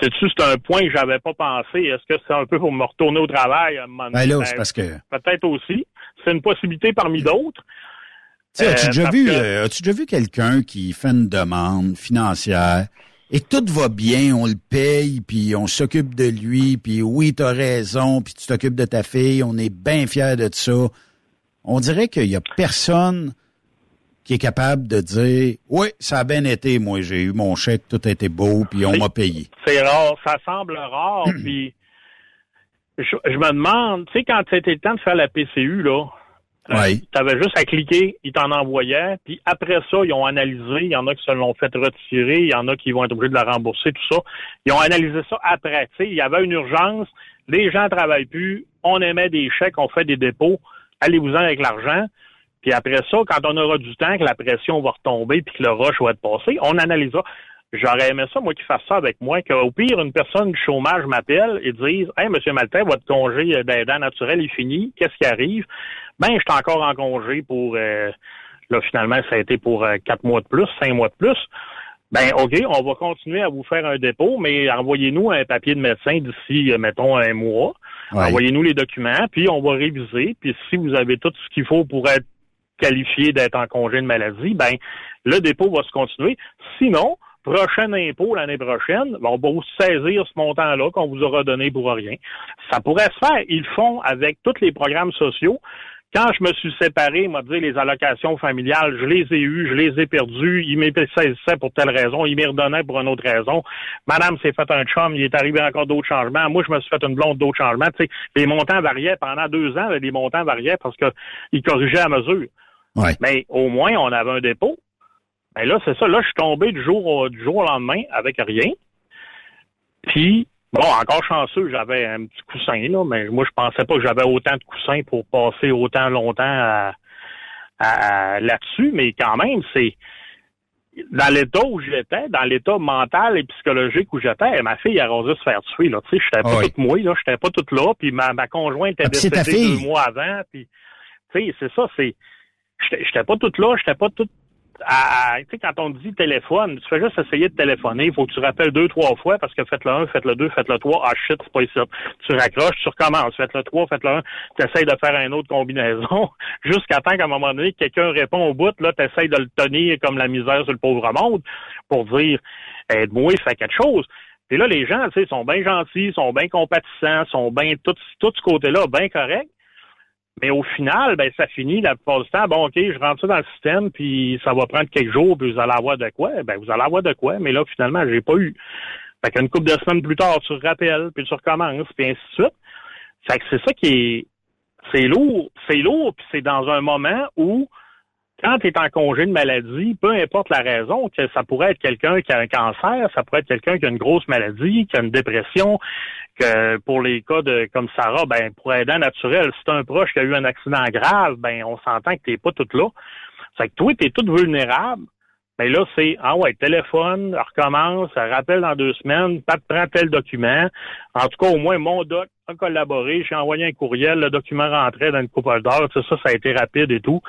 Sais-tu, c'est un point que j'avais pas pensé. Est-ce que c'est un peu pour me retourner au travail à un moment Ben là, donné? c'est parce que... Peut-être aussi. C'est une possibilité parmi d'autres. Tu sais, as-tu Euh, déjà vu, que- euh, as-tu déjà vu quelqu'un qui fait une demande financière et tout va bien, on le paye, puis on s'occupe de lui, puis oui, t'as raison, puis tu t'occupes de ta fille, on est bien fiers de ça. On dirait qu'il y a personne qui est capable de dire oui, ça a bien été, moi j'ai eu mon chèque, tout a été beau, puis on m'a payé. C'est rare. Ça semble rare. *clears throat* puis je, je me demande, tu sais, quand c'était le temps de faire la PCU, là, Oui. tu avais juste à cliquer, ils t'en envoyaient. Puis après ça, ils ont analysé. Il y en a qui se l'ont fait retirer. Il y en a qui vont être obligés de la rembourser, tout ça. Ils ont analysé ça après. Tu sais, il y avait une urgence. Les gens travaillent plus. On émet des chèques, on fait des dépôts. Allez-vous-en avec l'argent. Puis après ça, quand on aura du temps, que la pression va retomber puis que le rush va être passé, on analysera. J'aurais aimé ça, moi, qu'ils fassent ça avec moi, qu'au pire, une personne du chômage m'appelle et dise Hey, Monsieur Maltais, votre congé d'aidant naturel est fini, qu'est-ce qui arrive? Ben, je suis encore en congé pour euh, là, finalement, ça a été pour euh, quatre mois de plus, cinq mois de plus. Ben, OK, on va continuer à vous faire un dépôt, mais envoyez-nous un papier de médecin d'ici, euh, mettons, un mois. Ouais. Envoyez-nous les documents, puis on va réviser. Puis si vous avez tout ce qu'il faut pour être qualifié d'être en congé de maladie, ben le dépôt va se continuer. Sinon, prochain impôt l'année prochaine, ben, on va vous saisir ce montant-là qu'on vous aura donné pour rien. Ça pourrait se faire. Ils le font avec tous les programmes sociaux. Quand je me suis séparé, m'a dit les allocations familiales, je les ai eues, je les ai perdues, ils m'épaississaient pour telle raison, ils m'y redonnaient pour une autre raison. Madame s'est fait un chum, il est arrivé encore d'autres changements. Moi, je me suis fait une blonde d'autres changements. Tu sais, les montants variaient pendant deux ans, les montants variaient parce qu'ils corrigeaient à mesure. Ouais. Mais au moins, on avait un dépôt. Mais là, c'est ça. Là, je suis tombé du jour au, du jour au lendemain avec rien. Puis, bon, encore chanceux, j'avais un petit coussin, là, mais moi, je pensais pas que j'avais autant de coussins pour passer autant longtemps à- à- à- là-dessus. Mais quand même, c'est dans l'état où j'étais, dans l'état mental et psychologique où j'étais, ma fille a osé se faire tuer. Là. Tu sais, j'étais pas Ah oui. toute mouille, là, j'étais pas toute là, puis ma, ma conjointe était Ah, décédée deux mois avant. Puis, tu sais, c'est ça, c'est. J'étais pas toute là, j'étais pas toute. Tu sais, quand on dit téléphone, tu fais juste essayer de téléphoner. Il faut que tu rappelles deux, trois fois parce que faites le un, faites le deux, faites le trois. Ah shit, c'est pas ici. Tu raccroches, tu recommences. Faites le trois, faites le un. Tu essayes de faire une autre combinaison *laughs* jusqu'à temps qu'à un moment donné, quelqu'un répond au bout. Là, tu essayes de le tenir comme la misère sur le pauvre monde pour dire aide-moi, fais quelque chose. Et là, les gens, tu sais, sont bien gentils, sont bien compatissants, sont bien tout, tout ce côté-là, bien correct. Mais au final, ben, ça finit la plupart du temps. Bon, OK, je rentre ça dans le système, puis ça va prendre quelques jours, puis vous allez avoir de quoi? Ben, vous allez avoir de quoi, mais là, finalement, j'ai pas eu. Fait qu'une couple de semaines plus tard, tu rappelles, puis tu recommences, puis ainsi de suite. Fait que c'est ça qui est. C'est lourd. C'est lourd, puis c'est dans un moment où, quand tu es en congé de maladie, peu importe la raison, que ça pourrait être quelqu'un qui a un cancer, ça pourrait être quelqu'un qui a une grosse maladie, qui a une dépression, que pour les cas de comme Sarah, ben pour aidant naturel, si t'as un proche qui a eu un accident grave, ben on s'entend que t'es pas tout là. C'est que toi, t'es tout vulnérable. Mais là, c'est ah ouais, téléphone, recommence, rappelle dans deux semaines, pas prends tel document. En tout cas, au moins, mon doc a collaboré, j'ai envoyé un courriel, le document rentrait dans une couple d'heures, ça, ça a été rapide et tout.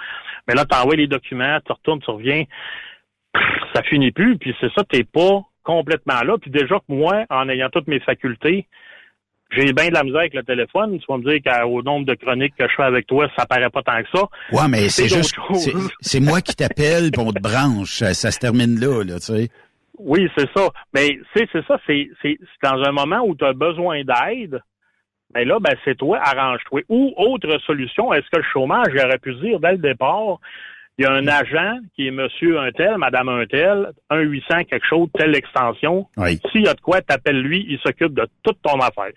Mais là, t'envoies les documents, tu retournes, tu reviens, ça finit plus, puis c'est ça, t'es pas complètement là. Puis déjà que moi, en ayant toutes mes facultés, j'ai bien de la misère avec le téléphone. Tu vas me dire qu'au nombre de chroniques que je fais avec toi, ça paraît pas tant que ça. Ouais, mais c'est juste, c'est- moi qui t'appelle, puis on te branche. Ça, se termine là, là, tu sais. Oui, c'est ça. Mais c'est c'est ça, c'est dans un moment où tu as besoin d'aide, Mais là, ben, c'est toi, arrange-toi. Ou autre solution, est-ce que le chômage, j'aurais pu dire dès le départ, il y a un agent qui est monsieur un tel, madame un tel, un 800 quelque chose, telle extension. S'il y a de quoi, t'appelles lui, il s'occupe de toute ton affaire.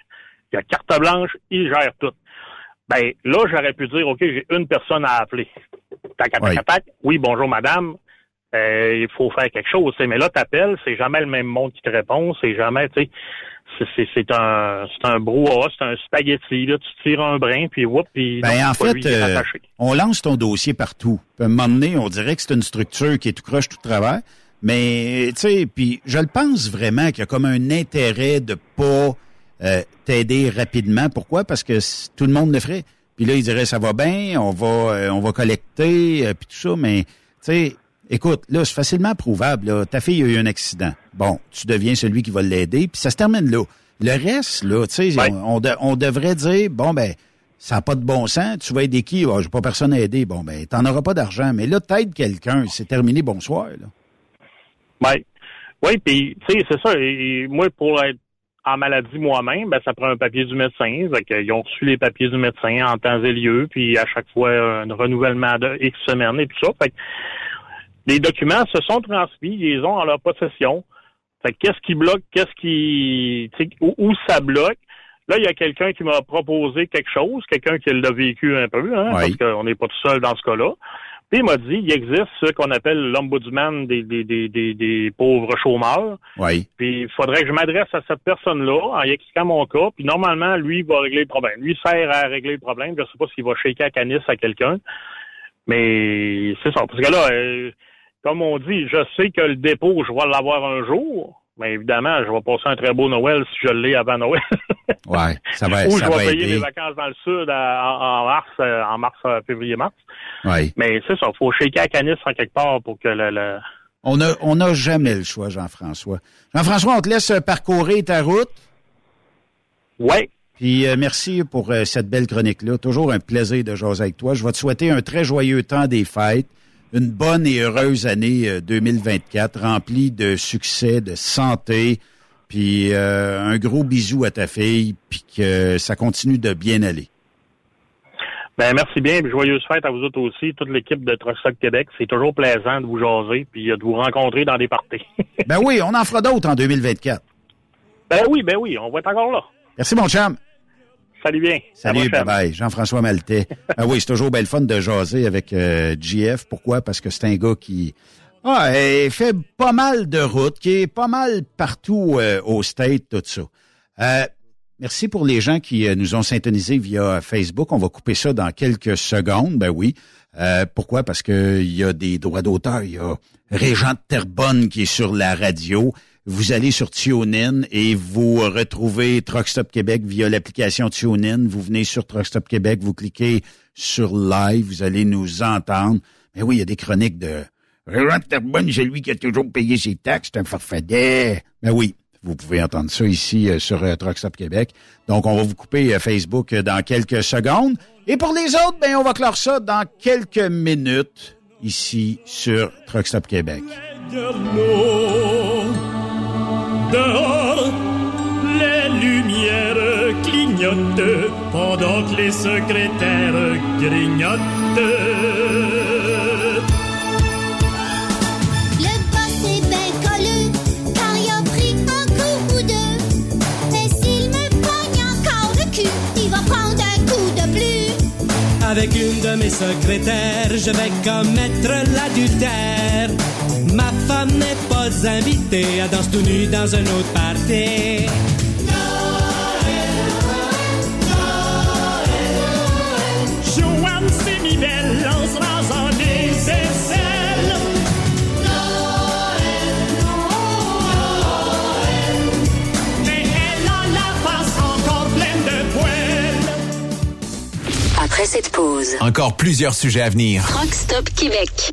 Il y a carte blanche, il gère tout. Ben là, j'aurais pu dire, OK, j'ai une personne à appeler. Tac, tac, tac, Oui, bonjour madame. Euh, il faut faire quelque chose. Mais là, t'appelles, c'est jamais le même monde qui te répond, c'est jamais, tu sais c'est un c'est un brouhaha, c'est un spaghetti. Là. Tu tires un brin, puis whoop, puis ben, en fait, euh, on lance ton dossier partout. à un moment donné, on dirait que c'est une structure qui est tout croche, tout travers. Mais, tu sais, puis je le pense vraiment qu'il y a comme un intérêt de pas euh, t'aider rapidement. Pourquoi? Parce que tout le monde le ferait. Puis là, il dirait, ça va bien, on va euh, on va collecter, puis tout ça. Mais, tu sais, Écoute, là, c'est facilement prouvable. Là. Ta fille a eu un accident. Bon, tu deviens celui qui va l'aider, puis ça se termine là. Le reste, là, tu sais, on, on, devrait dire, bon, ben, ça n'a pas de bon sens, tu vas aider qui? Oh, j'ai pas personne à aider. Bon, ben, t'en auras pas d'argent. Mais là, t'aides quelqu'un, c'est terminé, bonsoir, là. Oui. Oui, puis, tu sais, c'est ça. Et, moi, pour être en maladie moi-même, ben, ça prend un papier du médecin. Ils ont reçu les papiers du médecin en temps et lieu, puis à chaque fois, un renouvellement de X semaines et tout ça. Fait les documents se sont transmis, ils les ont en leur possession. Fait qu'est-ce qui bloque, qu'est-ce qui, où, où, ça bloque? Là, il y a quelqu'un qui m'a proposé quelque chose, quelqu'un qui l'a vécu un peu, hein, parce qu'on n'est pas tout seul dans ce cas-là. Puis il m'a dit, il existe ce qu'on appelle l'ombudsman des, des, des, des, pauvres chômeurs. Oui. Puis il faudrait que je m'adresse à cette personne-là en y expliquant mon cas. Puis normalement, lui il va régler le problème. Lui sert à régler le problème. Je sais pas s'il va shaker à canis à quelqu'un. Mais c'est ça. Parce que là, euh, comme on dit, je sais que le dépôt, je vais l'avoir un jour. Mais évidemment, je vais passer un très beau Noël si je l'ai avant Noël. *laughs* ouais, ça va Ou ça je vais payer mes vacances dans le sud en, mars, euh, en mars, euh, février, mars. Ouais. Mais c'est ça, il faut shaker à canis en quelque part pour que le... On n'a on a jamais le choix, Jean-François. Jean-François, on te laisse parcourir ta route. Oui. Puis merci pour cette belle chronique-là. Toujours un plaisir de jaser avec toi. Je vais te souhaiter un très joyeux temps des fêtes une bonne et heureuse année 2024, euh, remplie de succès, de santé, puis euh, un gros bisou à ta fille, puis que ça continue de bien aller. Ben merci bien, joyeuse fête à vous autres aussi, toute l'équipe de Truck Québec. C'est toujours plaisant de vous jaser, puis de vous rencontrer dans des parties. *laughs* ben oui, on en fera d'autres en 2024. Ben oui, ben oui, on va être encore là. Merci mon chum. Salut bien. Salut, bye bye. Jean-François Maltais. *laughs* ah oui, c'est toujours belle fun de jaser avec euh, GF. Pourquoi? Parce que c'est un gars qui ah, fait pas mal de routes, qui est pas mal partout euh, au State, tout ça. Euh, merci pour les gens qui nous ont syntonisés via Facebook. On va couper ça dans quelques secondes. Ben oui. pourquoi? Parce qu'il y a des droits d'auteur. Il y a Régent Terbonne qui est sur la radio vous allez sur TuneIn et vous retrouvez Truckstop Québec via l'application TuneIn. Vous venez sur Truckstop Québec, vous cliquez sur Live, vous allez nous entendre. Mais oui, il y a des chroniques de Terbonne, c'est lui qui a toujours payé ses taxes, c'est un farfadet. Mais oui, vous pouvez entendre ça ici euh, sur euh, Truckstop Québec. Donc, on va vous couper euh, Facebook dans quelques secondes. Et pour les autres, ben, on va clore ça dans quelques minutes ici sur Truckstop Québec. Dehors, les lumières clignotent pendant que les secrétaires grignotent. Le boss est bien collé, car il a pris un coup ou deux. Mais s'il me pogne encore le cul, il va prendre un coup de plus. Avec une de mes secrétaires, je vais commettre l'adultère. Ma femme n'est pas invitée à danser tout nu dans un autre party. Joanne Sémibelle lancera en des aisselles. Mais elle a la face encore pleine de poils. Après cette pause, Encore plusieurs sujets à venir. Rockstop Québec.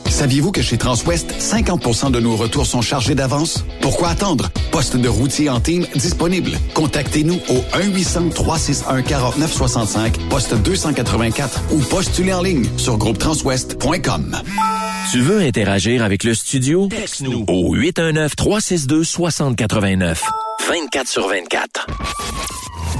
Saviez-vous que chez Transwest, 50% de nos retours sont chargés d'avance? Pourquoi attendre? Poste de routier en team disponible. Contactez-nous au 1-800-361-4965, poste 284 ou postulez en ligne sur groupetranswest.com. Tu veux interagir avec le studio? Texte-nous au 819-362-6089. 24 sur 24.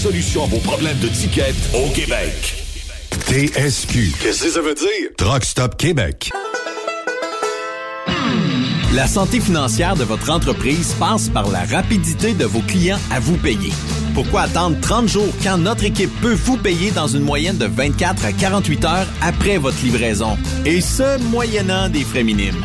solution à vos problèmes de ticket au Québec. TSQ. Qu'est-ce que ça veut dire? Truck Stop Québec. La santé financière de votre entreprise passe par la rapidité de vos clients à vous payer. Pourquoi attendre 30 jours quand notre équipe peut vous payer dans une moyenne de 24 à 48 heures après votre livraison? Et ce, moyennant des frais minimes.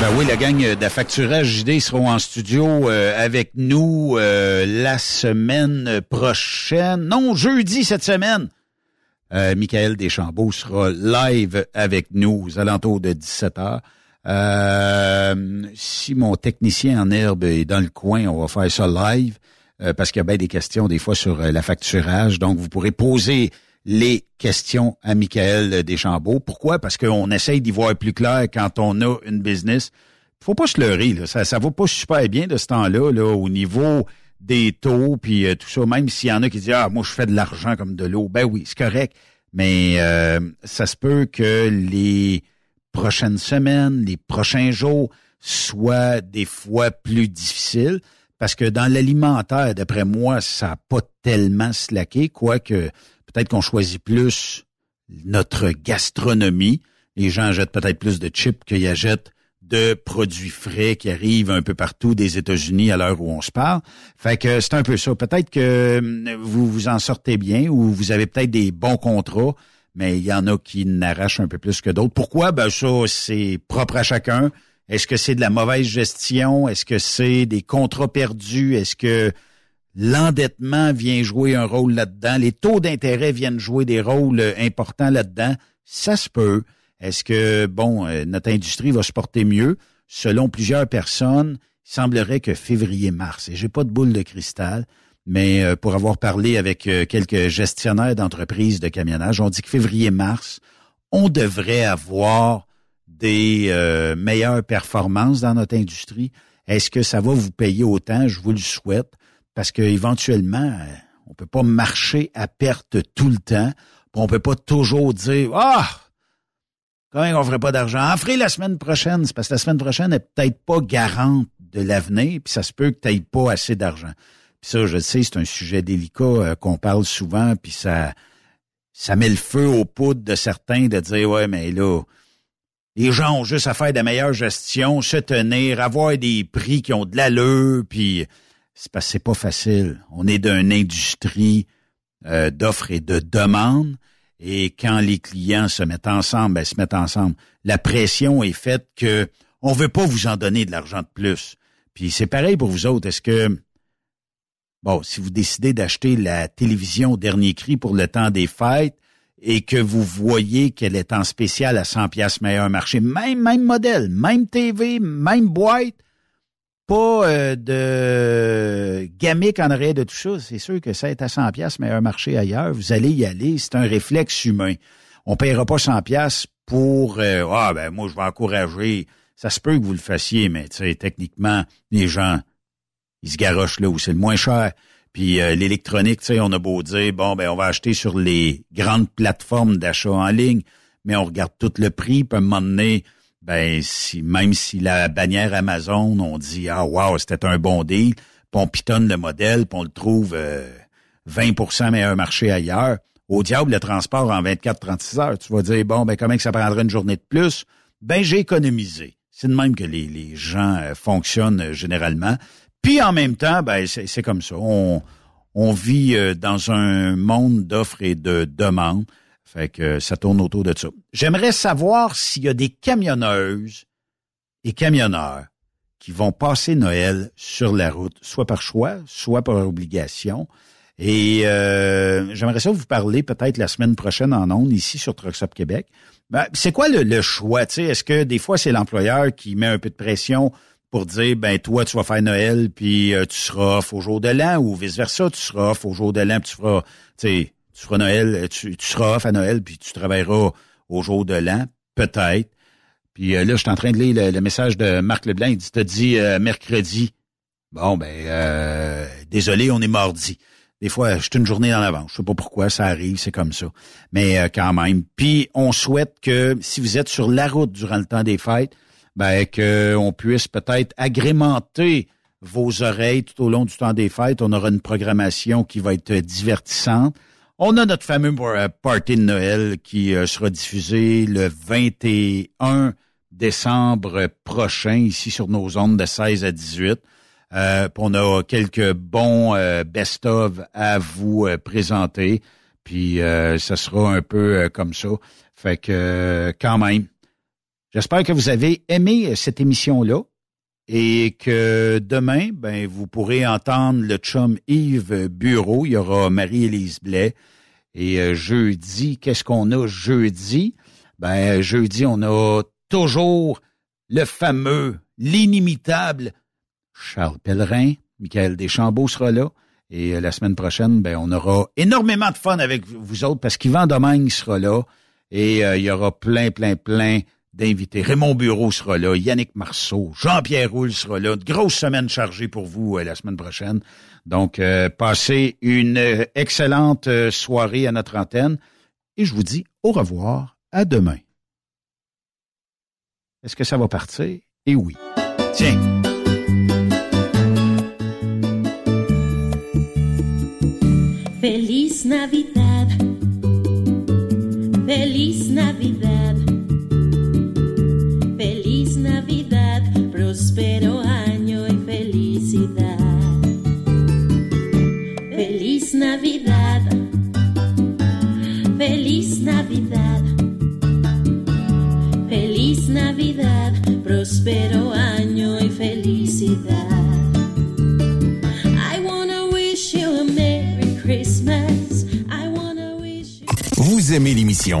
Ben oui, la gang d'affacturage JD seront en studio euh, avec nous euh, la semaine prochaine. Non, jeudi cette semaine. Euh, Michael Deschambault sera live avec nous aux alentours de 17h. Euh, si mon technicien en herbe est dans le coin, on va faire ça live euh, parce qu'il y a bien des questions des fois sur euh, la facturage. Donc, vous pourrez poser les questions à Michael Deschambault. Pourquoi? Parce qu'on essaye d'y voir plus clair quand on a une business. Faut pas se leurrer, là. Ça, ça va pas super bien de ce temps-là, là, au niveau des taux, puis euh, tout ça. Même s'il y en a qui disent Ah, moi, je fais de l'argent comme de l'eau. Ben oui, c'est correct. Mais euh, ça se peut que les prochaines semaines, les prochains jours soient des fois plus difficiles. Parce que dans l'alimentaire, d'après moi, ça n'a pas tellement slacké, quoique peut-être qu'on choisit plus notre gastronomie. Les gens achètent peut-être plus de chips qu'ils achètent de produits frais qui arrivent un peu partout des États-Unis à l'heure où on se parle. Fait que c'est un peu ça. Peut-être que hum, vous vous en sortez bien ou vous avez peut-être des bons contrats, mais il y en a qui n'arrachent un peu plus que d'autres. Pourquoi? Ben ça, c'est propre à chacun. Est-ce que c'est de la mauvaise gestion? Est-ce que c'est des contrats perdus? Est-ce que l'endettement vient jouer un rôle là-dedans? Les taux d'intérêt viennent jouer des rôles euh, importants là-dedans? Ça se peut. Est-ce que, bon, euh, notre industrie va se porter mieux? Selon plusieurs personnes, il semblerait que février-mars, et j'ai pas de boule de cristal, mais euh, pour avoir parlé avec quelques gestionnaires d'entreprises de camionnage, on dit que février-mars, on devrait avoir des meilleures performances dans notre industrie. Est-ce que ça va vous payer autant? Je vous le souhaite, parce qu'éventuellement, euh, on peut pas marcher à perte tout le temps. On peut pas toujours dire Ah! Même, on ferait pas d'argent? En ferait la semaine prochaine. C'est parce que la semaine prochaine n'est peut-être pas garante de l'avenir, puis ça se peut que tu pas assez d'argent. Puis ça, je sais, c'est un sujet délicat euh, qu'on parle souvent, puis ça, ça met le feu aux poudres de certains de dire Ouais, mais là, les gens ont juste à faire de meilleure gestion, se tenir, avoir des prix qui ont de l'allure, puis c'est parce c'est pas facile. On est d'une industrie euh, d'offres et de demandes, et quand les clients se mettent ensemble, ben, se mettent ensemble. La pression est faite que on veut pas vous en donner de l'argent de plus. Puis c'est pareil pour vous autres. Est-ce que bon, si vous décidez d'acheter la télévision au dernier cri pour le temps des fêtes, et que vous voyez qu'elle est en spécial à 100 pièces meilleur marché, même même modèle, même TV, même boîte, pas euh, de gamique en arrière de tout ça, c'est sûr que ça est à 100 pièces meilleur marché ailleurs, vous allez y aller, c'est un réflexe humain. On paiera pas 100 pièces pour euh, ah ben moi je vais encourager, ça se peut que vous le fassiez mais techniquement les gens ils se garochent là où c'est le moins cher. Puis euh, l'électronique, on a beau dire, bon, ben on va acheter sur les grandes plateformes d'achat en ligne, mais on regarde tout le prix, puis à un moment donné, ben si même si la bannière Amazon, on dit ah wow, c'était un bon deal, puis on pitonne le modèle, puis on le trouve 20% euh, meilleur marché ailleurs. Au diable, le transport en 24-36 heures. Tu vas dire, bon, ben comment que ça prendrait une journée de plus? Ben, j'ai économisé. C'est de même que les, les gens euh, fonctionnent généralement. Puis en même temps, ben c'est comme ça. On, on vit euh, dans un monde d'offres et de demandes. Fait que ça tourne autour de ça. J'aimerais savoir s'il y a des camionneuses et camionneurs qui vont passer Noël sur la route, soit par choix, soit par obligation. Et euh, j'aimerais ça vous parler peut-être la semaine prochaine en ondes, ici sur Truckstop Québec. Ben, c'est quoi le, le choix? Est-ce que des fois c'est l'employeur qui met un peu de pression pour dire ben toi tu vas faire Noël puis euh, tu seras off au jour de l'an ou vice versa tu seras off au jour de l'an puis tu feras tu sais tu feras Noël euh, tu, tu, seras off à Noël puis tu travailleras au jour de l'an peut-être puis euh, là je suis en train de lire le, message de Marc Leblanc il dit dit mercredi bon ben désolé on est mardi des fois, je suis une journée en avance. Je sais pas pourquoi, ça arrive, c'est comme ça. Mais quand même. Puis, on souhaite que si vous êtes sur la route durant le temps des fêtes, ben, qu'on puisse peut-être agrémenter vos oreilles tout au long du temps des fêtes. On aura une programmation qui va être divertissante. On a notre fameux euh, party de Noël qui euh, sera diffusé le 21 décembre prochain ici sur nos ondes de 16 à 18. Euh, on a quelques bons euh, best-of à vous présenter. Puis ça sera un peu comme ça. Fait que quand même, J'espère que vous avez aimé cette émission-là et que demain, ben, vous pourrez entendre le chum Yves Bureau. Il y aura Marie-Élise Blais. Et euh, jeudi, qu'est-ce qu'on a jeudi? Ben, jeudi, on a toujours le fameux, l'inimitable Charles Pellerin. Michael Deschambault sera là. Et euh, la semaine prochaine, ben, on aura énormément de fun avec vous autres parce qu'Yvan Domingue sera là. Et il y aura plein, plein, plein d'invités. Raymond Bureau sera là, Yannick Marceau, Jean-Pierre Roule sera là. Une grosse semaine chargée pour vous euh, la semaine prochaine. Donc, euh, passez une euh, excellente soirée à notre antenne et je vous dis au revoir, à demain. Est-ce que ça va partir? Eh oui. Tiens. Feliz Navidad. Feliz Navidad, próspero año y felicidad. Vous aimez l'émission.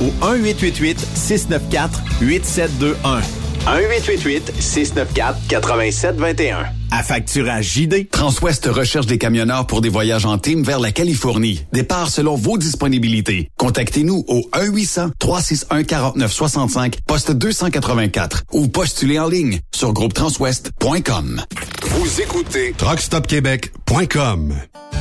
au 1-888-694-8721. 1-888-694-8721. À facturage JD. Transwest recherche des camionneurs pour des voyages en team vers la Californie. Départ selon vos disponibilités. Contactez-nous au 1-800-361-4965, poste 284 ou postulez en ligne sur groupetranswest.com. Vous écoutez TruckStopQuébec.com.